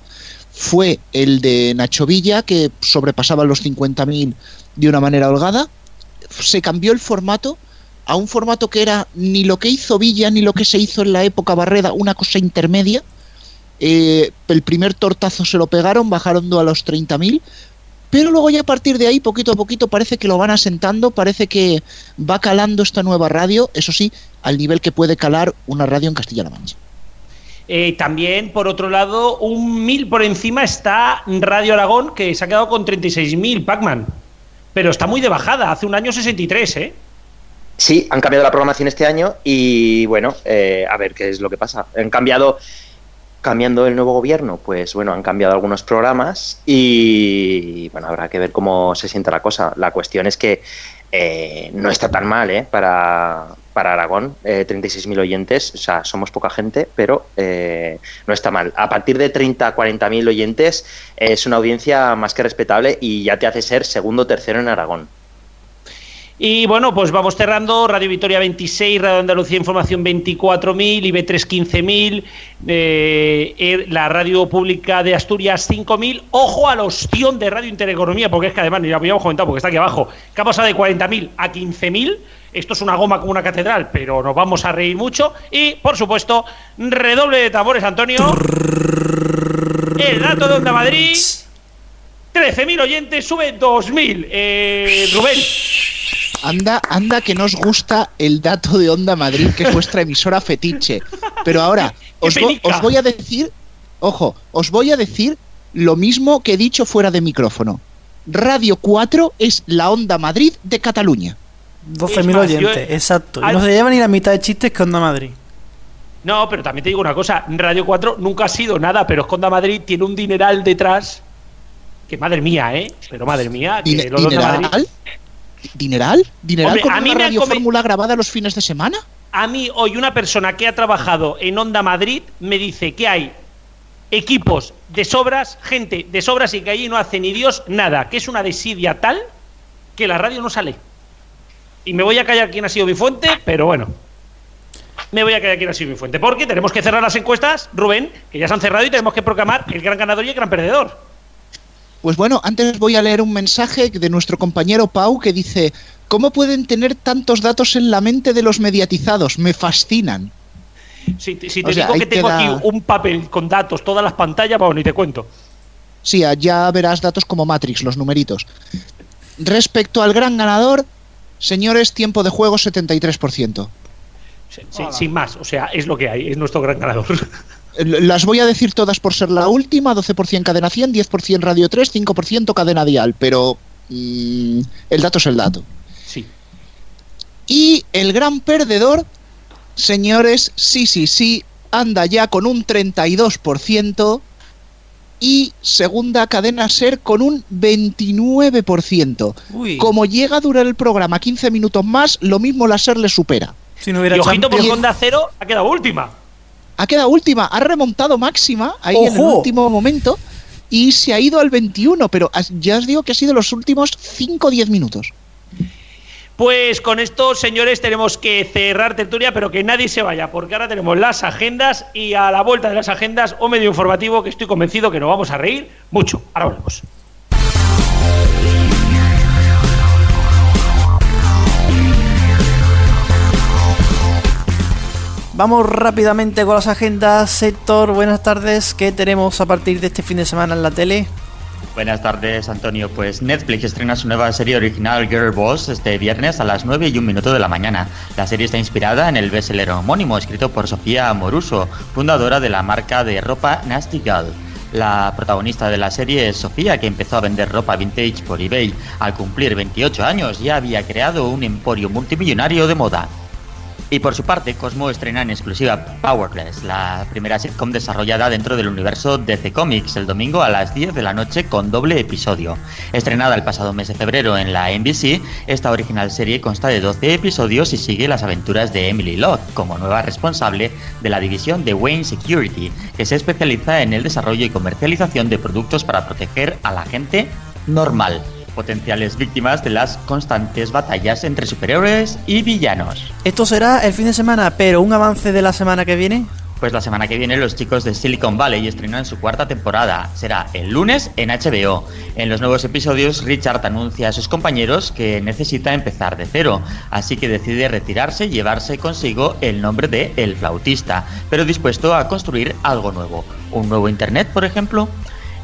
fue el de Nacho Villa, que sobrepasaba los 50.000 de una manera holgada. Se cambió el formato a un formato que era ni lo que hizo Villa ni lo que se hizo en la época Barreda, una cosa intermedia. Eh, el primer tortazo se lo pegaron, bajaron a los 30.000, pero luego ya a partir de ahí, poquito a poquito, parece que lo van asentando, parece que va calando esta nueva radio, eso sí, al nivel que puede calar una radio en Castilla-La Mancha. Eh, también, por otro lado, un mil por encima está Radio Aragón, que se ha quedado con 36.000, Pacman. Pero está muy de bajada, hace un año 63, ¿eh? Sí, han cambiado la programación este año y bueno, eh, a ver qué es lo que pasa. Han cambiado, cambiando el nuevo gobierno, pues bueno, han cambiado algunos programas y bueno, habrá que ver cómo se siente la cosa. La cuestión es que eh, no está tan mal, ¿eh? Para, para Aragón, eh, 36.000 oyentes, o sea, somos poca gente, pero eh, no está mal. A partir de 30, 40.000 oyentes es una audiencia más que respetable y ya te hace ser segundo o tercero en Aragón. Y bueno, pues vamos cerrando. Radio Victoria 26, Radio Andalucía Información 24.000, IB3 15.000, eh, er- la Radio Pública de Asturias 5.000. Ojo al ostión de Radio Intereconomía, porque es que además, ya habíamos comentado, porque está aquí abajo, que ha pasado de 40.000 a 15.000. Esto es una goma como una catedral, pero nos vamos a reír mucho. Y, por supuesto, redoble de tambores, Antonio. El dato de Onda Madrid. 13.000 oyentes, sube 2.000. Eh, Rubén. Anda, anda que nos gusta el dato de Onda Madrid, que es vuestra emisora fetiche. Pero ahora, os, vo- penica! os voy a decir, ojo, os voy a decir lo mismo que he dicho fuera de micrófono. Radio 4 es la Onda Madrid de Cataluña. 12.000 Es más, yo- oyentes, exacto. Y Al- no se lleva ni la mitad de chistes que Onda Madrid. No, pero también te digo una cosa, Radio 4 nunca ha sido nada, pero Esconda Madrid tiene un dineral detrás que madre mía, ¿eh? Pero madre mía, que Dine- los dos de Madrid- ¿Dineral? ¿Dineral? ¿Dineral Hombre, con a mí una grabada los fines de semana? A mí hoy una persona que ha trabajado en Onda Madrid me dice que hay equipos de sobras, gente de sobras y que allí no hace ni Dios nada, que es una desidia tal que la radio no sale. Y me voy a callar quién ha sido mi fuente, pero bueno. Me voy a callar quién ha sido mi fuente, porque tenemos que cerrar las encuestas, Rubén, que ya se han cerrado y tenemos que proclamar el gran ganador y el gran perdedor. Pues bueno, antes voy a leer un mensaje de nuestro compañero Pau que dice, ¿cómo pueden tener tantos datos en la mente de los mediatizados? Me fascinan. Si, si te O sea, digo que tengo aquí un papel con datos, todas las pantallas, bueno, ni te cuento. Sí, ya verás datos como Matrix, los numeritos. Respecto al gran ganador, señores, tiempo de juego 73%. Sí, sí, sin más, o sea, es lo que hay, es nuestro gran ganador. Las voy a decir todas por ser la última, 12% cadena 100, 10% radio 3, 5% cadena dial, pero mm, el dato es el dato. Sí. Y el gran perdedor, señores, sí, sí, sí, anda ya con un 32% y segunda cadena ser con un 29%. Uy. Como llega a durar el programa 15 minutos más, lo mismo la SER le supera. Si no hubiera y ojito por Honda Cero, ha quedado última. Ha quedado última, ha remontado máxima ahí en el último momento y se ha ido al 21, pero ya os digo que ha sido los últimos 5 o 10 minutos. Pues con esto, señores, tenemos que cerrar tertulia, pero que nadie se vaya, porque ahora tenemos las agendas y a la vuelta de las agendas un medio informativo que estoy convencido que nos vamos a reír mucho. Ahora volvemos. Vamos rápidamente con las agendas. Sector, buenas tardes. ¿Qué tenemos a partir de este fin de semana en la tele? Buenas tardes, Antonio. Pues Netflix estrena su nueva serie original Girl Boss este viernes a las 9 y un minuto de la mañana. La serie está inspirada en el bestseller homónimo escrito por Sofía Moruso, fundadora de la marca de ropa Nasty Gal. La protagonista de la serie es Sofía, que empezó a vender ropa vintage por eBay. Al cumplir 28 años ya había creado un emporio multimillonario de moda. Y por su parte, Cosmo estrena en exclusiva Powerless, la primera sitcom desarrollada dentro del universo DC Comics, el domingo a las 10 de la noche con doble episodio. Estrenada el pasado mes de febrero en la NBC, esta original serie consta de 12 episodios y sigue las aventuras de Emily Locke como nueva responsable de la división de Wayne Security, que se especializa en el desarrollo y comercialización de productos para proteger a la gente normal potenciales víctimas de las constantes batallas entre superhéroes y villanos. Esto será el fin de semana, pero un avance de la semana que viene. Pues la semana que viene los chicos de Silicon Valley estrenan su cuarta temporada. Será el lunes en HBO. En los nuevos episodios, Richard anuncia a sus compañeros que necesita empezar de cero, así que decide retirarse y llevarse consigo el nombre de El Flautista, pero dispuesto a construir algo nuevo. ¿Un nuevo Internet, por ejemplo?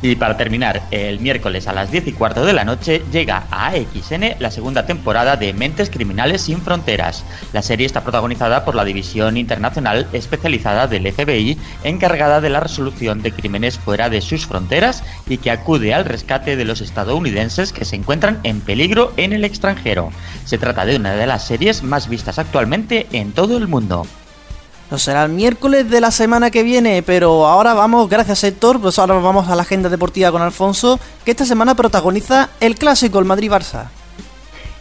Y para terminar, el miércoles a las 10 y cuarto de la noche llega a AXN la segunda temporada de Mentes Criminales Sin Fronteras. La serie está protagonizada por la División Internacional Especializada del FBI, encargada de la resolución de crímenes fuera de sus fronteras y que acude al rescate de los estadounidenses que se encuentran en peligro en el extranjero. Se trata de una de las series más vistas actualmente en todo el mundo. No será el miércoles de la semana que viene, pero ahora vamos, gracias Héctor, pues ahora vamos a la agenda deportiva con Alfonso, que esta semana protagoniza el clásico, el Madrid-Barça.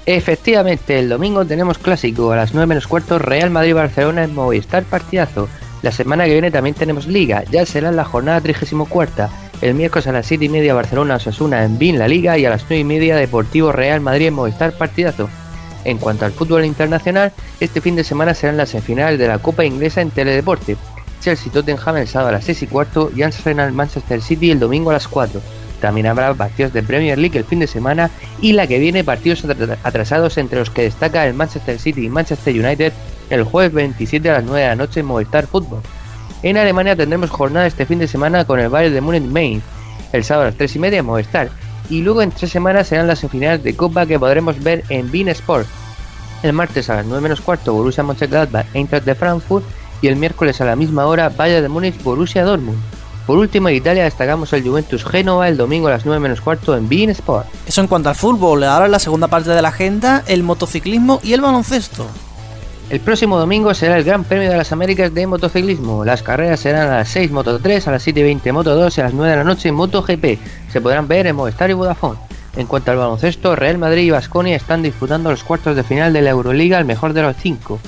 Efectivamente, el domingo tenemos clásico a las 9 menos cuarto Real Madrid-Barcelona en Movistar Partidazo. La semana que viene también tenemos Liga, ya será la jornada 34. El miércoles a las 7 y media Barcelona Osasuna en BIN la Liga y a las 9 y media Deportivo Real Madrid en Movistar Partidazo. En cuanto al fútbol internacional, este fin de semana serán las semifinales de la Copa Inglesa en Teledeporte. Chelsea Tottenham el sábado a las 6 y cuarto y Arsenal Manchester City el domingo a las 4. También habrá partidos de Premier League el fin de semana y la que viene partidos atrasados entre los que destaca el Manchester City y Manchester United el jueves 27 a las 9 de la noche en Movistar Fútbol. En Alemania tendremos jornada este fin de semana con el Bayern de Múnich Main, el sábado a las 3 y media en Movistar. Y luego en tres semanas serán las semifinales de Copa que podremos ver en Bean Sport. El martes a las 9 menos cuarto Borussia Mönchengladbach Eintracht de Frankfurt y el miércoles a la misma hora Bayern de Múnich Borussia Dortmund. Por último, en Italia destacamos el Juventus Génova el domingo a las 9 menos cuarto en Bean Sport. Eso en cuanto al fútbol. Ahora en la segunda parte de la agenda, el motociclismo y el baloncesto. El próximo domingo será el Gran Premio de las Américas de motociclismo. Las carreras serán a las 6 Moto 3, a las 7 y 20 Moto 2 y a las 9 de la noche Moto GP. Se podrán ver en Movistar y Vodafone. En cuanto al baloncesto, Real Madrid y Vasconia están disputando los cuartos de final de la Euroliga al mejor de los cinco.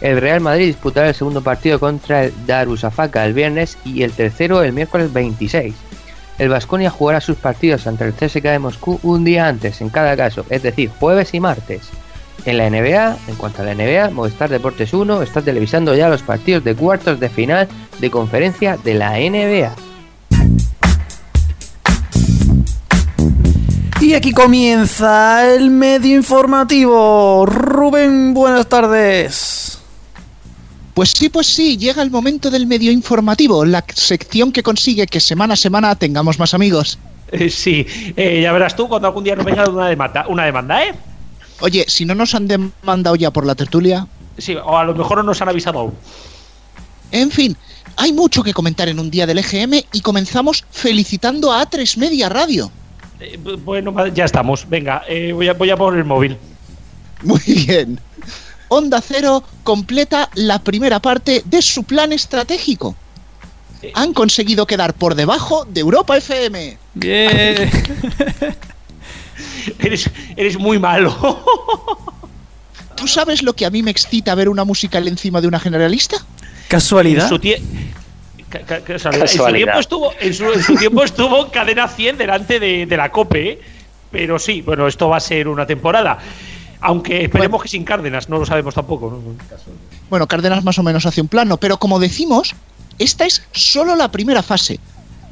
El Real Madrid disputará el segundo partido contra el Darusafaka el viernes y el tercero el miércoles 26. El Vasconia jugará sus partidos ante el CSK de Moscú un día antes en cada caso, es decir, jueves y martes. En la NBA, en cuanto a la NBA, Movistar Deportes 1 está televisando ya los partidos de cuartos de final de conferencia de la NBA. Y aquí comienza el medio informativo. Rubén, buenas tardes. Pues sí, pues sí, llega el momento del medio informativo, la sección que consigue que semana a semana tengamos más amigos. Eh, sí, eh, ya verás tú cuando algún día nos venga una demanda, una demanda, ¿eh? Oye, si no nos han demandado ya por la tertulia. Sí, o a lo mejor no nos han avisado aún. En fin, hay mucho que comentar en un día del EGM y comenzamos felicitando a A3 Media Radio. Eh, bueno, ya estamos. Venga, eh, voy, a, voy a poner el móvil. Muy bien. Onda Cero completa la primera parte de su plan estratégico. Han conseguido quedar por debajo de Europa FM. Bien. eres, eres muy malo. ¿Tú sabes lo que a mí me excita ver una musical encima de una generalista? ¿Casualidad? En su, tie- ca- ca- casualidad. En su tiempo estuvo, en su, en su tiempo estuvo cadena 100 delante de, de la COPE, ¿eh? pero sí, bueno, esto va a ser una temporada. Aunque esperemos que sin Cárdenas, no lo sabemos tampoco. ¿no? Bueno, Cárdenas más o menos hace un plano, pero como decimos, esta es solo la primera fase.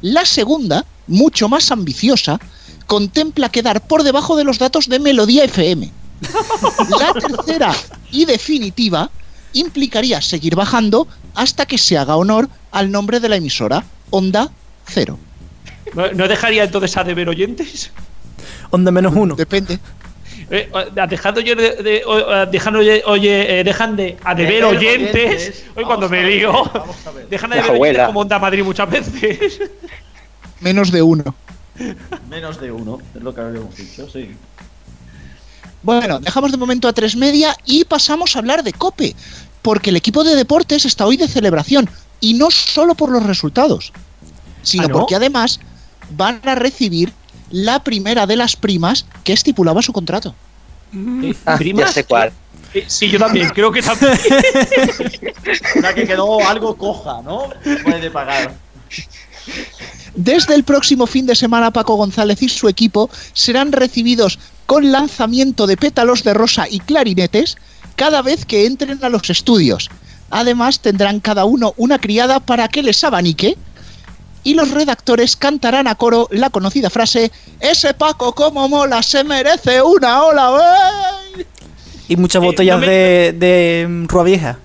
La segunda, mucho más ambiciosa, contempla quedar por debajo de los datos de Melodía FM. La tercera y definitiva implicaría seguir bajando hasta que se haga honor al nombre de la emisora, Onda Cero. ¿No- ¿No dejaría entonces a deber oyentes? Onda menos uno. Depende. Eh, dejando yo de, dejando oye, eh, dejan de a deber oyentes, oyentes. hoy cuando me lío dejan de deber como Onda Madrid muchas veces Menos de uno. Menos de uno, es lo que habíamos dicho, sí. Bueno, dejamos de momento a tres media y pasamos a hablar de Cope, porque el equipo de deportes está hoy de celebración, y no solo por los resultados, sino ¿Ah, no? porque además van a recibir la primera de las primas que estipulaba su contrato. Eh, Ah, ¿primas? ya sé cuál. Sí yo también creo que también Una que quedó algo coja, ¿no? Puede pagar. Desde el próximo fin de semana, Paco González y su equipo serán recibidos con lanzamiento de pétalos de rosa y clarinetes cada vez que entren a los estudios. Además, tendrán cada uno una criada para que les abanique y los redactores cantarán a coro la conocida frase Ese Paco como mola, se merece una ola. ¡ey!". Y muchas Eh, botellas no me- de, de mm, Rua Vieja.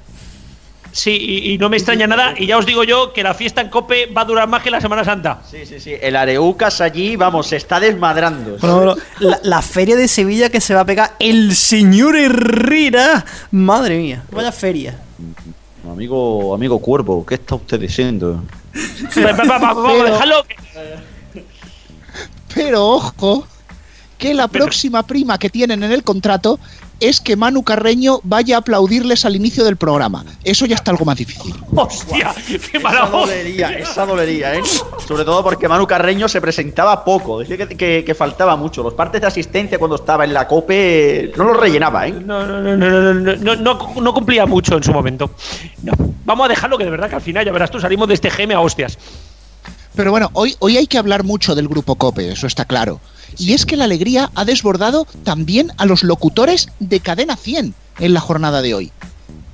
Sí y, y no me extraña nada y ya os digo yo que la fiesta en Cope va a durar más que la Semana Santa Sí, sí, sí. El Areucas allí, vamos, se está desmadrando. Bueno, bueno, la, la feria de Sevilla que se va a pegar el señor Herrera. Madre mía, vaya feria. Amigo, amigo Cuervo, ¿qué está usted diciendo? Pero- Pero ojo, que la próxima prima que tienen en el contrato es que Manu Carreño vaya a aplaudirles al inicio del programa. Eso ya está algo más difícil. ¡Hostia! ¡Qué mala Esa dolería, esa dolería, ¿eh? Sobre todo porque Manu Carreño se presentaba poco. Decía que, que, que, faltaba mucho. Los partes de asistencia cuando estaba en la COPE eh, no los rellenaba, ¿eh? No, no, no, no, no, no, no, no cumplía mucho en su momento. No. Vamos a dejarlo que de verdad que al final, ya verás tú, salimos de este geme a hostias. Pero bueno, hoy, hoy hay que hablar mucho del grupo COPE, eso está claro. Y es que la alegría ha desbordado también a los locutores de Cadena 100 en la jornada de hoy.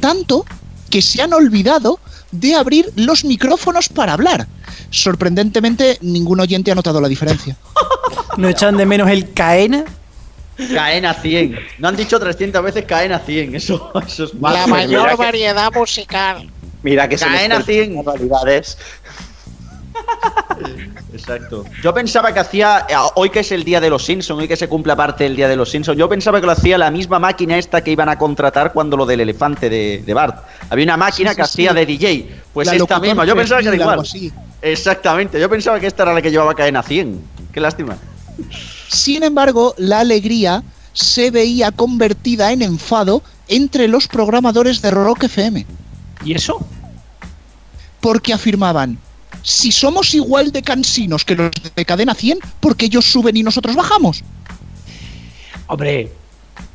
Tanto que se han olvidado de abrir los micrófonos para hablar. Sorprendentemente, ningún oyente ha notado la diferencia. ¿No echan de menos el Caena? Caena 100. No han dicho 300 veces Caena 100. Eso, eso es La malo. mayor Mira que- variedad musical. Mira que se nos Caena cuelgan 100. manualidades. Exacto. Yo pensaba que hacía, eh, hoy que es el día de los Simpsons, hoy que se cumple aparte el día de los Simpsons, yo pensaba que lo hacía la misma máquina esta que iban a contratar cuando lo del elefante de, de Bart. Había una máquina Sí, sí, que hacía sí. de DJ. Pues La esta misma, yo pensaba que era 3000, igual. Exactamente, yo pensaba que esta era la que llevaba cadena 100. Qué lástima. Sin embargo, la alegría se veía convertida en enfado entre los programadores de Rock FM. ¿Y eso? Porque afirmaban, si somos igual de cansinos que los de Cadena 100, ¿por qué ellos suben y nosotros bajamos? Hombre,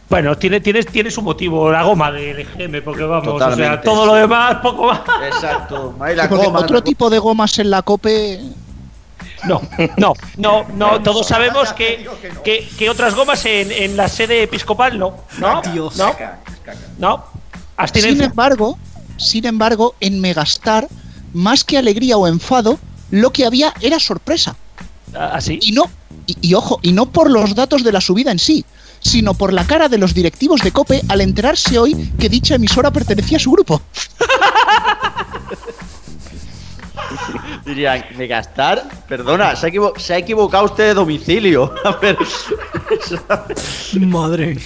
bueno, tiene, tiene, tiene su motivo la goma del GM, porque vamos, o sea, Totalmente, todo lo demás, poco más. Exacto. Ahí la goma, otro la- tipo de gomas en la COPE... No, no, no, no, todos sabemos que, que, que otras gomas en, en la sede episcopal no. No, Dios. no, no. Sin embargo, sin embargo, en Megastar, más que alegría o enfado, lo que había era sorpresa. ¿Así? Y no, y, y ojo, y no por los datos de la subida en sí, sino por la cara de los directivos de COPE al enterarse hoy que dicha emisora pertenecía a su grupo. Dirían, ¿Megastar? Perdona, se ha, equivo- se ha equivocado usted de domicilio. A ver. Madre.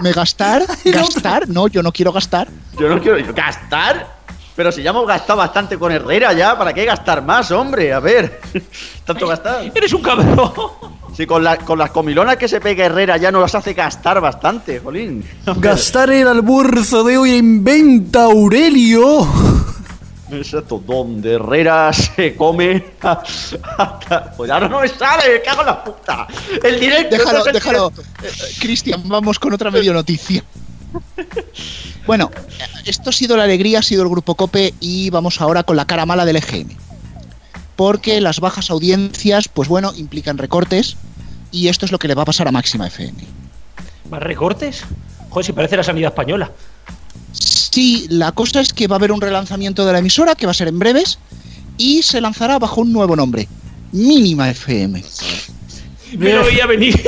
¿Megastar? ¿Gastar? No, yo no quiero gastar. Yo no quiero. ¿Gastar? Pero si ya hemos gastado bastante con Herrera ya, ¿para qué gastar más, hombre? A ver. Tanto gastar. Eres un cabrón. Si con, la- con las comilonas que se pega Herrera ya nos hace gastar bastante, jolín. Gastar el almuerzo de hoy en venta, Aurelio. Exacto, donde Herrera se come. hasta- Pues ahora no me sale, me cago en la puta. El directo. Déjalo, déjalo. Eh, Cristian, vamos con otra medio noticia. Bueno, esto ha sido la alegría, ha sido el grupo Cope y vamos ahora con la cara mala del EGM. Porque las bajas audiencias, pues bueno, implican recortes y esto es lo que le va a pasar a Máxima FM. ¿Más recortes? Joder, si parece la sanidad española. Sí, la cosa es que va a haber un relanzamiento de la emisora que va a ser en breves y se lanzará bajo un nuevo nombre, Mínima FM. Me lo veía venir.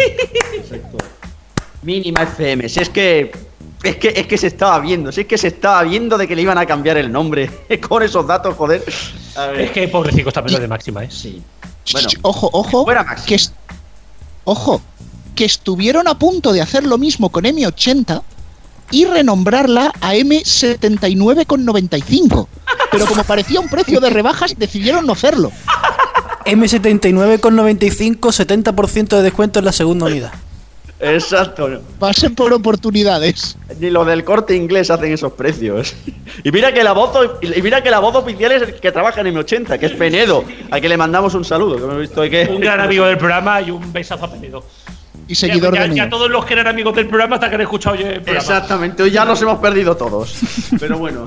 Mínima FM. Si es que. Es que, es que se estaba viendo, si es que se estaba viendo de que le iban a cambiar el nombre. Con esos datos, joder. A ver. Es que pobrecito está menos de máxima, ¿eh? Sí. Bueno, Ojo, ojo, fuera Máxima. que es- ojo, que estuvieron a punto de hacer lo mismo con M80 y renombrarla a M79,95. Pero como parecía un precio de rebajas, decidieron no hacerlo. M79,95, 70% de descuento en la segunda unidad. Exacto. Pasen por oportunidades. Ni lo del corte inglés hacen esos precios. Y mira que la voz, y mira que la voz oficial es el que trabaja en M80, que es Penedo, a que le mandamos un saludo, que hemos visto ahí que. Un gran amigo del programa y un besazo a Penedo. Y seguidor ya, de ya, mí. ya todos los que eran amigos del programa hasta que han escuchado yo el programa. Exactamente, hoy ya nos hemos perdido todos. Pero bueno.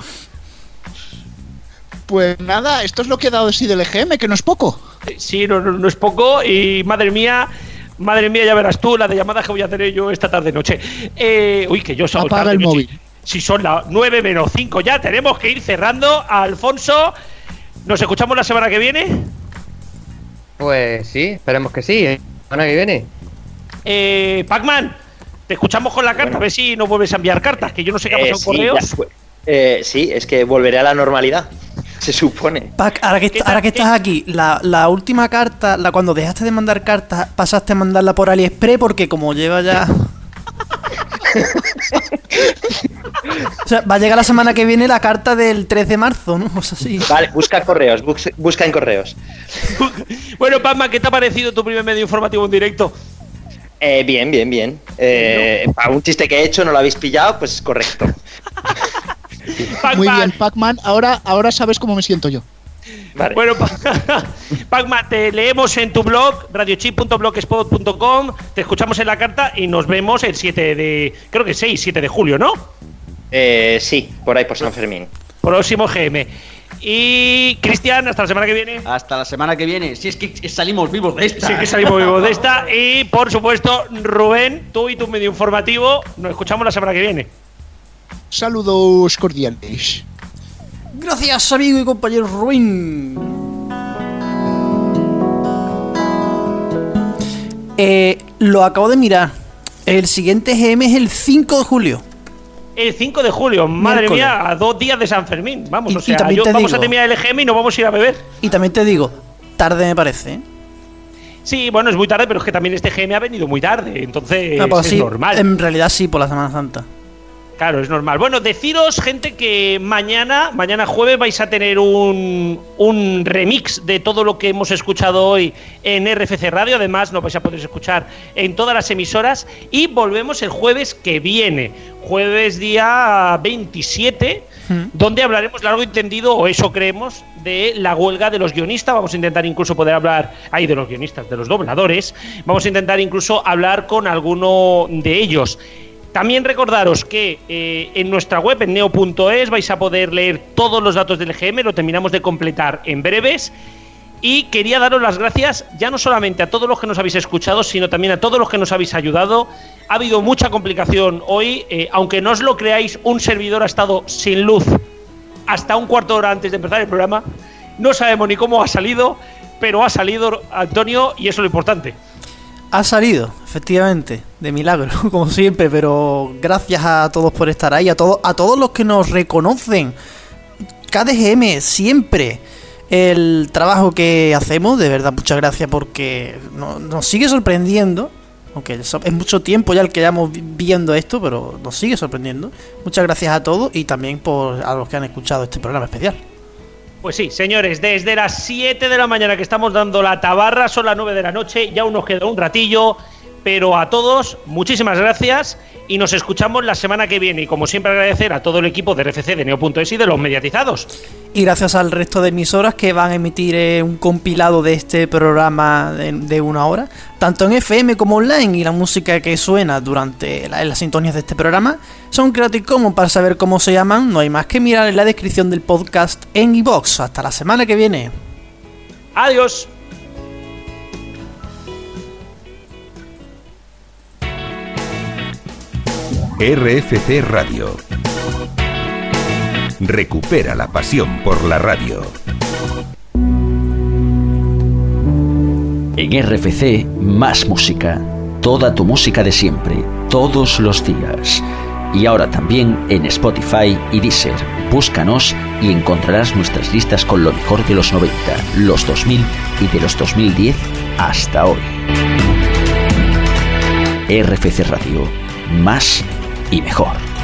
Pues nada, esto es lo que ha dado de sí del EGM, que no es poco. Sí, no, no, no es poco y madre mía, madre mía, ya verás tú la de llamadas que voy a hacer yo esta tarde noche. Eh, uy, que yo salgo Apaga tarde el noche. móvil. Si son las 9 menos 5 ya, tenemos que ir cerrando. Alfonso, ¿nos escuchamos la semana que viene? Pues sí, esperemos que sí. ¿eh? Semana que viene. Eh, Pacman, te escuchamos con la carta, a ver si nos vuelves a enviar cartas, que yo no sé qué ha Eh, pasado en sí, correos. ya. Eh, sí, es que volveré a la normalidad. Se supone. Pac, ahora que, ahora que estás aquí, la, la última carta, la cuando dejaste de mandar cartas, pasaste a mandarla por AliExpress porque como lleva ya... o sea, va a llegar la semana que viene la carta del 3 de marzo, ¿no? O sea, sí. Vale, busca correos, bus- busca en correos. Bueno, Pacman, ¿qué te ha parecido tu primer medio informativo en directo? Eh, bien, bien, bien. Eh, Para un chiste que he hecho no lo habéis pillado, pues correcto. Muy bien, Pac-Man. Ahora, ahora sabes cómo me siento yo. Bueno, Pac-Man, te leemos en tu blog, radiochip.blogspot.com, te escuchamos en la carta y nos vemos el 7 de, creo que 6, 7 de julio, ¿no? Eh, sí, por ahí por San Fermín. Próximo GM. Y Cristian, hasta la semana que viene. Hasta la semana que viene. Si es que salimos vivos de esta. Sí que salimos vivos de esta. Y por supuesto, Rubén, tú y tu medio informativo, nos escuchamos la semana que viene. Saludos cordiales. Gracias, amigo y compañero Rubén. Eh, lo acabo de mirar. El siguiente GM es el 5 de julio. El 5 de julio, madre Miércoles. mía, a dos días de San Fermín. Vamos, Y- o sea, también yo- te vamos a digo- terminar el GM y nos vamos a ir a beber. Y también te digo, tarde me parece. ¿eh? Sí, bueno, es muy tarde, pero es que también este GM ha venido muy tarde, entonces Ah, pues es sí, normal. En realidad sí, por la Semana Santa. Claro, es normal. Bueno, deciros, gente, que mañana, mañana jueves, vais a tener un, un remix de todo lo que hemos escuchado hoy en RFC Radio. Además, nos vais a poder escuchar en todas las emisoras. Y volvemos el jueves que viene, jueves día 27, donde hablaremos largo y tendido, o eso creemos, de la huelga de los guionistas. Vamos a intentar incluso poder hablar, ahí de los guionistas, de los dobladores. Vamos a intentar incluso hablar con alguno de ellos. También recordaros que eh, en nuestra web, en neo.es, vais a poder leer todos los datos del GM, lo terminamos de completar en breves. Y quería daros las gracias ya no solamente a todos los que nos habéis escuchado, sino también a todos los que nos habéis ayudado. Ha habido mucha complicación hoy, eh, aunque no os lo creáis, un servidor ha estado sin luz hasta un cuarto de hora antes de empezar el programa. No sabemos ni cómo ha salido, pero ha salido Antonio y eso es lo importante. Ha salido, efectivamente, de milagro, como siempre, pero gracias a todos por estar ahí, a, todos a todos los que nos reconocen. KDGM, siempre el trabajo que hacemos, de verdad, muchas gracias porque no- nos sigue sorprendiendo, aunque es mucho tiempo ya el que llevamos vi- viendo esto, pero nos sigue sorprendiendo. Muchas gracias a todos y también por a los que han escuchado este programa especial. Pues sí, señores, desde las 7 de la mañana que estamos dando la tabarra, son las 9 de la noche, ya aún nos queda un ratillo, pero a todos, muchísimas gracias y nos escuchamos la semana que viene. Y como siempre, agradecer a todo el equipo de RFC, de Neo.es y de los mediatizados. Y gracias al resto de emisoras que van a emitir eh, un compilado de este programa de, de una hora, tanto en FM como online, y la música que suena durante la- las sintonías de este programa son Creative Commons. Para saber cómo se llaman, no hay más que mirar en la descripción del podcast en iBox. Hasta la semana que viene. Adiós. RFC Radio. Recupera la pasión por la radio. En RFC, más música. Toda tu música de siempre, todos los días. Y ahora también en Spotify y Deezer. Búscanos y encontrarás nuestras listas con lo mejor de los 90, los 2000 y de los 2010 hasta hoy. RFC Radio. Más y mejor.